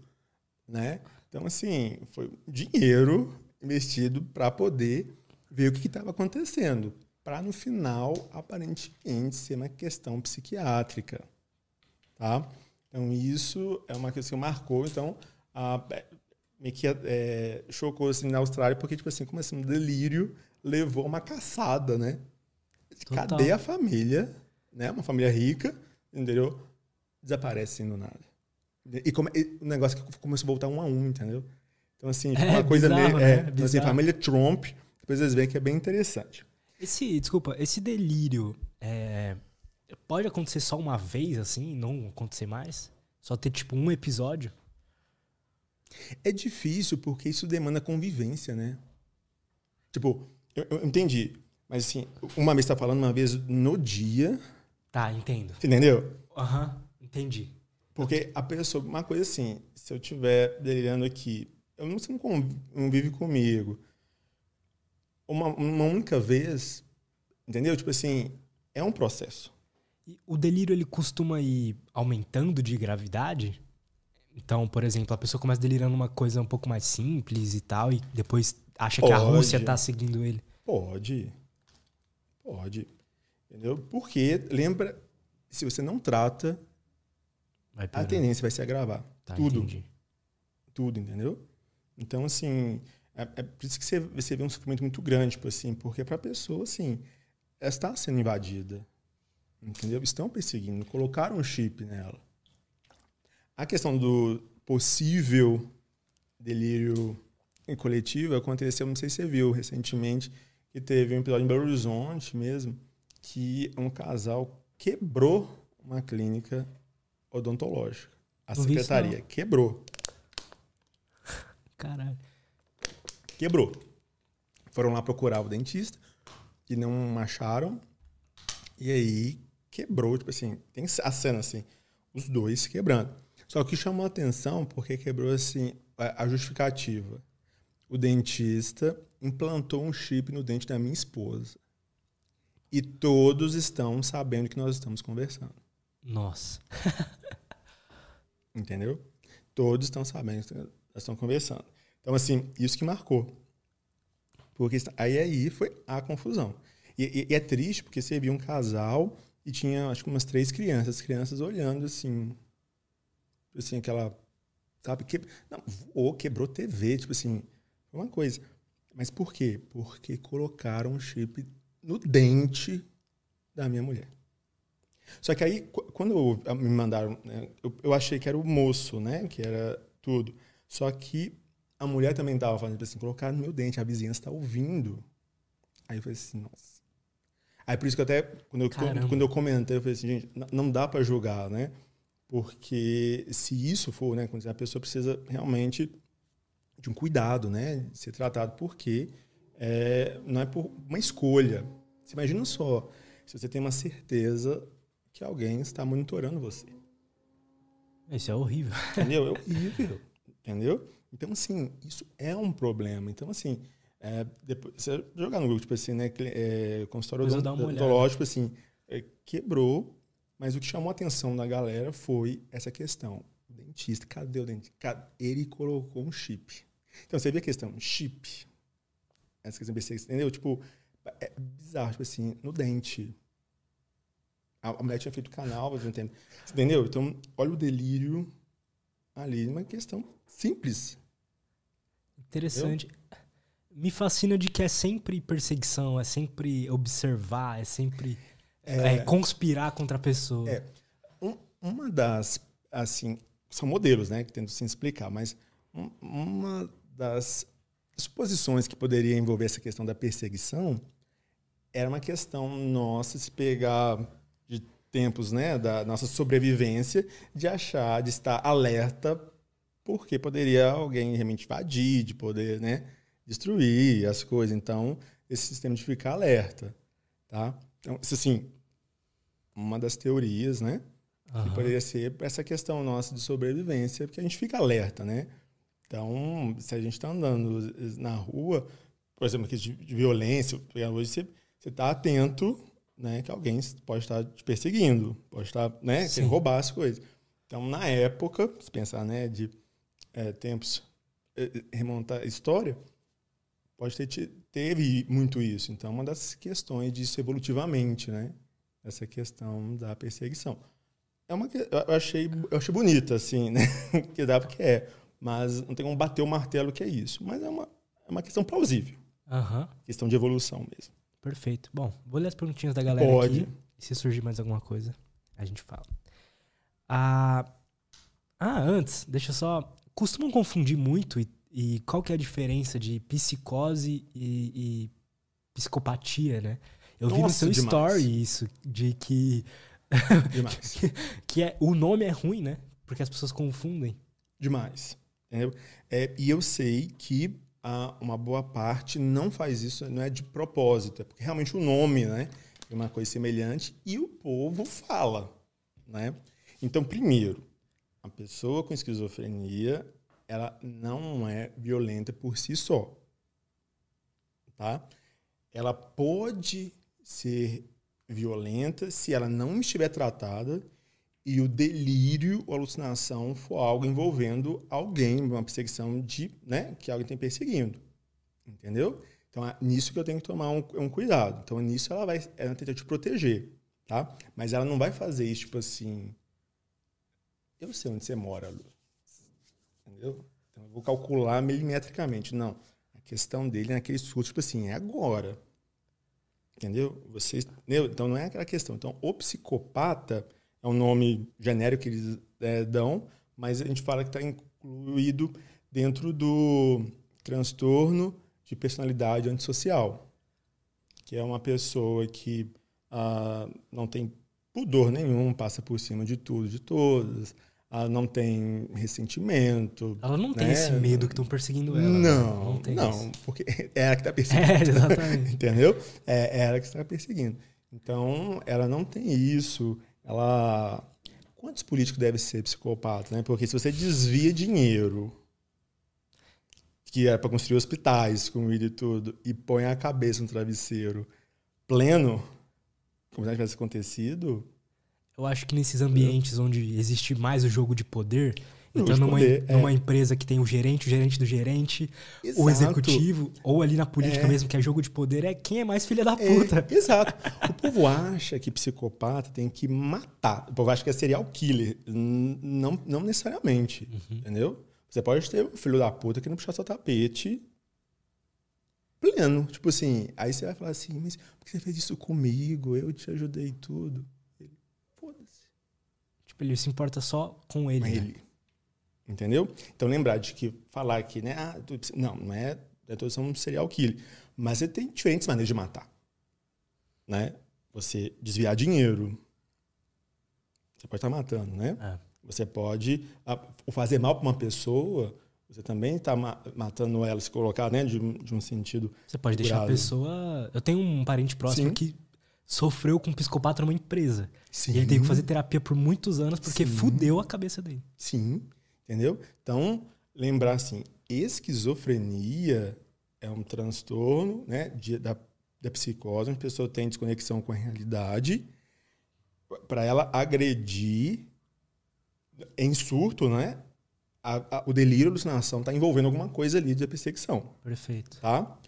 né? Então, assim, foi dinheiro investido para poder ver o que estava acontecendo, para no final, aparentemente, ser uma questão psiquiátrica, tá? Então, isso é uma questão que marcou, então, a, me que é, chocou assim na Austrália, porque, tipo assim, como assim, um delírio levou uma caçada, né? Total. Cadê a família? Né? Uma família rica, entendeu? Desaparece do nada. E, como, e o negócio que começou a voltar um a um, entendeu? Então, assim, [LAUGHS] é, uma coisa bizarro, meio. Né? É, então, assim, família Trump, depois eles veem que é bem interessante. Esse, desculpa, esse delírio é, pode acontecer só uma vez, assim, não acontecer mais? Só ter, tipo, um episódio? É difícil porque isso demanda convivência, né? Tipo, eu, eu entendi. Mas assim, uma vez está falando, uma vez no dia. Tá, entendo. Entendeu? Aham, uhum, entendi. Porque a pessoa, uma coisa assim, se eu estiver delirando aqui, eu não, você não convive comigo. Uma, uma única vez, entendeu? Tipo assim, é um processo. O delírio ele costuma ir aumentando de gravidade? Então, por exemplo, a pessoa começa delirando uma coisa um pouco mais simples e tal, e depois acha Pode. que a Rússia está seguindo ele. Pode. Pode. Entendeu? Porque, lembra, se você não trata, a tendência vai se agravar. Tá, Tudo. Entendi. Tudo, entendeu? Então, assim, é, é por isso que você, você vê um sofrimento muito grande, tipo assim, porque para a pessoa, assim, ela está sendo invadida. Entendeu? Estão perseguindo, colocaram um chip nela. A questão do possível delírio coletivo aconteceu, não sei se você viu recentemente, que teve um episódio em Belo Horizonte mesmo, que um casal quebrou uma clínica odontológica. A não secretaria quebrou. Caralho. Quebrou. Foram lá procurar o dentista e não acharam. E aí quebrou, tipo assim, tem a cena assim, os dois quebrando. Só que chamou a atenção porque quebrou assim a justificativa. O dentista implantou um chip no dente da minha esposa. E todos estão sabendo que nós estamos conversando. Nossa. [LAUGHS] Entendeu? Todos estão sabendo que nós estamos conversando. Então, assim, isso que marcou. Porque aí, aí foi a confusão. E, e, e, é triste porque você viu um casal e tinha, acho que umas três crianças. As crianças olhando assim. Assim, aquela. Sabe? Que, não, voou, quebrou TV. Tipo assim, foi uma coisa. Mas por quê? Porque colocaram um chip no dente da minha mulher. Só que aí, quando me mandaram, né, eu, eu achei que era o moço, né? Que era tudo. Só que a mulher também estava fazendo assim, colocar no meu dente, a vizinhança está ouvindo. Aí eu falei assim, nossa. Aí por isso que até, quando eu, quando eu comentei, eu falei assim, gente, não dá para julgar, né? Porque se isso for, né, a pessoa precisa realmente de um cuidado, né? De ser tratado, porque é, não é por uma escolha. Você imagina só, se você tem uma certeza que alguém está monitorando você. Isso é horrível. Entendeu? É [LAUGHS] horrível. Entendeu? Então, assim, isso é um problema. Então, assim, é, depois, você jogar no Google, tipo assim, né? É, consultório odontológico, assim, é, quebrou, mas o que chamou a atenção da galera foi essa questão. Dentista, cadê o dentista? Ele colocou um chip. Então, você vê a questão, chip. Essa questão, entendeu? Tipo, é bizarro, tipo assim, no dente. A, mulher tinha feito canal, você entende? Entendeu? Então, olha o delírio ali, uma questão simples. Interessante. Me fascina de que é sempre perseguição, é sempre observar, é sempre é, é, conspirar contra a pessoa. É. Um, uma das, assim, são modelos, né, que tento se explicar, mas um, uma das suposições que poderia envolver essa questão da perseguição era uma questão nossa se pegar de tempos, né, da nossa sobrevivência, de achar, de estar alerta porque poderia alguém realmente invadir, de poder né, destruir as coisas. Então, esse sistema de ficar alerta. Tá? Então, assim, uma das teorias, né? Uhum. Que poderia ser essa questão nossa de sobrevivência, porque a gente fica alerta, né? Então, se a gente está andando na rua, por exemplo, aqui de, violência, hoje você está atento, né? Que alguém pode estar te perseguindo, pode estar, né? Querendo roubar as coisas. Então, na época, se pensar, né? De é, tempos, é, remontar a história, pode ter teve muito isso. Então, uma das questões disso evolutivamente, né? Essa questão da perseguição. É uma eu achei eu achei bonita assim, né? [LAUGHS] que dá porque é, mas não tem como bater o martelo que é isso. Mas é uma é uma questão plausível. Uhum. Questão de evolução mesmo. Perfeito. Bom, vou ler as perguntinhas da galera Pode. aqui. E se surgir mais alguma coisa, a gente fala. Ah, ah, antes, deixa eu só costumam confundir muito e, e, qual que é a diferença de psicose e, e psicopatia, né? Eu Nossa, vi no seu demais. story isso, de que, [LAUGHS] que, que é, o nome é ruim, né? Porque as pessoas confundem. Demais. É, e eu sei que a, uma boa parte não faz isso, não é de propósito, é porque realmente o nome, né? É uma coisa semelhante e o povo fala, né? Então, primeiro, a pessoa com esquizofrenia, ela não é violenta por si só. Tá? Ela pode ser violenta se ela não estiver tratada e o delírio ou alucinação for algo envolvendo alguém, uma perseguição de, né, que alguém tem perseguindo. Entendeu? Então, é nisso que eu tenho que tomar um, um cuidado. Então, nisso ela vai ela tenta te proteger, tá? Mas ela não vai fazer isso, tipo assim... Eu sei onde você mora, Lu. Entendeu? Então, eu vou calcular milimetricamente. Não. A questão dele é naquele susto, tipo assim, é agora. Entendeu? Vocês, entendeu? Então, não é aquela questão. Então, o psicopata é um nome genérico que eles é, dão, mas a gente fala que está incluído dentro do transtorno de personalidade antissocial, que é uma pessoa que ah, não tem pudor nenhum, passa por cima de tudo, de todas, ah, não tem ressentimento. Ela não tem né? esse medo que estão perseguindo ela. Não, né? não, tem não isso. porque [LAUGHS] é ela que está [LAUGHS] perseguindo. É, exatamente. [LAUGHS] Entendeu? É, é ela que está perseguindo. Então, ela não tem isso. Ela. Quantos políticos devem ser psicopatas, né? Porque se você desvia dinheiro que é para construir hospitais, comida e tudo, e põe a cabeça no travesseiro pleno, como se não tivesse acontecido, Eu acho que nesses ambientes onde existe mais o jogo de poder, então numa, poder, é. numa empresa que tem o gerente, o gerente do gerente, o Exato. executivo, ou ali na política É. mesmo, que é jogo de poder, é quem é mais filha da É, puta. [LAUGHS] exato. O povo acha que psicopata tem que matar. O povo acha que é serial killer. Não, não necessariamente. Entendeu? Você pode ter um filho da puta que não puxar seu tapete pleno. Tipo assim, aí você vai falar assim, mas por que você fez isso comigo? Eu te ajudei tudo. Tipo, ele se importa só com ele. Né? ele. Entendeu? Então lembrar de que falar que, né? Ah, tu- não, não é todos são um serial killer. Mas você tem diferentes maneiras de matar. Né? Você desviar dinheiro. Você pode estar matando, né? É. Você pode fazer mal para uma pessoa. Você também está matando ela, se colocar né, de, um- de um sentido. Você pode deixar a Curado. pessoa. Eu tenho um parente próximo Sim. que sofreu com um psicopata numa empresa. Sim. E ele teve que fazer terapia por muitos anos porque Sim. fudeu a cabeça dele. Sim, entendeu? Então, lembrar assim, esquizofrenia é um transtorno né, de- da, da psicose, onde a pessoa tem desconexão com a realidade, para ela agredir em surto, né? a- a- o delírio, a alucinação está envolvendo alguma coisa ali de perseguição Perfeito. tá?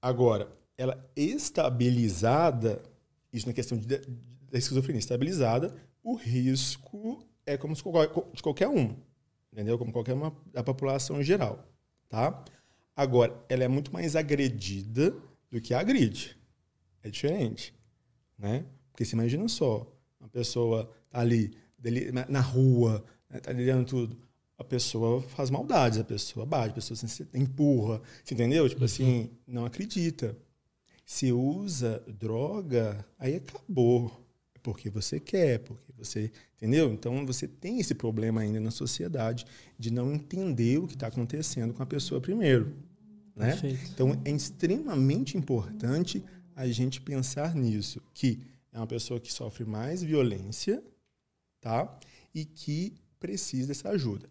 Agora, ela estabilizada, isso na questão de, da esquizofrenia estabilizada, o risco é como se de qualquer um, entendeu? Como qualquer uma da população em geral, tá? Agora, ela é muito mais agredida do que agride. É diferente, né? Porque você imagina só, uma pessoa tá ali deli- na- rua, né, tá delirando tudo, a pessoa faz maldades, a pessoa bate, a pessoa se empurra, entendeu? Tipo assim, não acredita. Se usa droga, aí acabou. É porque você quer, porque você. Entendeu? Então você tem esse problema ainda na sociedade de não entender o que está acontecendo com a pessoa primeiro. Né? Perfeito. Então é extremamente importante a gente pensar nisso, que é uma pessoa que sofre mais violência, tá? E que precisa dessa ajuda.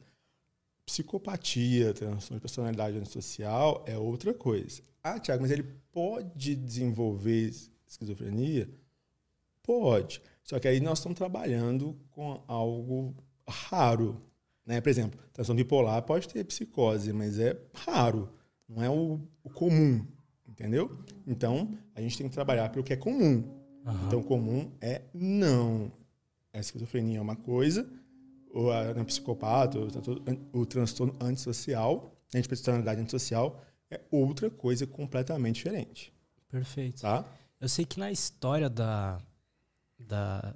Psicopatia, transtorno de personalidade antissocial é outra coisa. Ah, Tiago, mas ele pode desenvolver esquizofrenia? Pode. Só que aí nós estamos trabalhando com algo raro. Né? Por exemplo, transtorno bipolar pode ter psicose, mas é raro. Não é o, o comum. Entendeu? Então, a gente tem que trabalhar pelo que é comum. Aham. Então, comum é não. A esquizofrenia é uma coisa, ou a, a psicopata, o, transtorno- o transtorno antissocial, a gente personalidade antissocial, é outra coisa completamente diferente. Perfeito. Tá? Eu sei que na história da, da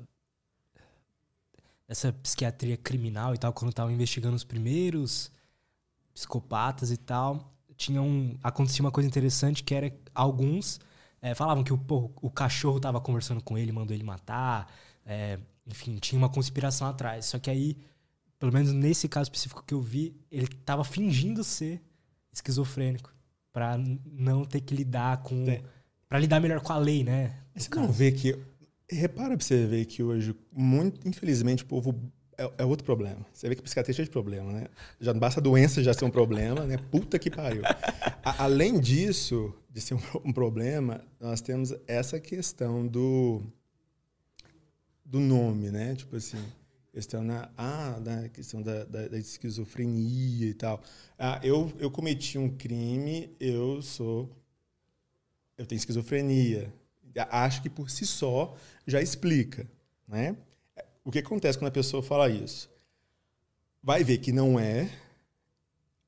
dessa psiquiatria criminal e tal, quando estavam investigando os primeiros psicopatas e tal, tinha um, acontecia uma coisa interessante que era alguns eh, falavam que o, pô, o cachorro tava conversando com ele, mandou ele matar, eh, enfim, tinha uma conspiração atrás. Só que aí, pelo menos nesse caso específico que eu vi, ele tava fingindo ser esquizofrênico pra n- não ter que lidar com Tem. Pra lidar melhor com a lei, né? Você não caso. vê que. Repara pra você ver que hoje, muito, infelizmente, o povo. É, é outro problema. Você vê que a psiquiatria é cheia de problema, né? Já não basta a doença já ser um problema, né? Puta que pariu. A- além disso, de ser um, [LAUGHS] um problema, nós temos essa questão do. do nome, né? Tipo assim. Questão na, ah, da questão da, da, da esquizofrenia e tal. Ah, eu, eu cometi um crime, eu sou eu tenho esquizofrenia. Acho que por si só já explica, né? O que acontece quando a pessoa fala isso? Vai ver que não é.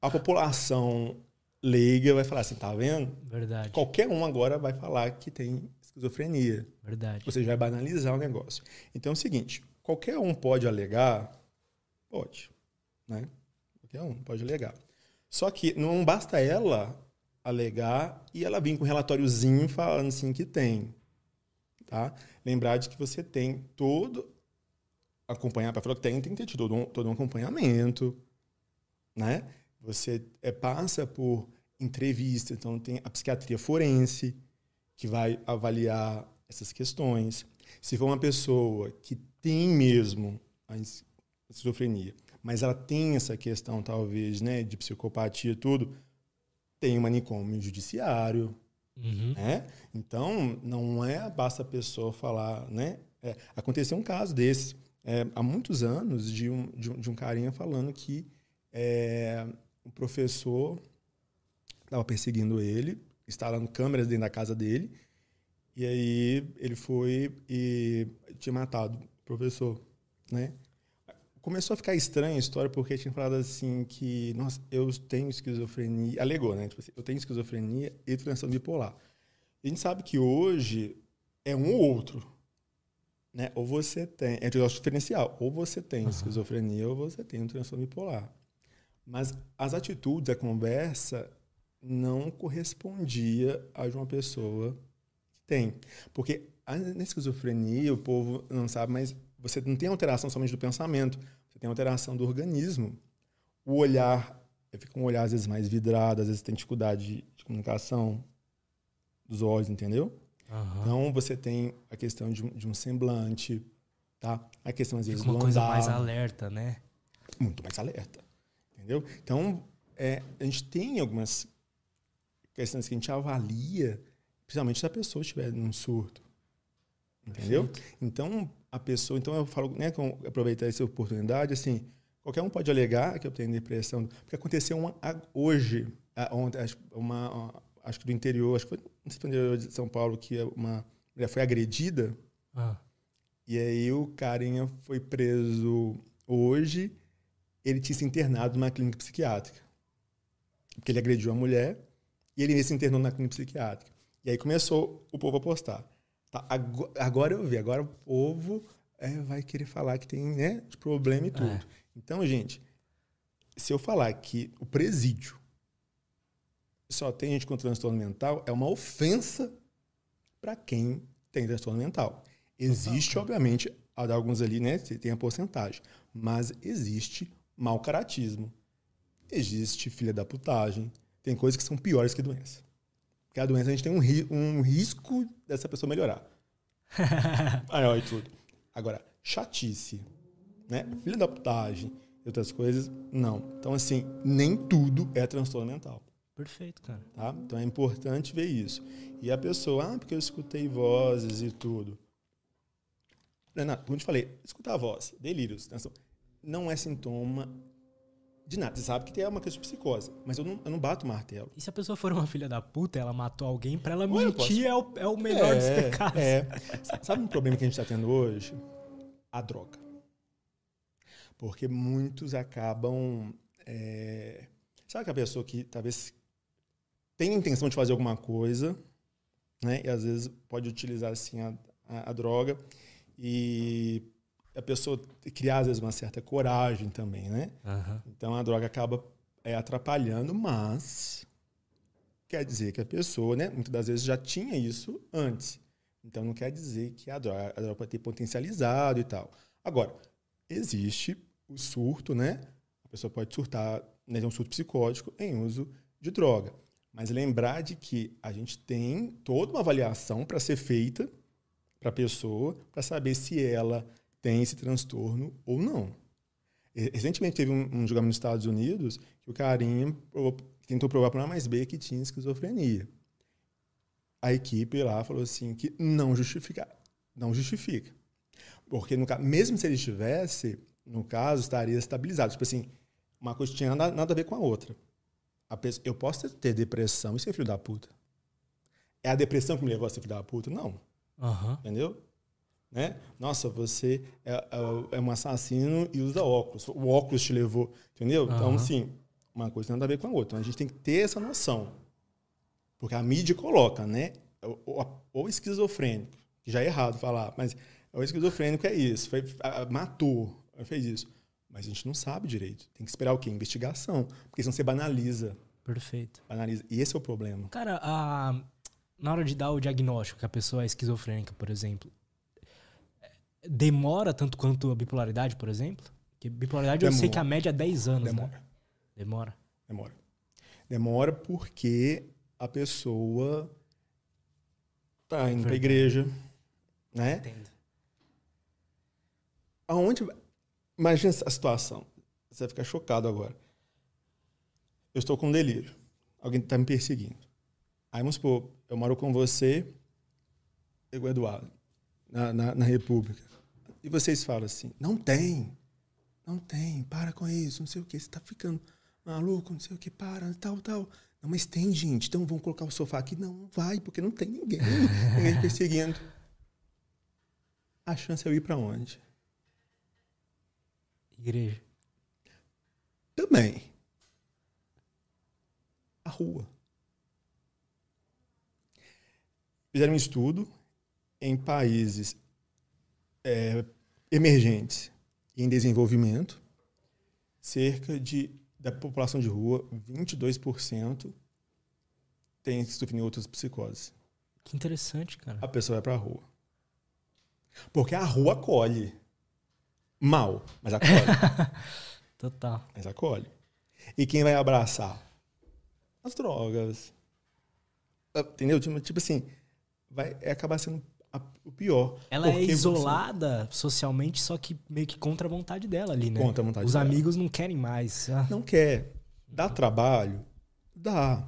A população leiga vai falar assim, tá vendo? Verdade. Qualquer um agora vai falar que tem esquizofrenia. Verdade. Você vai banalizar o negócio. Então é o seguinte, qualquer um pode alegar? Pode, né? Qualquer um pode alegar. Só que não basta ela alegar e ela vir com um relatóriozinho falando assim que tem. Tá? Lembrar de que você tem todo acompanhar para falar que tem, tem que ter todo um, todo um acompanhamento, né? Você é, passa por entrevista, então tem a psiquiatria forense que vai avaliar essas questões. Se for uma pessoa que tem mesmo a esquizofrenia, mas ela tem essa questão talvez, né, de psicopatia e tudo, tem um manicômio judiciário, uhum. né? Então, não é basta a pessoa falar, né? É, aconteceu um caso desse é, há muitos anos de um, de um, de um carinha falando que é, um professor estava perseguindo ele, instalando câmeras dentro da casa dele, e aí ele foi e tinha matado o professor, né? começou a ficar estranha a história porque tinha falado assim que, nossa, eu tenho esquizofrenia, alegou, né? Tipo assim, eu tenho esquizofrenia e transtorno bipolar. A gente sabe que hoje é um ou outro, né? Ou você tem, é um diferencial, ou você tem uhum. esquizofrenia ou você tem um transtorno bipolar. Mas as atitudes, a conversa não correspondia a de uma pessoa que tem. Porque na esquizofrenia, o povo não sabe, mas você não tem alteração somente do pensamento, você tem alteração do organismo. O olhar, fica um olhar às vezes mais vidrado, às vezes tem dificuldade de, de comunicação dos olhos, entendeu? Uhum. Então você tem a questão de, de, um semblante, tá? A questão às vezes fica uma do coisa mais alerta, né? Muito mais alerta, entendeu? Então é, a gente tem algumas questões que a gente avalia, principalmente se a pessoa estiver num surto. Entendeu? Perfeito. Então, a pessoa. Então, eu falo, né, com, aproveitar essa oportunidade, assim, qualquer um pode alegar que eu tenho depressão. Porque aconteceu uma, hoje, ontem, uma, acho que do interior, acho que foi, não sei se foi do interior de São Paulo, que uma mulher foi agredida. Ah. E aí o carinha foi preso hoje. Ele tinha se internado numa clínica psiquiátrica. Porque ele agrediu a mulher e ele se internou na clínica psiquiátrica. E aí começou o povo a postar. Tá, agora eu vi, agora o povo é, vai querer falar que tem né, problema e tudo. É. Então, gente, se eu falar que o presídio só tem gente com transtorno mental, é uma ofensa para quem tem transtorno mental. Existe, obviamente, alguns ali, né? Tem a porcentagem. Mas existe mau caratismo. Existe filha da putagem. Tem coisas que são piores que doença. Porque a doença a gente tem um, ri um risco dessa pessoa melhorar. [LAUGHS] Aí, e tudo. Agora, chatice, né? Filha da putagem e outras coisas, não. Então, assim, nem tudo é transtorno mental. Perfeito, cara. Tá? Então é importante ver isso. E a pessoa, ah, porque eu escutei vozes e tudo. Não, como eu te falei, escutar a voz, delírios, não é sintoma de nada. Você sabe que tem uma questão de psicose, mas eu não, eu não bato martelo. E se a pessoa for uma filha da puta, ela matou alguém, pra ela mentir é o, é o melhor é, dos pecados. É. Sabe um problema que a gente está tendo hoje? A droga. Porque muitos acabam. É... Sabe que a pessoa que talvez tem a intenção de fazer alguma coisa, né? E às vezes pode utilizar assim a, a, a droga e a pessoa criar, às vezes, uma certa coragem também, né? Uhum. Então, a droga acaba é, atrapalhando, mas quer dizer que a pessoa, né, muitas das vezes já tinha isso antes. Então, não quer dizer que a droga, a droga pode ter potencializado e tal. Agora, existe o surto, né? A pessoa pode surtar, né, um surto psicótico em uso de droga. Mas lembrar de que a gente tem toda uma avaliação para ser feita para a pessoa, para saber se ela tem esse transtorno ou não. Recentemente teve um, um julgamento nos Estados Unidos que o carinha tentou provar para A mais B que tinha esquizofrenia. A equipe lá falou assim que não justifica, não justifica. Porque no, mesmo se ele estivesse, no caso, estaria estabilizado. Tipo assim, uma coisa tinha nada, nada a ver com a outra. A pessoa, eu posso ter depressão e ser filho da puta. é a depressão que me levou a ser filho da puta. Não. Aham. Entendeu? Né? Nossa, você é, é- é um assassino e usa óculos. O óculos te levou. Entendeu? Então, Aham. assim, uma coisa tem nada a ver com a outra. Então, a gente tem que ter essa noção. Porque a mídia coloca, né? O, esquizofrênico, que já é errado falar, mas o esquizofrênico é isso. Foi, matou, fez isso. Mas a gente não sabe direito. Tem que esperar o quê? Investigação. Porque senão você banaliza. Perfeito. banaliza. E esse é o problema. Cara, a- na hora de dar o diagnóstico que a pessoa é esquizofrênica, por exemplo, demora tanto quanto a bipolaridade, por exemplo? Porque bipolaridade eu sei Demora. que a média é 10 anos, Demora. né? Demora. Demora. Demora porque a pessoa tá indo pra Verdade. igreja, né? Entendo. Aonde. Imagina a situação. Você vai ficar chocado agora. Eu estou com um delírio. Alguém está me perseguindo. Aí vamos supor, eu moro com você e o Eduardo, na, na, na República. E vocês falam assim: não tem, não tem, para com isso, não sei o que, você está ficando maluco, não sei o que, para, tal, tal. Não, mas tem, gente, então vamos colocar o sofá aqui. Não, não vai, porque não tem ninguém, ninguém [LAUGHS] perseguindo. A chance é eu ir para onde? Igreja. Também. A rua. Fizeram um estudo em países é, emergentes e em desenvolvimento. Cerca de, da população de rua, 22% tem esquizofrenia e outras psicoses. Que interessante, cara. A pessoa vai pra rua. Porque a rua acolhe. Mal, mas acolhe. [LAUGHS] Total. mas acolhe. E quem vai abraçar? As drogas. Ah, Entendeu? Tipo, tipo assim, vai é acabar sendo a- o pior. Ela é Porque você- isolada socialmente, só que meio que contra a vontade dela ali, né? Contra a vontade Os dela. amigos não querem mais. Ah, Não quer. Dá trabalho? Dá.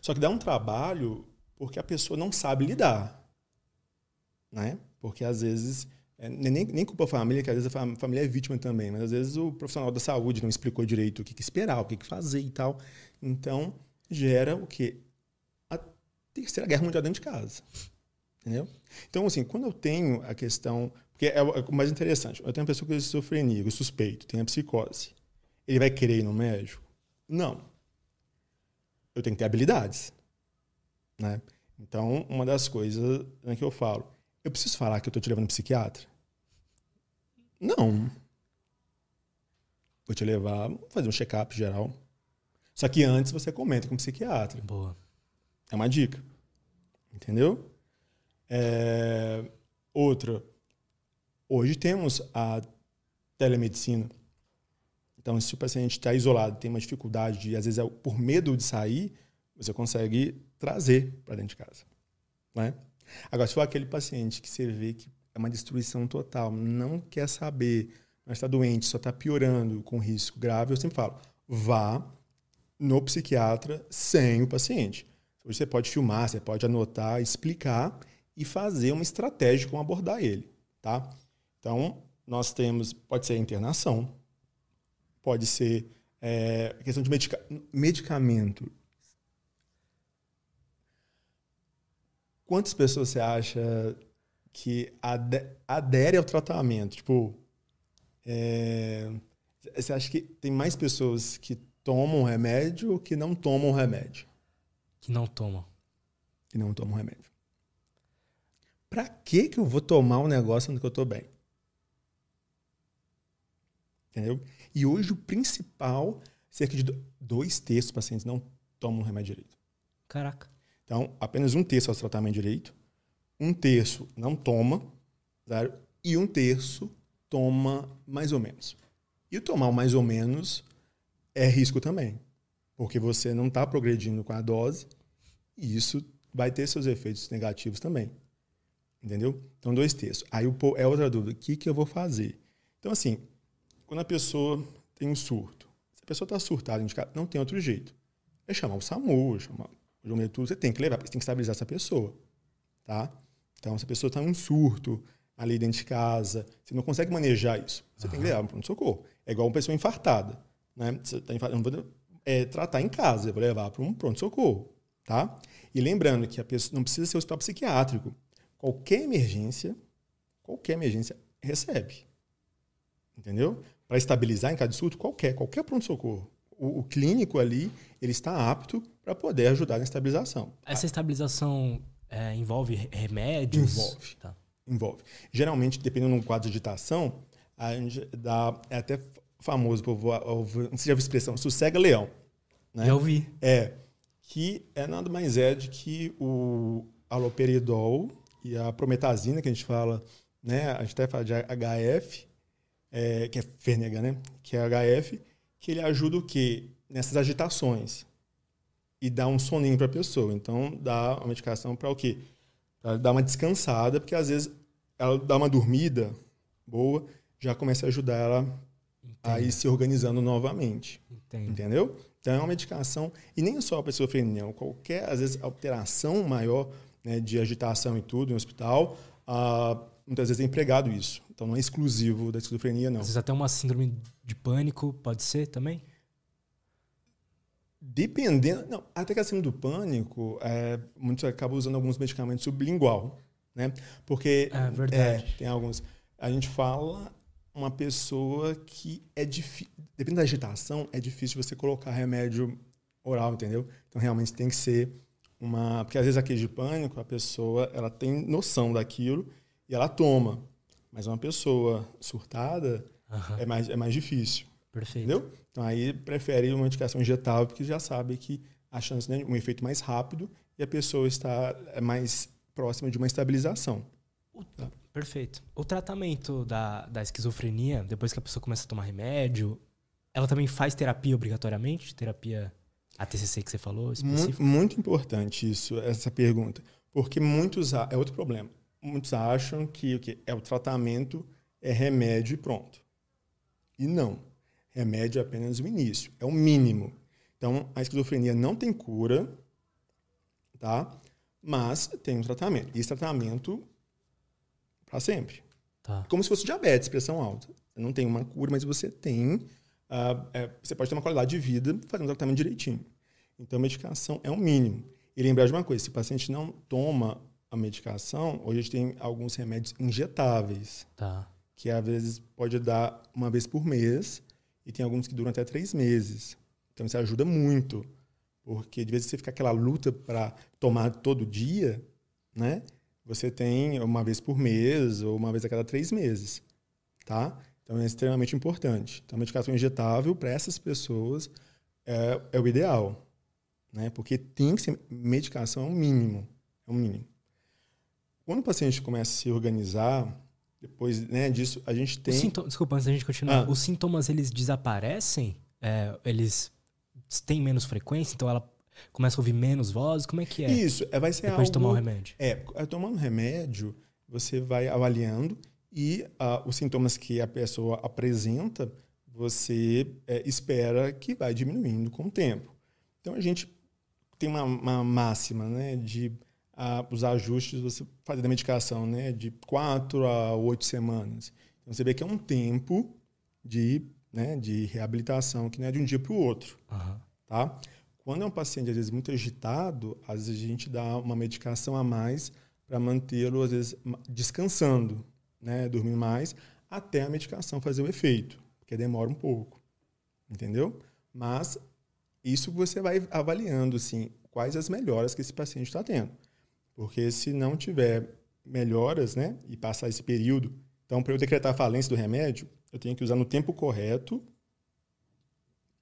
Só que dá um trabalho porque a pessoa não sabe lidar. Né? Porque às vezes. é, nem, nem culpa a família, que às vezes a fam- família é vítima também, mas às vezes o profissional da saúde não explicou direito o que, que esperar, o que, que fazer e tal. Então, gera o quê? A terceira guerra mundial dentro de casa. Entendeu? Então, assim, quando eu tenho a questão. Porque é o é mais interessante. Eu tenho uma pessoa com esquizofrenia, eu suspeito, tem a psicose. Ele vai querer ir no médico? Não. Eu tenho que ter habilidades. Né? Então, uma das coisas né, que eu falo, eu preciso falar que eu estou te levando no psiquiatra? Não. Vou te levar, vou fazer um check-up geral. Só que antes você comenta com o psiquiatra. boa. É uma dica. Entendeu? É, Outra. Hoje temos a telemedicina. Então, se o paciente está isolado, tem uma dificuldade, de, às vezes, é por medo de sair, você consegue trazer para dentro de casa. Né? Agora, se for aquele paciente que você vê que é uma destruição total, não quer saber, mas está doente, só está piorando com risco grave, eu sempre falo, vá no psiquiatra sem o paciente. Hoje você pode filmar, você pode anotar, explicar e fazer uma estratégia como abordar ele, tá? Então, nós temos, pode ser internação, pode ser é, questão de medica medicamento. Quantas pessoas você acha que ade aderem ao tratamento? Tipo, é, você acha que tem mais pessoas que tomam remédio ou que não tomam remédio? Que não toma. Que não tomam remédio. Pra que que eu vou tomar um negócio onde eu tô bem? Entendeu? E hoje o principal, cerca de do- dois terços dos pacientes não tomam remédio direito. Caraca. Então, apenas um terço faz o tratamento direito, um terço não toma, zero, e um terço toma mais ou menos. E o tomar o mais ou menos é risco também, porque você não está progredindo com a dose e isso vai ter seus efeitos negativos também. Entendeu? Então, dois terços. Aí o é outra dúvida: o que, que eu vou fazer? Então, assim, quando a pessoa tem um surto, se a pessoa está surtada, indicada, não tem outro jeito. É chamar o SAMU, chamar o João Netuno, você tem que levar, porque você tem que estabilizar essa pessoa. Tá? Então, se a pessoa está em um surto ali dentro de casa, você não consegue manejar isso. Você tem que levar para um pronto-socorro. É igual uma pessoa infartada. Né? Você tá infartada, eu não vou é, tratar em casa, eu vou levar para um pronto-socorro. tá? E lembrando que a pessoa não precisa ser hospital psiquiátrico. Qualquer emergência, qualquer emergência recebe. Entendeu? Para estabilizar em cada surto, qualquer, qualquer pronto-socorro. O, o, clínico ali, ele está apto para poder ajudar na estabilização. Essa estabilização é, envolve remédios? Envolve. Tá. Envolve. Geralmente, dependendo do quadro de agitação, a gente dá, é até famoso, povo, não sei se já viu a expressão, sossega leão. Né? Já ouvi. É, que é nada mais é de que o aloperidol e a prometazina, que a gente fala, né? A gente até fala de HF, é, que é Fernega, né? Que é HF, que ele ajuda o quê? Nessas agitações. E dá um soninho para a pessoa. Então, dá uma medicação para o quê? Para dar uma descansada, porque às vezes ela dá uma dormida boa, já começa a ajudar ela a ir se organizando novamente. Entendo. Entendeu? Então é uma medicação, e nem só para esquizofrenia, qualquer, às vezes, alteração maior né, de agitação e tudo no hospital, ah, muitas vezes é empregado isso. Então não é exclusivo da esquizofrenia, não. Às vezes até uma síndrome de pânico pode ser também? Dependendo. Não, até que a síndrome do pânico, é, muitos acabam usando alguns medicamentos sublingual. Né? Porque é, verdade. É, tem alguns. A gente fala uma pessoa que é difícil. Depende da agitação, é difícil você colocar remédio oral, entendeu? Então realmente tem que ser uma. Porque às vezes a crise de pânico, a pessoa ela tem noção daquilo e ela toma. Mas uma pessoa surtada uhum. é, mais, é mais difícil. Perfeito. Entendeu? Então aí prefere uma medicação injetável, porque já sabe que a chance de né, um efeito mais rápido e a pessoa está é mais próxima de uma estabilização. Tá? Perfeito. O tratamento da, da esquizofrenia, depois que a pessoa começa a tomar remédio, ela também faz terapia obrigatoriamente? Terapia ATCC que você falou? Muito, muito importante isso, essa pergunta. Porque muitos. É outro problema. Muitos acham que o que é o tratamento é remédio e pronto. E não. Remédio é apenas o início, é o mínimo. Então, a esquizofrenia não tem cura, tá? Mas tem um tratamento. E esse tratamento para sempre. Tá. Como se fosse diabetes, pressão alta. Não tem uma cura, mas você tem. Uh, é, você pode ter uma qualidade de vida fazendo o tratamento direitinho. Então, a medicação é o um mínimo. E lembrar de uma coisa: se o paciente não toma a medicação, hoje a gente tem alguns remédios injetáveis. Tá. Que às vezes pode dar uma vez por mês, e tem alguns que duram até três meses. Então, isso ajuda muito. Porque de vez em você fica aquela luta para tomar todo dia, né? você tem uma vez por mês ou uma vez a cada três meses, tá? Então é extremamente importante. Então, a medicação injetável para essas pessoas é, é, o ideal, né? Porque tem que ser medicação é um mínimo, é um mínimo. Quando o paciente começa a se organizar, depois né, disso a gente tem. Sintoma, desculpa, antes da gente continuar. Ah. Os sintomas eles desaparecem? É, eles têm menos frequência, então ela começa a ouvir menos vozes? Como é que é? Isso, é, vai ser Depois algo, de tomar o remédio. É, é, tomando remédio, você vai avaliando e uh, os sintomas que a pessoa apresenta, você é, espera que vai diminuindo com o tempo. Então, a gente tem uma, uma máxima né, de uh, os ajustes, você fazer da medicação né, de quatro a oito semanas. Então, você vê que é um tempo de, né, de reabilitação que não é de um dia para o outro. Uhum. Tá? Quando é um paciente, às vezes, muito agitado, às vezes a gente dá uma medicação a mais para mantê-lo, às vezes, descansando, né? dormindo mais, até a medicação fazer o efeito, porque demora um pouco. Entendeu? Mas isso você vai avaliando, assim, quais as melhoras que esse paciente está tendo. Porque se não tiver melhoras, né, e passar esse período, então, para eu decretar a falência do remédio, eu tenho que usar no tempo correto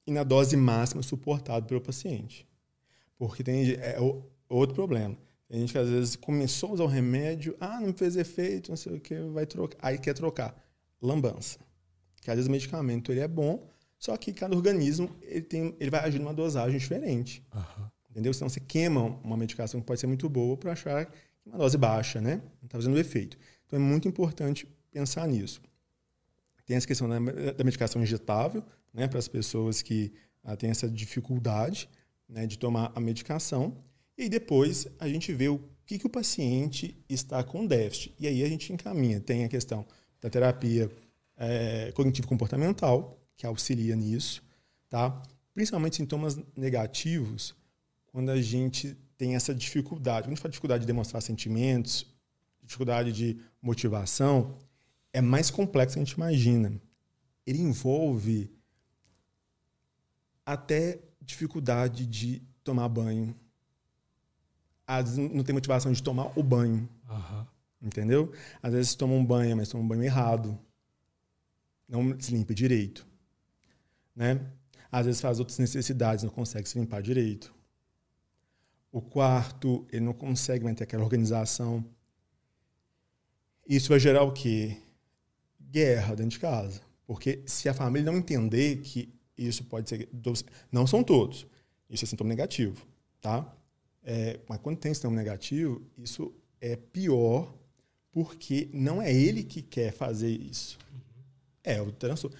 e na dose máxima suportada pelo paciente. Porque tem é, outro problema. Tem gente que às vezes começou a usar o remédio, ah, não fez efeito, não sei o que, vai trocar. Aí quer trocar. Lambança. Que às vezes o medicamento ele é bom, só que cada organismo ele, tem, ele vai agir numa dosagem diferente. Uhum. Entendeu? Senão você queima uma medicação que pode ser muito boa para achar que uma dose baixa, né? Não está fazendo efeito. Então é muito importante pensar nisso. Tem essa questão da, da medicação injetável, né, para as pessoas que ah, têm essa dificuldade né, de tomar a medicação. E depois a gente vê o que, que o paciente está com déficit. E aí a gente encaminha. Tem a questão da terapia é, cognitivo-comportamental, que auxilia nisso, tá? principalmente sintomas negativos, quando a gente tem essa dificuldade. Quando a gente fala dificuldade de demonstrar sentimentos, dificuldade de motivação, é mais complexo que a gente imagina. Ele envolve até dificuldade de tomar banho. Às vezes não tem motivação de tomar o banho. Aham. Entendeu? Às vezes toma um banho, mas toma um banho errado. Não se limpa direito. Né? Às vezes faz outras necessidades, não consegue se limpar direito. O quarto, ele não consegue manter aquela organização. Isso vai gerar o quê? Guerra dentro de casa. Porque se a família não entender que isso pode ser. Não são todos. Isso é sintoma negativo. Tá? É, mas quando tem sintoma negativo, isso é pior porque não é ele que quer fazer isso. É o transtorno.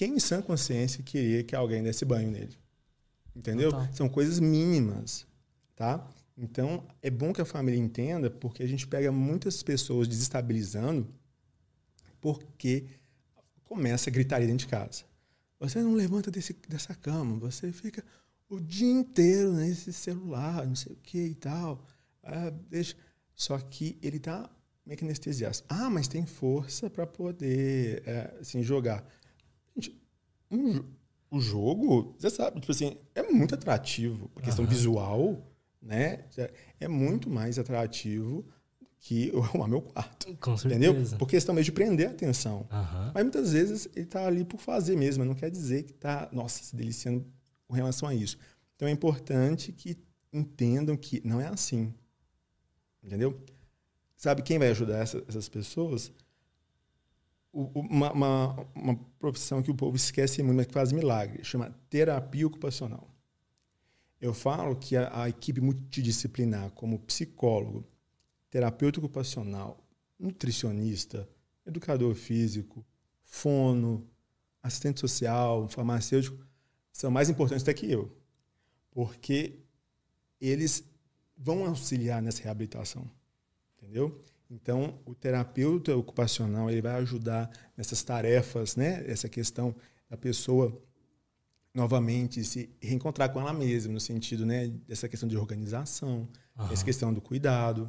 Quem em sã consciência queria que alguém desse banho nele? Entendeu? Total. São coisas mínimas, tá? Então, é bom que a família entenda, porque a gente pega muitas pessoas desestabilizando porque começa a gritaria dentro de casa. Você não levanta desse, dessa cama, você fica o dia inteiro nesse celular, não sei o que e tal. Ah, deixa. Só que ele tá meio que anestesiado. Ah, mas tem força para poder é, assim, jogar. Um o jogo, você sabe, tipo assim, é muito atrativo. A questão Aham. visual, né? É muito mais atrativo que [LAUGHS] eu arrumar meu quarto. Com Entendeu? certeza. Por questão mesmo de prender a atenção. Aham. Mas muitas vezes ele está ali por fazer mesmo, não quer dizer que está, nossa, se deliciando com relação a isso. Então é importante que entendam que não é assim. Entendeu? Sabe quem vai ajudar essa- essas pessoas? Uma, uma, uma profissão que o povo esquece muito, mas que faz milagre, chama terapia ocupacional. Eu falo que a, a equipe multidisciplinar, como psicólogo, terapeuta ocupacional, nutricionista, educador físico, fono, assistente social, farmacêutico, são mais importantes até que eu. Porque eles vão auxiliar nessa reabilitação. Entendeu? Então, o terapeuta ocupacional ele vai ajudar nessas tarefas, né? Essa questão da pessoa novamente se reencontrar com ela mesma, no sentido, né, dessa questão de organização, Aham. essa questão do cuidado.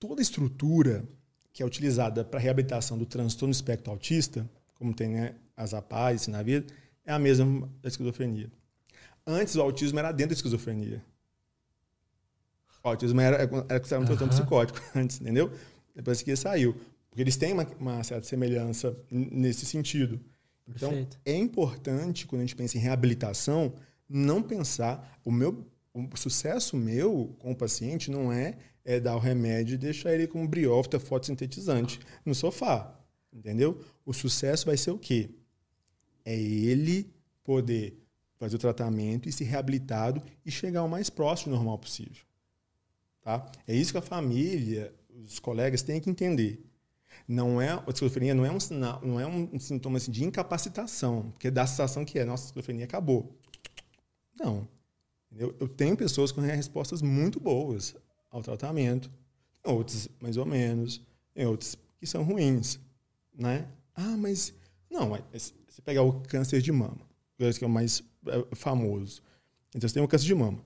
Toda a estrutura que é utilizada para a reabilitação do transtorno espectro autista, como tem né, as APAES na vida, é a mesma da esquizofrenia. Antes, o autismo era dentro da esquizofrenia. Autismo era, era considerado um transtorno Aham. psicótico [LAUGHS] antes, entendeu? Depois que saiu. Porque eles têm uma, uma certa semelhança nesse sentido. Então, Perfeito. é importante, quando a gente pensa em reabilitação, não pensar. O meu o sucesso meu com o paciente não é, é dar o remédio e deixar ele com briófita fotossintetizante no sofá. Entendeu? O sucesso vai ser o quê? É ele poder fazer o tratamento e se reabilitado e chegar o mais próximo do normal possível. Tá? É isso que a família, os colegas têm que entender. Não é, a esquizofrenia não é um, sinal, não é um sintoma assim, de incapacitação, porque dá a sensação que é, nossa, a esquizofrenia acabou. Não. Entendeu? Eu tenho pessoas com respostas muito boas ao tratamento, tem outras mais ou menos, tem outras que são ruins. Né? Ah, mas. Não, mas você pegar o câncer de mama, que é o mais é, famoso. Então você tem o câncer de mama.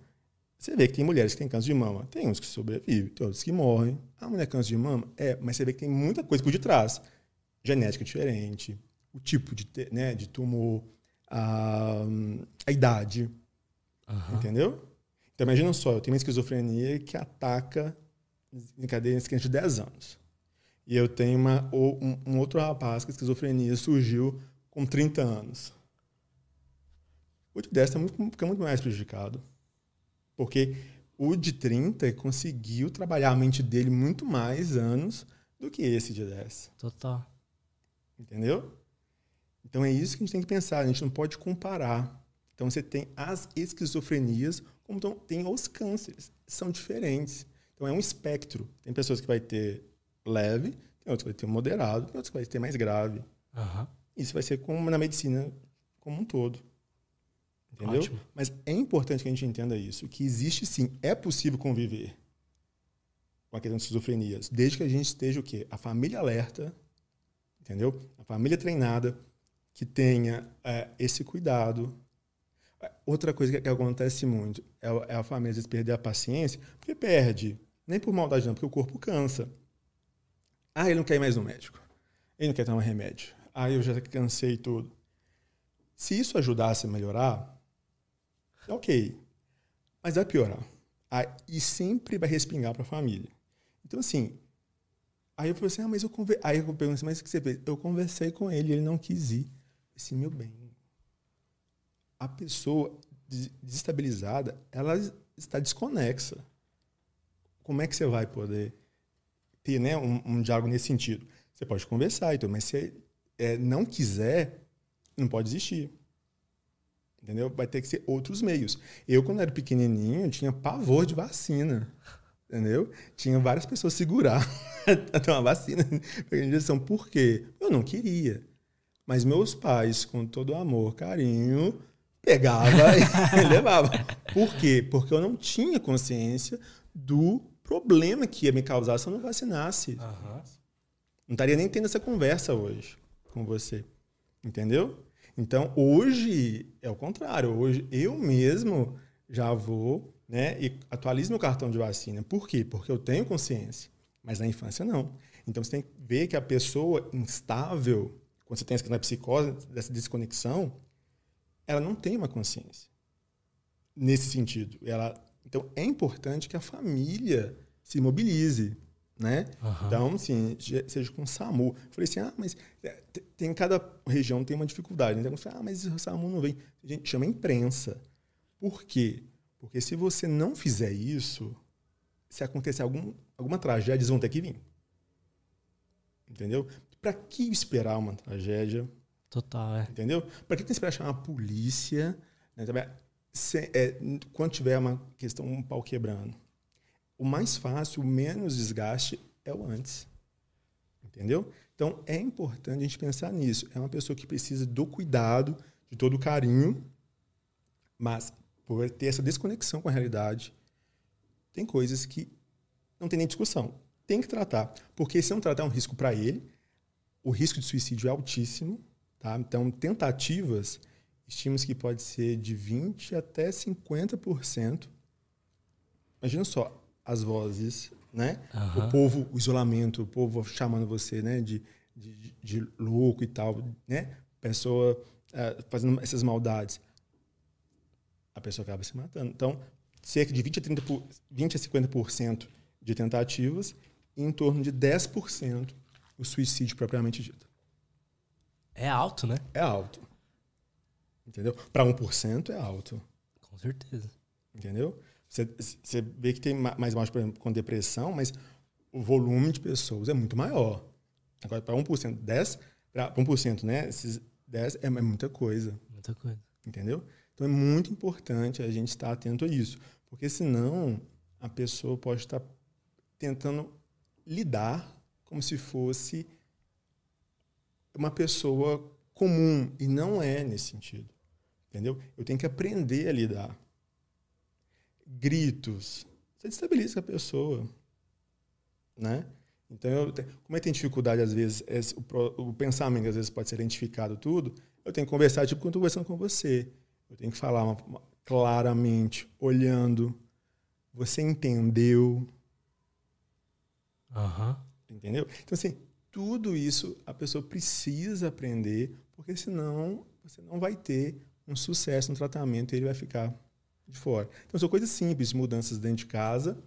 Você vê que tem mulheres que têm câncer de mama. Tem uns que sobrevivem, tem outros que morrem. A mulher câncer de mama? É, mas você vê que tem muita coisa por detrás. Genética diferente, o tipo de, né, de tumor, a, a idade, Aham. entendeu? Então imagina só, eu tenho uma esquizofrenia que ataca em cadeia de 10 anos. E eu tenho uma, ou um, um outro rapaz que a esquizofrenia surgiu com 30 anos. O de 10 tá muito, fica muito mais prejudicado. Porque o de 30 conseguiu trabalhar a mente dele muito mais anos do que esse de 10. Total. Entendeu? Então é isso que a gente tem que pensar. A gente não pode comparar. Então você tem as esquizofrenias, como tem os cânceres. São diferentes. Então é um espectro. Tem pessoas que vai ter leve, tem outras que vai ter moderado, tem outras que vai ter mais grave. Aham. Isso vai ser como na medicina como um todo. Entendeu? Ótimo. Mas é importante que a gente entenda isso, que existe sim, é possível conviver com a questão de esquizofrenias, desde que a gente esteja o quê? A família alerta, entendeu? A família treinada, que tenha é, esse cuidado. Outra coisa que, que acontece muito é, é, a família às vezes perder a paciência, porque perde. Nem por maldade, não, porque o corpo cansa. Ah, ele não quer ir mais no médico. Ele não quer tomar remédio. Ah, eu já cansei tudo. Se isso ajudasse a melhorar, ok. Mas vai piorar. Ah, e sempre vai respingar para a família. Então, assim, aí eu falei assim, ah, mas eu conversei. Aí eu perguntei, assim, mas o que você fez? Eu conversei com ele, ele não quis ir. Assim, meu bem, a pessoa desestabilizada, ela está desconexa. Como é que você vai poder ter né, um, um diálogo nesse sentido? Você pode conversar, então, mas se é, não quiser, não pode existir. Entendeu? Vai ter que ser outros meios. Eu, quando era pequenininho, tinha pavor de vacina. Entendeu? Tinha várias pessoas segurar [LAUGHS] a tomar vacina injeção. Por quê? Eu não queria. Mas meus pais, com todo amor, carinho, pegava [LAUGHS] e levava. Por quê? Porque eu não tinha consciência do problema que ia me causar se eu não vacinasse. Uhum. Não estaria nem tendo essa conversa hoje com você. Entendeu? Então, hoje é o contrário. Hoje eu mesmo já vou né, e atualizo meu cartão de vacina. Por quê? Porque eu tenho consciência. Mas na infância, não. Então, você tem que ver que a pessoa instável, quando você tem essa psicose, dessa desconexão, ela não tem uma consciência nesse sentido. Ela, então é importante que a família se mobilize, né? Uhum. Então, assim, seja com o SAMU. Eu falei assim, ah, mas é, tem cada região tem uma dificuldade. Então, ah, mas o SAMU não vem. A gente chama imprensa. Por quê? Porque se você não fizer isso, se acontecer algum, alguma tragédia, eles vão ter que vir. Entendeu? Para que esperar uma tragédia Total, é. Entendeu? Para que tem que esperar chamar a polícia? Né? Se, é, quando tiver uma questão, um pau quebrando. O mais fácil, o menos desgaste é o antes. Entendeu? Então, é importante a gente pensar nisso. É uma pessoa que precisa do cuidado, de todo o carinho, mas por ter essa desconexão com a realidade, tem coisas que não tem nem discussão. Tem que tratar. Porque se não tratar, é um risco para ele. O risco de suicídio é altíssimo. Tá? Então, tentativas, estimamos que pode ser de 20% até 50%. Imagina só, as vozes, né? Uhum. O povo, o isolamento, o povo chamando você né? de, de, de louco e tal, né? Pessoa uh, fazendo essas maldades. A pessoa acaba se matando. Então, cerca de 20 a, 30 por, 20 a 50% de tentativas e em torno de 10% o suicídio propriamente dito. É alto, né? É alto. Entendeu? Para 1% é alto. Com certeza. Entendeu? Você, você vê que tem mais morte, por exemplo, com depressão, mas o volume de pessoas é muito maior. Agora, para 1%, 10%, para 1%, né? Esses 10% é, é muita coisa. Muita coisa. Entendeu? Então é muito importante a gente estar atento a isso. Porque senão a pessoa pode estar tentando lidar como se fosse uma pessoa comum e não é nesse sentido. Entendeu? Eu tenho que aprender a lidar. Gritos. Você destabiliza a pessoa. Né? Então, eu, como eu tenho dificuldade, às vezes, o, o, pensamento às vezes pode ser identificado tudo, eu tenho que conversar, tipo, quando estou conversando com você. Eu tenho que falar uma, uma, claramente, olhando. Você entendeu? Uhum. Entendeu? Então, assim, tudo isso a pessoa precisa aprender, porque senão você não vai ter um sucesso no tratamento e ele vai ficar de fora. Então, são coisas simples, mudanças dentro de casa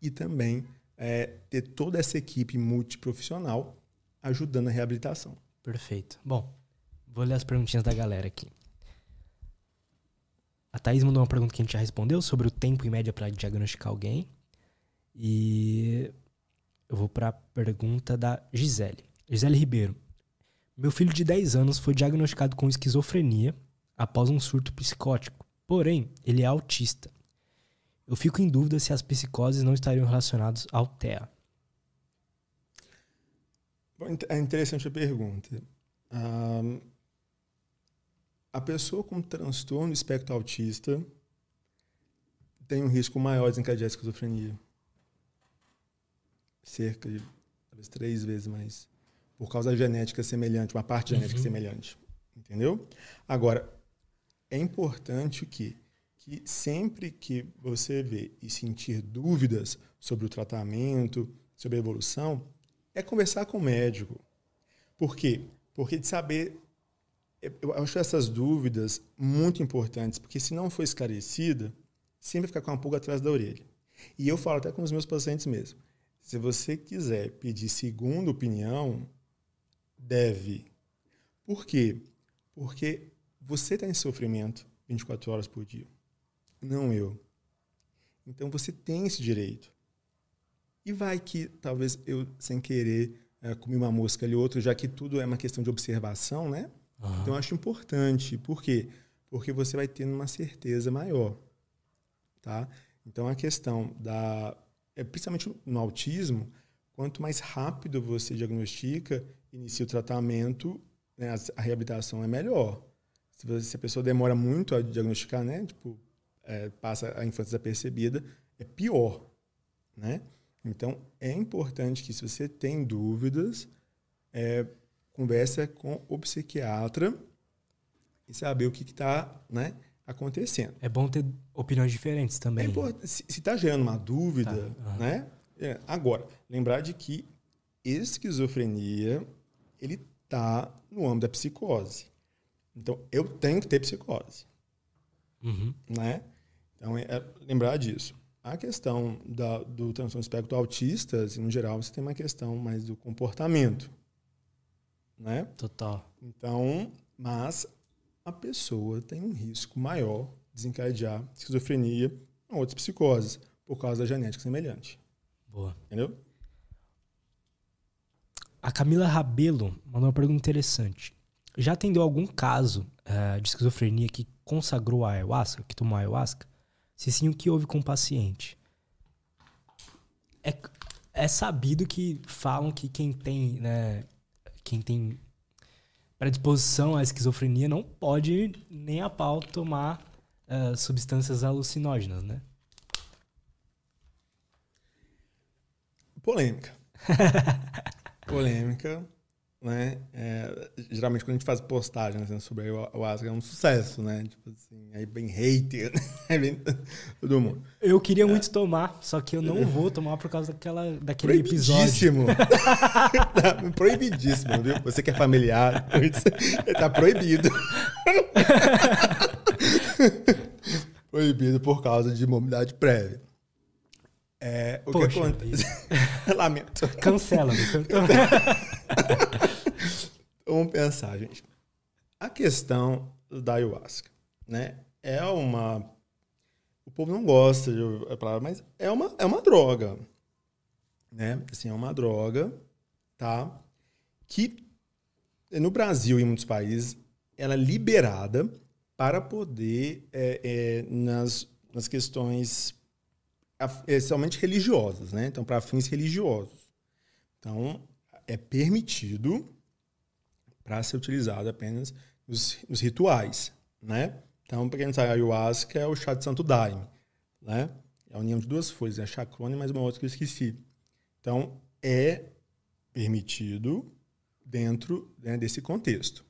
e também é, ter toda essa equipe multiprofissional ajudando a reabilitação. Perfeito. Bom, vou ler as perguntinhas da galera aqui. A Thaís mandou uma pergunta que a gente já respondeu sobre o tempo em média para diagnosticar alguém. E eu vou para a pergunta da Gisele. Gisele Ribeiro. Meu filho de 10 anos foi diagnosticado com esquizofrenia após um surto psicótico. Porém, ele é autista. Eu fico em dúvida se as psicoses não estariam relacionadas ao TEA. É interessante a pergunta. Um, a pessoa com transtorno do espectro autista tem um risco maior de desencadear esquizofrenia cerca de talvez três vezes mais. Por causa da genética semelhante, uma parte genética uhum. semelhante. Entendeu? Agora, é importante o quê? Que sempre que você vê e sentir dúvidas sobre o tratamento, sobre a evolução, é conversar com o médico. Por quê? Porque de saber. Eu acho essas dúvidas muito importantes, porque se não for esclarecida, sempre fica com uma pulga atrás da orelha. E eu falo até com os meus pacientes mesmo. Se você quiser pedir segunda opinião, deve. Por quê? Porque você está em sofrimento 24 horas por dia, não eu. Então você tem esse direito. E vai que talvez eu, sem querer, é, comi uma mosca ali outra, já que tudo é uma questão de observação, né? Uhum. Então eu acho importante. Por quê? Porque você vai tendo uma certeza maior. Tá? Então a questão da. É, principalmente no autismo, quanto mais rápido você diagnostica, inicia o tratamento, né, a, a reabilitação é melhor. Se, a pessoa demora muito a diagnosticar, né, tipo, é, passa a infância desapercebida, é pior, né? Então, é importante que se você tem dúvidas, é, converse com o psiquiatra e saber o que está né, acontecendo. É bom ter opiniões diferentes também. É se está gerando uma dúvida, tá. uhum. né? É, agora, lembrar de que esquizofrenia ele está no âmbito da psicose. Então, eu tenho que ter psicose. Uhum. Né? Então, é, é lembrar disso. A questão da, do transtorno espectro autista, assim, no geral, você tem uma questão mais do comportamento. Né? Total. Então, mas a pessoa tem um risco maior de desencadear esquizofrenia ou outras psicoses por causa da genética semelhante. Boa. Entendeu? A Camila Rabelo mandou uma pergunta interessante. Já atendeu algum caso uh, de esquizofrenia que consagrou a ayahuasca, que tomou a ayahuasca? Se sim, o que houve com o paciente? É, é sabido que falam que quem tem, né, quem tem predisposição à esquizofrenia não pode nem a pau tomar uh, substâncias alucinógenas, né? Polêmica. [LAUGHS] Polêmica né? É, geralmente quando a gente faz postagens né, sobre o Asga é um sucesso, né? Tipo assim, aí bem hater, [LAUGHS] né? bem todo mundo. Eu queria muito tomar, só que eu não [LAUGHS] vou tomar por causa daquela, daquele proibidíssimo. episódio. [LAUGHS] proibidíssimo, viu? Você que é familiar, tá proibido. proibido por causa de mobilidade prévia. É, o Poxa que acontece? [LAUGHS] Lamento. Cancela, [LAUGHS] Vamos pensar, gente. A questão da ayahuasca, né? É uma. O povo não gosta de a palavra, mas é uma, é uma droga. Né? Assim, é uma droga, tá? Que no Brasil e em muitos países ela é liberada para poder, é, é, nas, nas questões essencialmente religiosas, né? Então, para fins religiosos. Então, é permitido para ser utilizado apenas nos, nos, rituais, né? Então, para quem não sabe, a ayahuasca é o chá de santo daime, né? É a união de duas folhas, é a chacrona e mais uma outra que eu esqueci. Então, é permitido dentro né, desse contexto.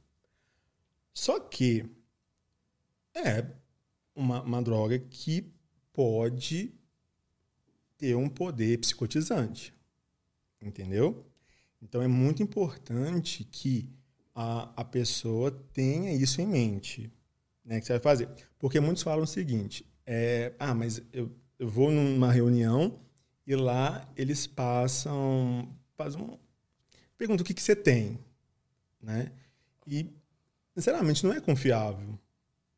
Só que é uma, uma droga que pode ter um poder psicotizante. Entendeu? Então é muito importante que a, a pessoa tenha isso em mente. Né, que você vai fazer. Porque muitos falam o seguinte: é, ah, mas eu, eu vou numa reunião e lá eles passam. Faz um, pergunta o que, que você tem. Né? E, sinceramente, não é confiável.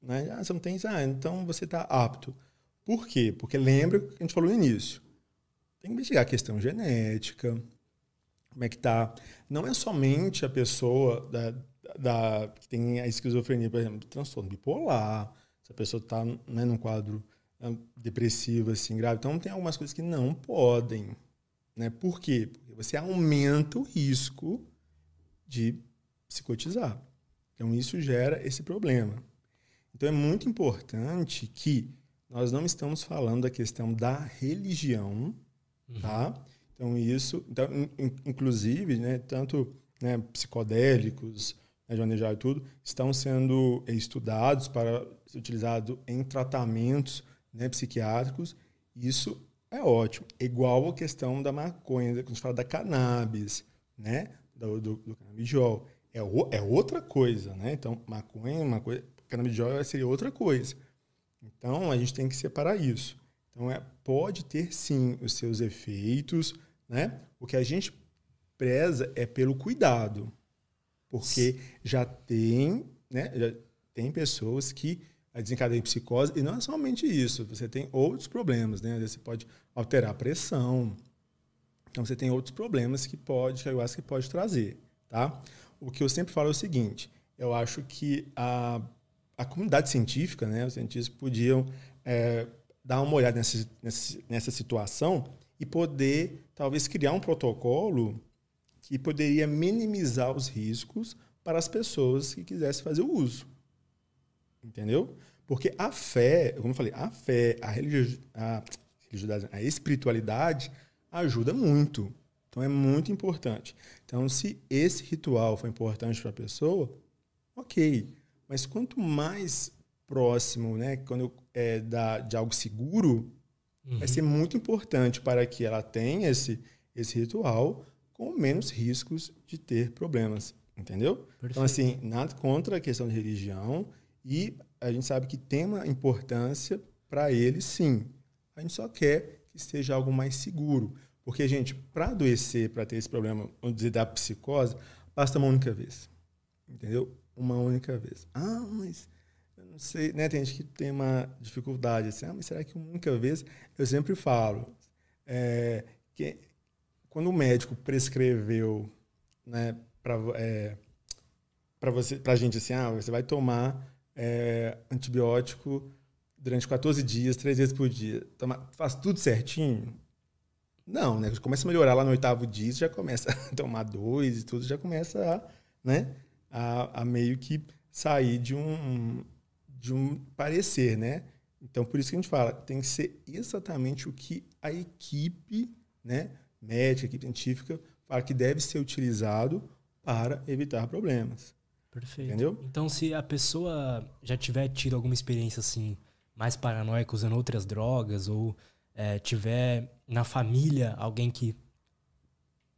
Né? Ah, você não tem. Ah, então você está apto. Por quê? Porque lembra o que a gente falou no início. Tem que investigar a questão genética, como é que tá. Não é somente a pessoa da, da, que tem a esquizofrenia, por exemplo, transtorno bipolar, se a pessoa está né, num quadro né, depressivo, assim, grave. Então, tem algumas coisas que não podem. Né? Por quê? Porque você aumenta o risco de psicotizar. Então, isso gera esse problema. Então, é muito importante que nós não estamos falando da questão da religião, Uhum. Tá? Então, isso, então, inclusive, né, tanto né, psicodélicos né, de manejar e tudo, estão sendo estudados para ser utilizados em tratamentos né, psiquiátricos. Isso é ótimo. Igual a questão da maconha, quando a gente fala da cannabis, né? Do, do, do. É, o, é outra coisa, né? Então, maconha, uma coisa, canabidiol seria outra coisa. Então, a gente tem que separar isso. Então, é, pode ter sim os seus efeitos, né? O que a gente preza é pelo cuidado. Porque já tem, né? Já tem pessoas que desencadeiam psicose, e não é somente isso, você tem outros problemas, né? Você pode alterar a pressão. Então, você tem outros problemas que pode, que a ayahuasca pode trazer, tá? O que eu sempre falo é o seguinte, eu acho que a, a comunidade científica, né? Os cientistas podiam é, dar uma olhada nessa, nessa, nessa situação e poder, talvez, criar um protocolo que poderia minimizar os riscos para as pessoas que quisessem fazer o uso. Entendeu? Porque a fé, como eu falei, a fé, a, religio, a, a espiritualidade ajuda muito. Então é muito importante. Então, se esse ritual foi importante para a pessoa, ok. Mas quanto mais próximo, né, quando é da, de algo seguro, uhum. vai ser muito importante para que ela tenha esse, esse ritual com menos riscos de ter problemas, entendeu? Perfeito. Então, assim, nada contra a questão de religião e a gente sabe que tem uma importância para ele, sim. A gente só quer que seja algo mais seguro. Porque, gente, para adoecer, para ter esse problema, vamos dizer, da psicose, basta uma única vez. Entendeu? Uma única vez. Ah, mas não sei, né? Tem gente que tem uma dificuldade assim, ah, mas será que única vez? Eu sempre falo, é, que quando o médico prescreveu, né, para é, para você, para gente assim, ah, você vai tomar é, antibiótico durante 14 dias, três vezes por dia, toma, faz tudo certinho. Não, né? Começa a melhorar lá no oitavo dia, já começa [LAUGHS] a tomar dois e tudo, já começa a, né? A, a meio que sair de um, de um parecer, né? Então, por isso que a gente fala, tem que ser exatamente o que a equipe, né? Médica, equipe científica, fala que deve ser utilizado para evitar problemas. Perfeito. Entendeu? Então, se a pessoa já tiver tido alguma experiência assim, mais paranoica usando outras drogas, ou é, tiver na família alguém que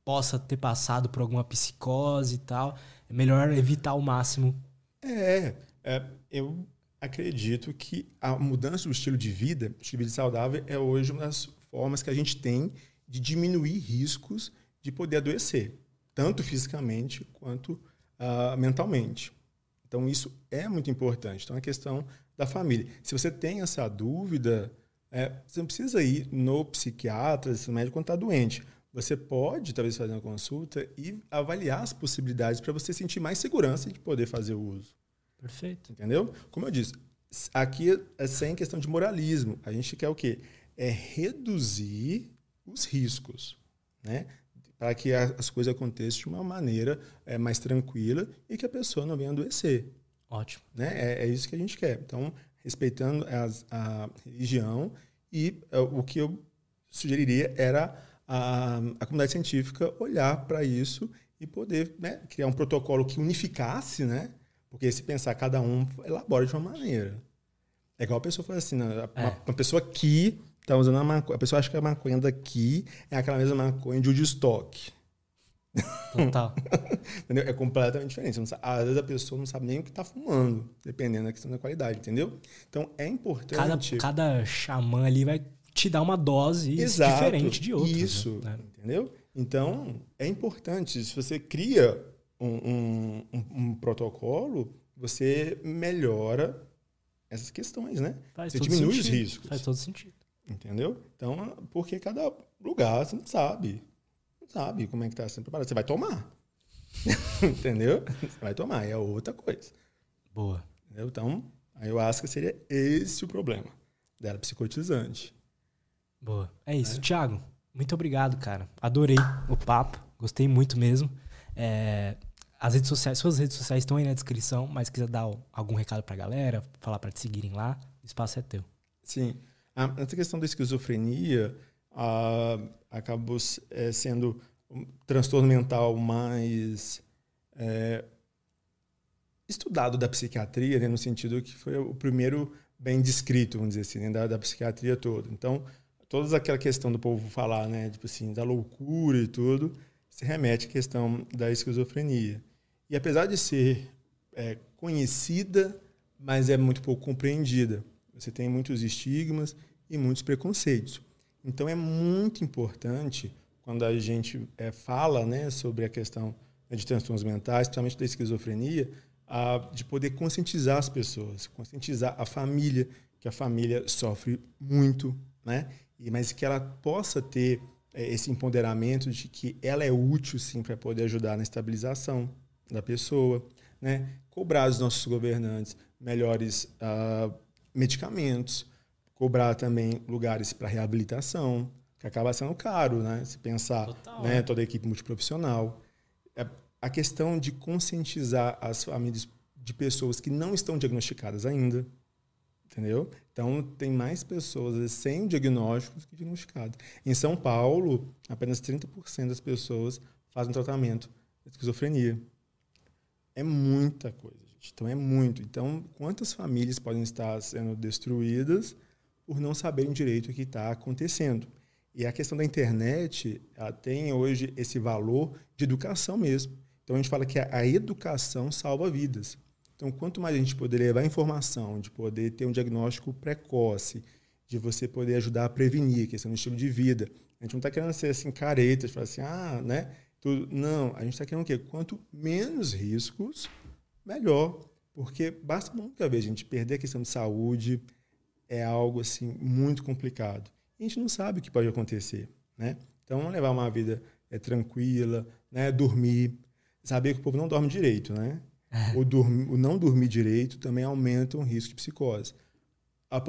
possa ter passado por alguma psicose e tal, é melhor evitar ao máximo. É, é eu acredito que a mudança do estilo de vida, estilo de vida saudável, é hoje uma das formas que a gente tem de diminuir riscos de poder adoecer, tanto fisicamente quanto uh, mentalmente. Então, isso é muito importante. Então, é a questão da família. Se você tem essa dúvida, é, você não precisa ir no psiquiatra, no médico, quando está doente. Você pode, talvez, fazer uma consulta e avaliar as possibilidades para você sentir mais segurança de poder fazer o uso. Perfeito. Entendeu? Como eu disse, aqui é sem questão de moralismo. A gente quer o quê? É reduzir os riscos, né? Para que as coisas aconteçam de uma maneira é, mais tranquila e que a pessoa não venha adoecer. Ótimo. Né? É, é isso que a gente quer. Então, respeitando as, a religião e uh, o que eu sugeriria era a, a comunidade científica olhar para isso e poder né, criar um protocolo que unificasse, né? Porque se pensar, cada um elabora de uma maneira. É igual a pessoa fala assim, né? uma, é. uma pessoa que está usando a maconha, a pessoa acha que a maconha daqui é aquela mesma maconha de Woodstock. Total. [LAUGHS] entendeu? É completamente diferente. Sabe, às vezes a pessoa não sabe nem o que está fumando, dependendo da questão da qualidade, entendeu? Então é importante. Cada, cada xamã ali vai te dar uma dose Exato, diferente de outros. Né? Isso, né? entendeu? Então é importante. Se você cria um, um, um, protocolo, você melhora essas questões, né? Faz você diminui sentido. os riscos. Faz todo sentido. Entendeu? Então, porque cada lugar você não sabe sabe como é que está sendo preparado. Você vai tomar. [LAUGHS] Entendeu? Você vai tomar. É outra coisa. Boa. Entendeu? Então, a ayahuasca seria esse o problema. Dela psicotizante. Boa. É isso. É. Thiago, muito obrigado, cara. Adorei o papo. Gostei muito mesmo. É, as redes sociais, suas redes sociais estão aí na descrição, mas quiser dar algum recado pra galera, falar para te seguirem lá, o espaço é teu. Sim. Essa questão da esquizofrenia, ah, acabou é, sendo um transtorno mental mais é, estudado da psiquiatria, né, no sentido que foi o primeiro bem descrito, vamos dizer assim, né, da, da psiquiatria toda. Então, toda aquela questão do povo falar, né, tipo assim, da loucura e tudo, se remete à questão da esquizofrenia. E apesar de ser é, conhecida, mas é muito pouco compreendida. Você tem muitos estigmas e muitos preconceitos. Então é muito importante quando a gente é, fala né, sobre a questão de transtornos mentais, principalmente da esquizofrenia, a, de poder conscientizar as pessoas, conscientizar a família, que a família sofre muito, né? E, mas que ela possa ter esse empoderamento de que ela é útil, sim, para poder ajudar na estabilização da pessoa, né? Cobrar dos nossos governantes melhores uh, medicamentos, cobrar também lugares para reabilitação, que acaba sendo caro, né? Se pensar, Total, né? Toda a equipe multiprofissional. É a questão de conscientizar as famílias de pessoas que não estão diagnosticadas ainda, entendeu? Então, tem mais pessoas sem diagnósticos que diagnosticadas. Em São Paulo, apenas 30% das pessoas fazem tratamento de esquizofrenia. É muita coisa, gente. Então, é muito. Então, quantas famílias podem estar sendo destruídas por não saberem direito o que está acontecendo? E a questão da internet tem hoje esse valor de educação mesmo. Então a gente fala que a educação salva vidas. Então, quanto mais a gente poder levar informação, de poder ter um diagnóstico precoce, de você poder ajudar a prevenir, questão do estilo de vida. A gente não está querendo ser assim, caretas, falar assim, ah, né? Tudo. Não, a gente está querendo o quê? Quanto menos riscos, melhor. Porque basta muita vez a gente perder a questão de saúde, é algo assim muito complicado a gente não sabe o que pode acontecer, né? Então, vamos levar uma vida é, tranquila, né? Dormir, saber que o povo não dorme direito, né? O, o não dormir direito também aumenta o risco de psicose. A,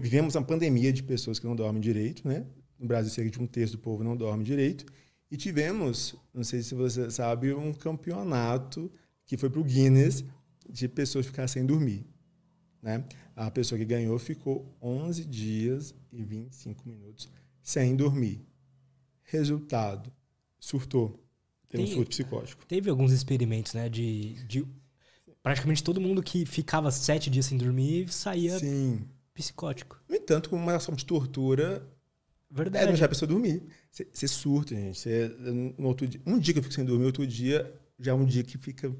vivemos uma pandemia de pessoas que não dormem direito, né? No Brasil, cerca de um terço do povo não dorme direito. E tivemos, não sei se você sabe, um campeonato que foi para o Guinness de pessoas ficar sem dormir. Né? A pessoa que ganhou ficou 11 dias e 25 minutos sem dormir. Resultado, surtou. Tem, um surto psicótico. Teve alguns experimentos, né? De, de praticamente todo mundo que ficava sete dias sem dormir saía Sim. psicótico. No entanto, como uma ação de tortura, Verdade. É, não deixar a pessoa dormir. Você surta, gente. Cê, no outro dia, um dia que eu fico sem dormir, outro dia já é um dia que fica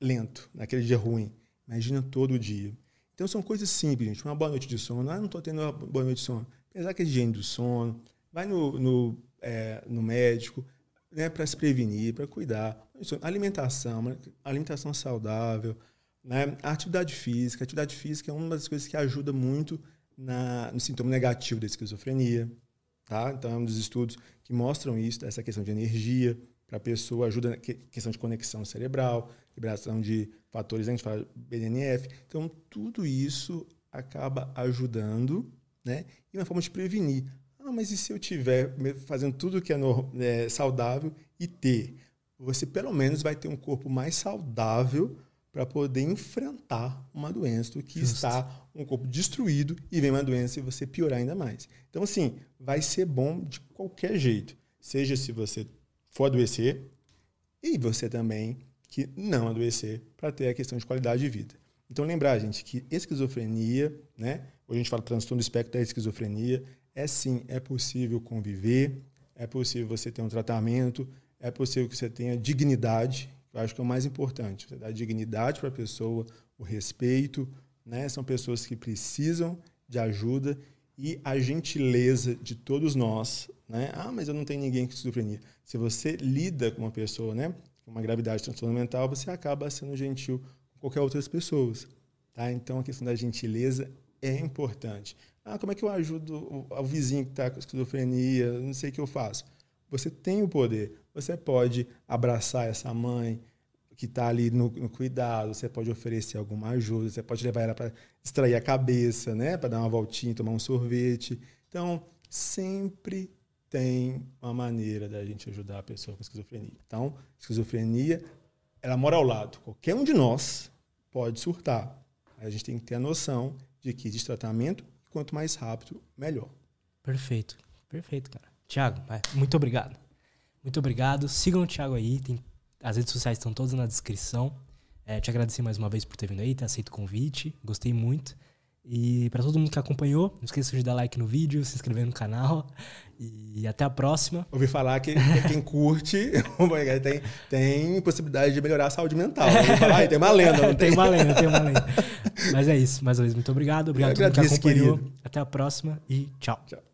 lento, naquele dia ruim. Imagina todo dia. Então são coisas simples, gente. Uma boa noite de sono. Ah, não estou tendo uma boa noite de sono. Apesar que é higiene do sono. Vai no, no, é, no médico né, para se prevenir, para cuidar. Alimentação, alimentação saudável. Né? A atividade física. Atividade física é uma das coisas que ajuda muito na, no sintoma negativo da esquizofrenia. Tá? Então, é um dos estudos que mostram isso, essa questão de energia para a pessoa, ajuda na questão de conexão cerebral, liberação de fatores, a gente fala BDNF. Então, tudo isso acaba ajudando, né? E uma forma de prevenir. Ah, mas e se eu tiver fazendo tudo que é, no, é saudável e ter? Você pelo menos vai ter um corpo mais saudável para poder enfrentar uma doença do que Justo. está um corpo destruído e vem uma doença e você piorar ainda mais. Então, assim, vai ser bom de qualquer jeito. Seja se você for adoecer e você também que não adoecer para ter a questão de qualidade de vida. Então lembrar, gente, que esquizofrenia, né? Hoje a gente fala transtorno do espectro da esquizofrenia, é sim, é possível conviver, é possível você ter um tratamento, é possível que você tenha dignidade, eu acho que é o mais importante, você dar dignidade para a pessoa, o respeito, né? São pessoas que precisam de ajuda e a gentileza de todos nós, né? Ah, mas eu não tenho ninguém com esquizofrenia. Se você lida com uma pessoa, né, com uma gravidade transtorno mental, você acaba sendo gentil com qualquer outras pessoas, tá? Então a questão da gentileza é importante. Ah, como é que eu ajudo o, o vizinho que está com esquizofrenia? Não sei o que eu faço. Você tem o poder. Você pode abraçar essa mãe, que está ali no, no, cuidado, você pode oferecer alguma ajuda, você pode levar ela para extrair a cabeça, né? para dar uma voltinha, tomar um sorvete. Então, sempre tem uma maneira da gente ajudar a pessoa com esquizofrenia. Então, esquizofrenia, ela mora ao lado. Qualquer um de nós pode surtar. A gente tem que ter a noção de que existe tratamento, quanto mais rápido, melhor. Perfeito, perfeito, cara. Tiago, muito obrigado. Muito obrigado. Sigam o Tiago aí, tem as redes sociais estão todas na descrição. É, te agradecer mais uma vez por ter vindo aí, ter aceito o convite. Gostei muito. E para todo mundo que acompanhou, não esqueça de dar like no vídeo, se inscrever no canal. E até a próxima. Ouvi falar que quem curte [LAUGHS] tem, tem possibilidade de melhorar a saúde mental. Falar, tem uma lenda, não [LAUGHS] tem? tem uma lenda, tem uma lenda. Mas é isso. Mais uma vez, muito obrigado. Obrigado a todo mundo que acompanhou. Querido. Até a próxima e tchau. Tchau.